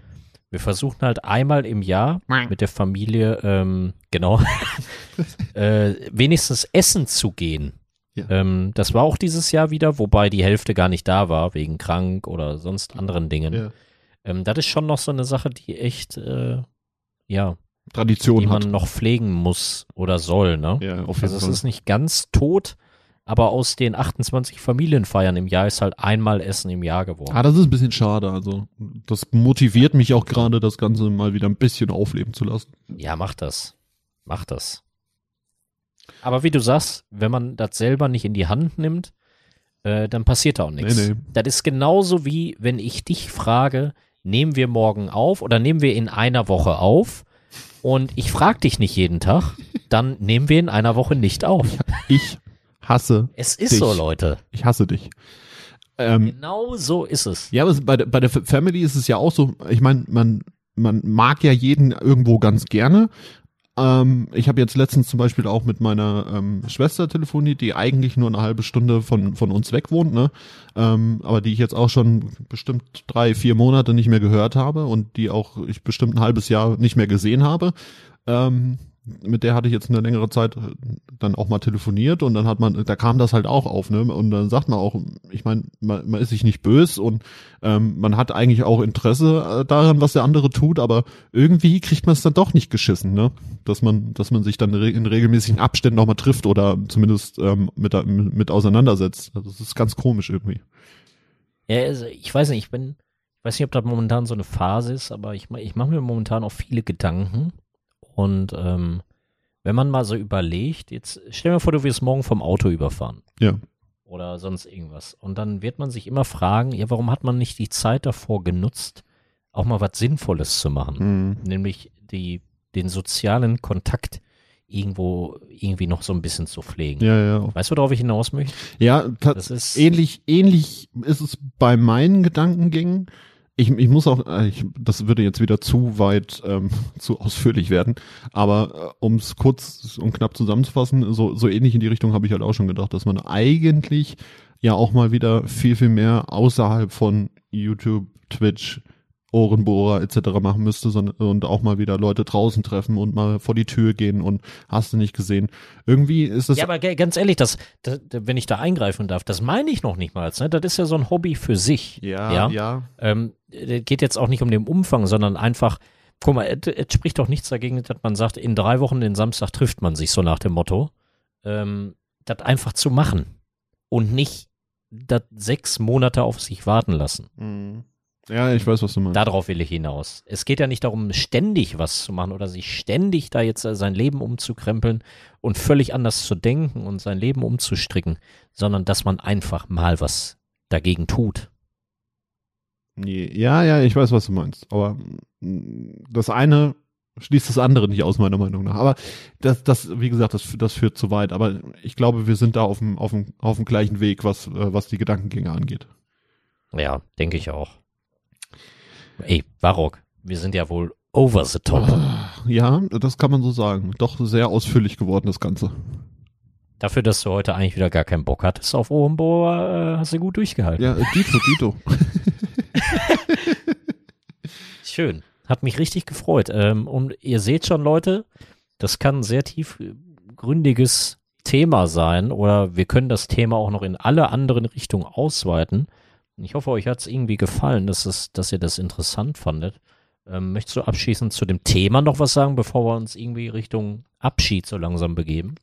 [SPEAKER 1] Wir versuchen halt einmal im Jahr mit der Familie, ähm, genau, (laughs) äh, wenigstens essen zu gehen.
[SPEAKER 2] Ja.
[SPEAKER 1] Ähm, das war auch dieses Jahr wieder, wobei die Hälfte gar nicht da war, wegen krank oder sonst anderen Dingen.
[SPEAKER 2] ja.
[SPEAKER 1] Ähm, das ist schon noch so eine Sache, die echt, äh, ja,
[SPEAKER 2] Tradition
[SPEAKER 1] die
[SPEAKER 2] hat.
[SPEAKER 1] man noch pflegen muss oder soll, ne?
[SPEAKER 2] Ja, auf jeden
[SPEAKER 1] Also es ist nicht ganz tot, aber aus den 28 Familienfeiern im Jahr ist halt einmal Essen im Jahr geworden.
[SPEAKER 2] Ah, das ist ein bisschen schade. Also, das motiviert mich auch gerade, das Ganze mal wieder ein bisschen aufleben zu lassen.
[SPEAKER 1] Ja, mach das. Mach das. Aber wie du sagst, wenn man das selber nicht in die Hand nimmt, äh, dann passiert da auch nichts.
[SPEAKER 2] Nee, nee.
[SPEAKER 1] Das ist genauso wie, wenn ich dich frage, nehmen wir morgen auf oder nehmen wir in einer Woche auf? Und ich frage dich nicht jeden Tag, dann nehmen wir in einer Woche nicht auf.
[SPEAKER 2] Ich hasse,
[SPEAKER 1] Es ist
[SPEAKER 2] Dich.
[SPEAKER 1] so, Leute.
[SPEAKER 2] ich hasse dich. Ähm,
[SPEAKER 1] Genau so ist es.
[SPEAKER 2] ja, aber bei, der- bei der Family ist es ja auch so, ich meine, man, man mag ja jeden irgendwo ganz gerne. Ähm, ich habe jetzt letztens zum Beispiel auch mit meiner ähm, Schwester telefoniert, die eigentlich nur eine halbe Stunde von, von uns weg wohnt, ne? Ähm, aber die ich jetzt auch schon bestimmt drei, vier Monate nicht mehr gehört habe und die auch ich bestimmt ein halbes Jahr nicht mehr gesehen habe. Ähm, mit der hatte ich jetzt eine längere Zeit äh, dann auch mal telefoniert und dann hat man, da kam das halt auch auf, ne? Und dann sagt man auch, ich meine, man, man ist sich nicht böse und ähm, man hat eigentlich auch Interesse äh, daran, was der andere tut, aber irgendwie kriegt man es dann doch nicht geschissen, ne? Dass man, dass man sich dann in regelmäßigen Abständen nochmal trifft oder zumindest ähm, mit, mit auseinandersetzt. Also das ist ganz komisch irgendwie.
[SPEAKER 1] Ja, also ich weiß nicht, ich bin, ich weiß nicht, ob das momentan so eine Phase ist, aber ich, ich mache mir momentan auch viele Gedanken. Und ähm, wenn man mal so überlegt, jetzt stell dir vor, du wirst morgen vom Auto überfahren.
[SPEAKER 2] Ja.
[SPEAKER 1] Oder sonst irgendwas. Und dann wird man sich immer fragen, ja, warum hat man nicht die Zeit davor genutzt, auch mal was Sinnvolles zu machen?
[SPEAKER 2] Mhm.
[SPEAKER 1] Nämlich die, den sozialen Kontakt irgendwo irgendwie noch so ein bisschen zu pflegen.
[SPEAKER 2] Ja, ja.
[SPEAKER 1] Weißt du, worauf ich hinaus möchte?
[SPEAKER 2] Ja, das ist ähnlich, ähnlich ist es bei meinen Gedankengängen. Ich, ich muss auch, äh, ich, das würde jetzt wieder zu weit, ähm, (laughs) zu ausführlich werden, aber äh, um es kurz und knapp zusammenzufassen, so, so ähnlich in die Richtung habe ich halt auch schon gedacht, dass man eigentlich ja auch mal wieder viel, viel mehr außerhalb von YouTube, Twitch, Ohrenbohrer etc. machen müsste sondern, und auch mal wieder Leute draußen treffen und mal vor die Tür gehen und hast du nicht gesehen. Irgendwie ist es.
[SPEAKER 1] Ja, aber ganz ehrlich, das, das, wenn ich da eingreifen darf, das meine ich noch nicht mal. Ne? Das ist ja so ein Hobby für sich.
[SPEAKER 2] Ja,
[SPEAKER 1] ja.
[SPEAKER 2] ja.
[SPEAKER 1] Ähm, geht jetzt auch nicht um den Umfang, sondern einfach, guck mal, es, es spricht doch nichts dagegen, dass man sagt, in drei Wochen den Samstag trifft man sich, so nach dem Motto. Ähm, das einfach zu machen und nicht das sechs Monate auf sich warten lassen.
[SPEAKER 2] Mhm. Ja, ich weiß, was du meinst.
[SPEAKER 1] Darauf will ich hinaus. Es geht ja nicht darum, ständig was zu machen oder sich ständig da jetzt äh, sein Leben umzukrempeln und völlig anders zu denken und sein Leben umzustricken, sondern dass man einfach mal was dagegen tut.
[SPEAKER 2] Ja, ja, ich weiß, was du meinst. Aber mm, das eine schließt das andere nicht aus, meiner Meinung nach. Aber das, das, wie gesagt, das, das führt zu weit. Aber ich glaube, wir sind da auf dem, auf dem, auf dem gleichen Weg, was, äh, was die Gedankengänge angeht.
[SPEAKER 1] Ja, denke ich auch. Ey, Barock, wir sind ja wohl over the top.
[SPEAKER 2] Ja, das kann man so sagen. Doch sehr ausführlich geworden, das Ganze.
[SPEAKER 1] Dafür, dass du heute eigentlich wieder gar keinen Bock hattest auf Ohrenbohr, äh, hast du gut durchgehalten.
[SPEAKER 2] Ja, Dito, Dito. (laughs) (laughs)
[SPEAKER 1] Schön. Hat mich richtig gefreut. Ähm, und ihr seht schon, Leute, das kann ein sehr tiefgründiges Thema sein oder wir können das Thema auch noch in alle anderen Richtungen ausweiten. Ich hoffe, euch hat es irgendwie gefallen, dass, es, dass ihr das interessant fandet. Ähm, möchtest du abschließend zu dem Thema noch was sagen, bevor wir uns irgendwie Richtung Abschied so langsam begeben?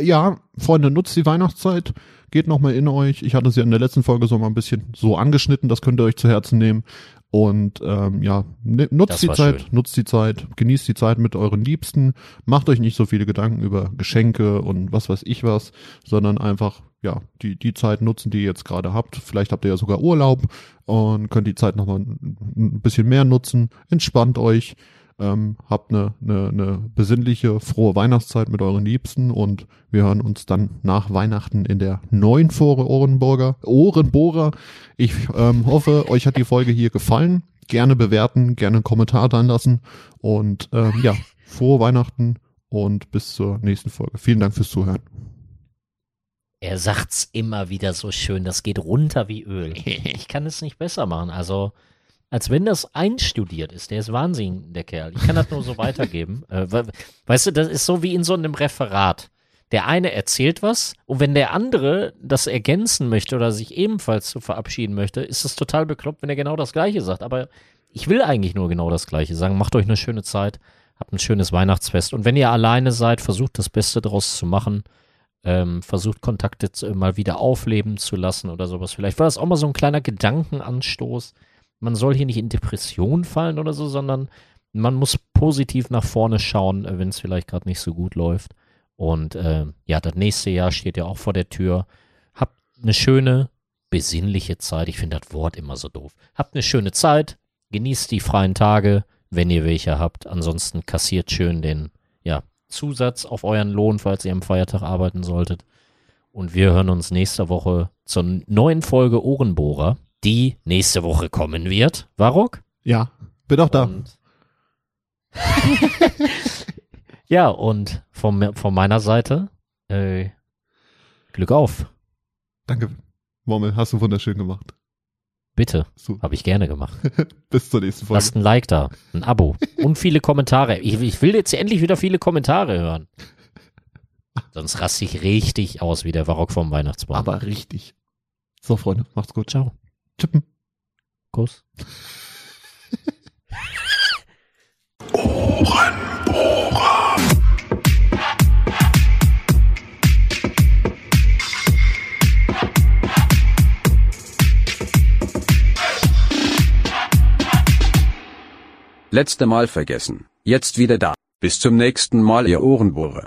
[SPEAKER 2] Ja, Freunde, nutzt die Weihnachtszeit, geht nochmal in euch. Ich hatte es ja in der letzten Folge so mal ein bisschen so angeschnitten, das könnt ihr euch zu Herzen nehmen. Und ähm, ja, ne, nutzt das die Zeit, schön. nutzt die Zeit, genießt die Zeit mit euren Liebsten, macht euch nicht so viele Gedanken über Geschenke und was weiß ich was, sondern einfach ja die die Zeit nutzen, die ihr jetzt gerade habt. Vielleicht habt ihr ja sogar Urlaub und könnt die Zeit nochmal ein bisschen mehr nutzen. Entspannt euch, ähm, habt eine, eine, eine besinnliche, frohe Weihnachtszeit mit euren Liebsten und wir hören uns dann nach Weihnachten in der neuen Fore Ohrenburger, Ohrenbohrer. Ich ähm, hoffe, euch hat die Folge hier gefallen. Gerne bewerten, gerne einen Kommentar dann lassen und ähm, ja, frohe Weihnachten und bis zur nächsten Folge. Vielen Dank fürs Zuhören.
[SPEAKER 1] Er sagt's immer wieder so schön, das geht runter wie Öl. Ich kann es nicht besser machen. Also als wenn das einstudiert ist. Der ist Wahnsinn, der Kerl. Ich kann das nur so (laughs) weitergeben. Äh, weißt du, das ist so wie in so einem Referat. Der eine erzählt was und wenn der andere das ergänzen möchte oder sich ebenfalls zu verabschieden möchte, ist es total bekloppt, wenn er genau das Gleiche sagt. Aber ich will eigentlich nur genau das Gleiche sagen. Macht euch eine schöne Zeit, habt ein schönes Weihnachtsfest und wenn ihr alleine seid, versucht das Beste daraus zu machen. Ähm, versucht Kontakte zu, mal wieder aufleben zu lassen oder sowas. Vielleicht war das auch mal so ein kleiner Gedankenanstoß man soll hier nicht in Depression fallen oder so, sondern man muss positiv nach vorne schauen, äh, wenn es vielleicht gerade nicht so gut läuft. Und äh, ja, das nächste Jahr steht ja auch vor der Tür. Habt eine schöne, besinnliche Zeit. Ich finde das Wort immer so doof. Habt eine schöne Zeit, genießt die freien Tage, wenn ihr welche habt. Ansonsten kassiert schön den ja, Zusatz auf euren Lohn, falls ihr am Feiertag arbeiten solltet. Und wir hören uns nächste Woche zur neuen Folge Ohrenbohrer die nächste Woche kommen wird. Warok?
[SPEAKER 2] Ja, bin auch da.
[SPEAKER 1] Und (laughs) ja, und von, von meiner Seite äh, Glück auf.
[SPEAKER 2] Danke, Mommel, hast du wunderschön gemacht.
[SPEAKER 1] Bitte,
[SPEAKER 2] so.
[SPEAKER 1] habe ich gerne gemacht. (laughs)
[SPEAKER 2] Bis zur nächsten Folge.
[SPEAKER 1] Lasst ein Like da, ein Abo und viele Kommentare. Ich, ich will jetzt endlich wieder viele Kommentare hören. Sonst raste ich richtig aus wie der Barock vom Weihnachtsbaum.
[SPEAKER 2] Aber richtig. So, Freunde, macht's gut.
[SPEAKER 1] Ciao
[SPEAKER 2] tippen.
[SPEAKER 1] Kuss. Ohrenbohrer.
[SPEAKER 3] Letzte Mal vergessen, jetzt wieder da. Bis zum nächsten Mal, ihr Ohrenbohrer.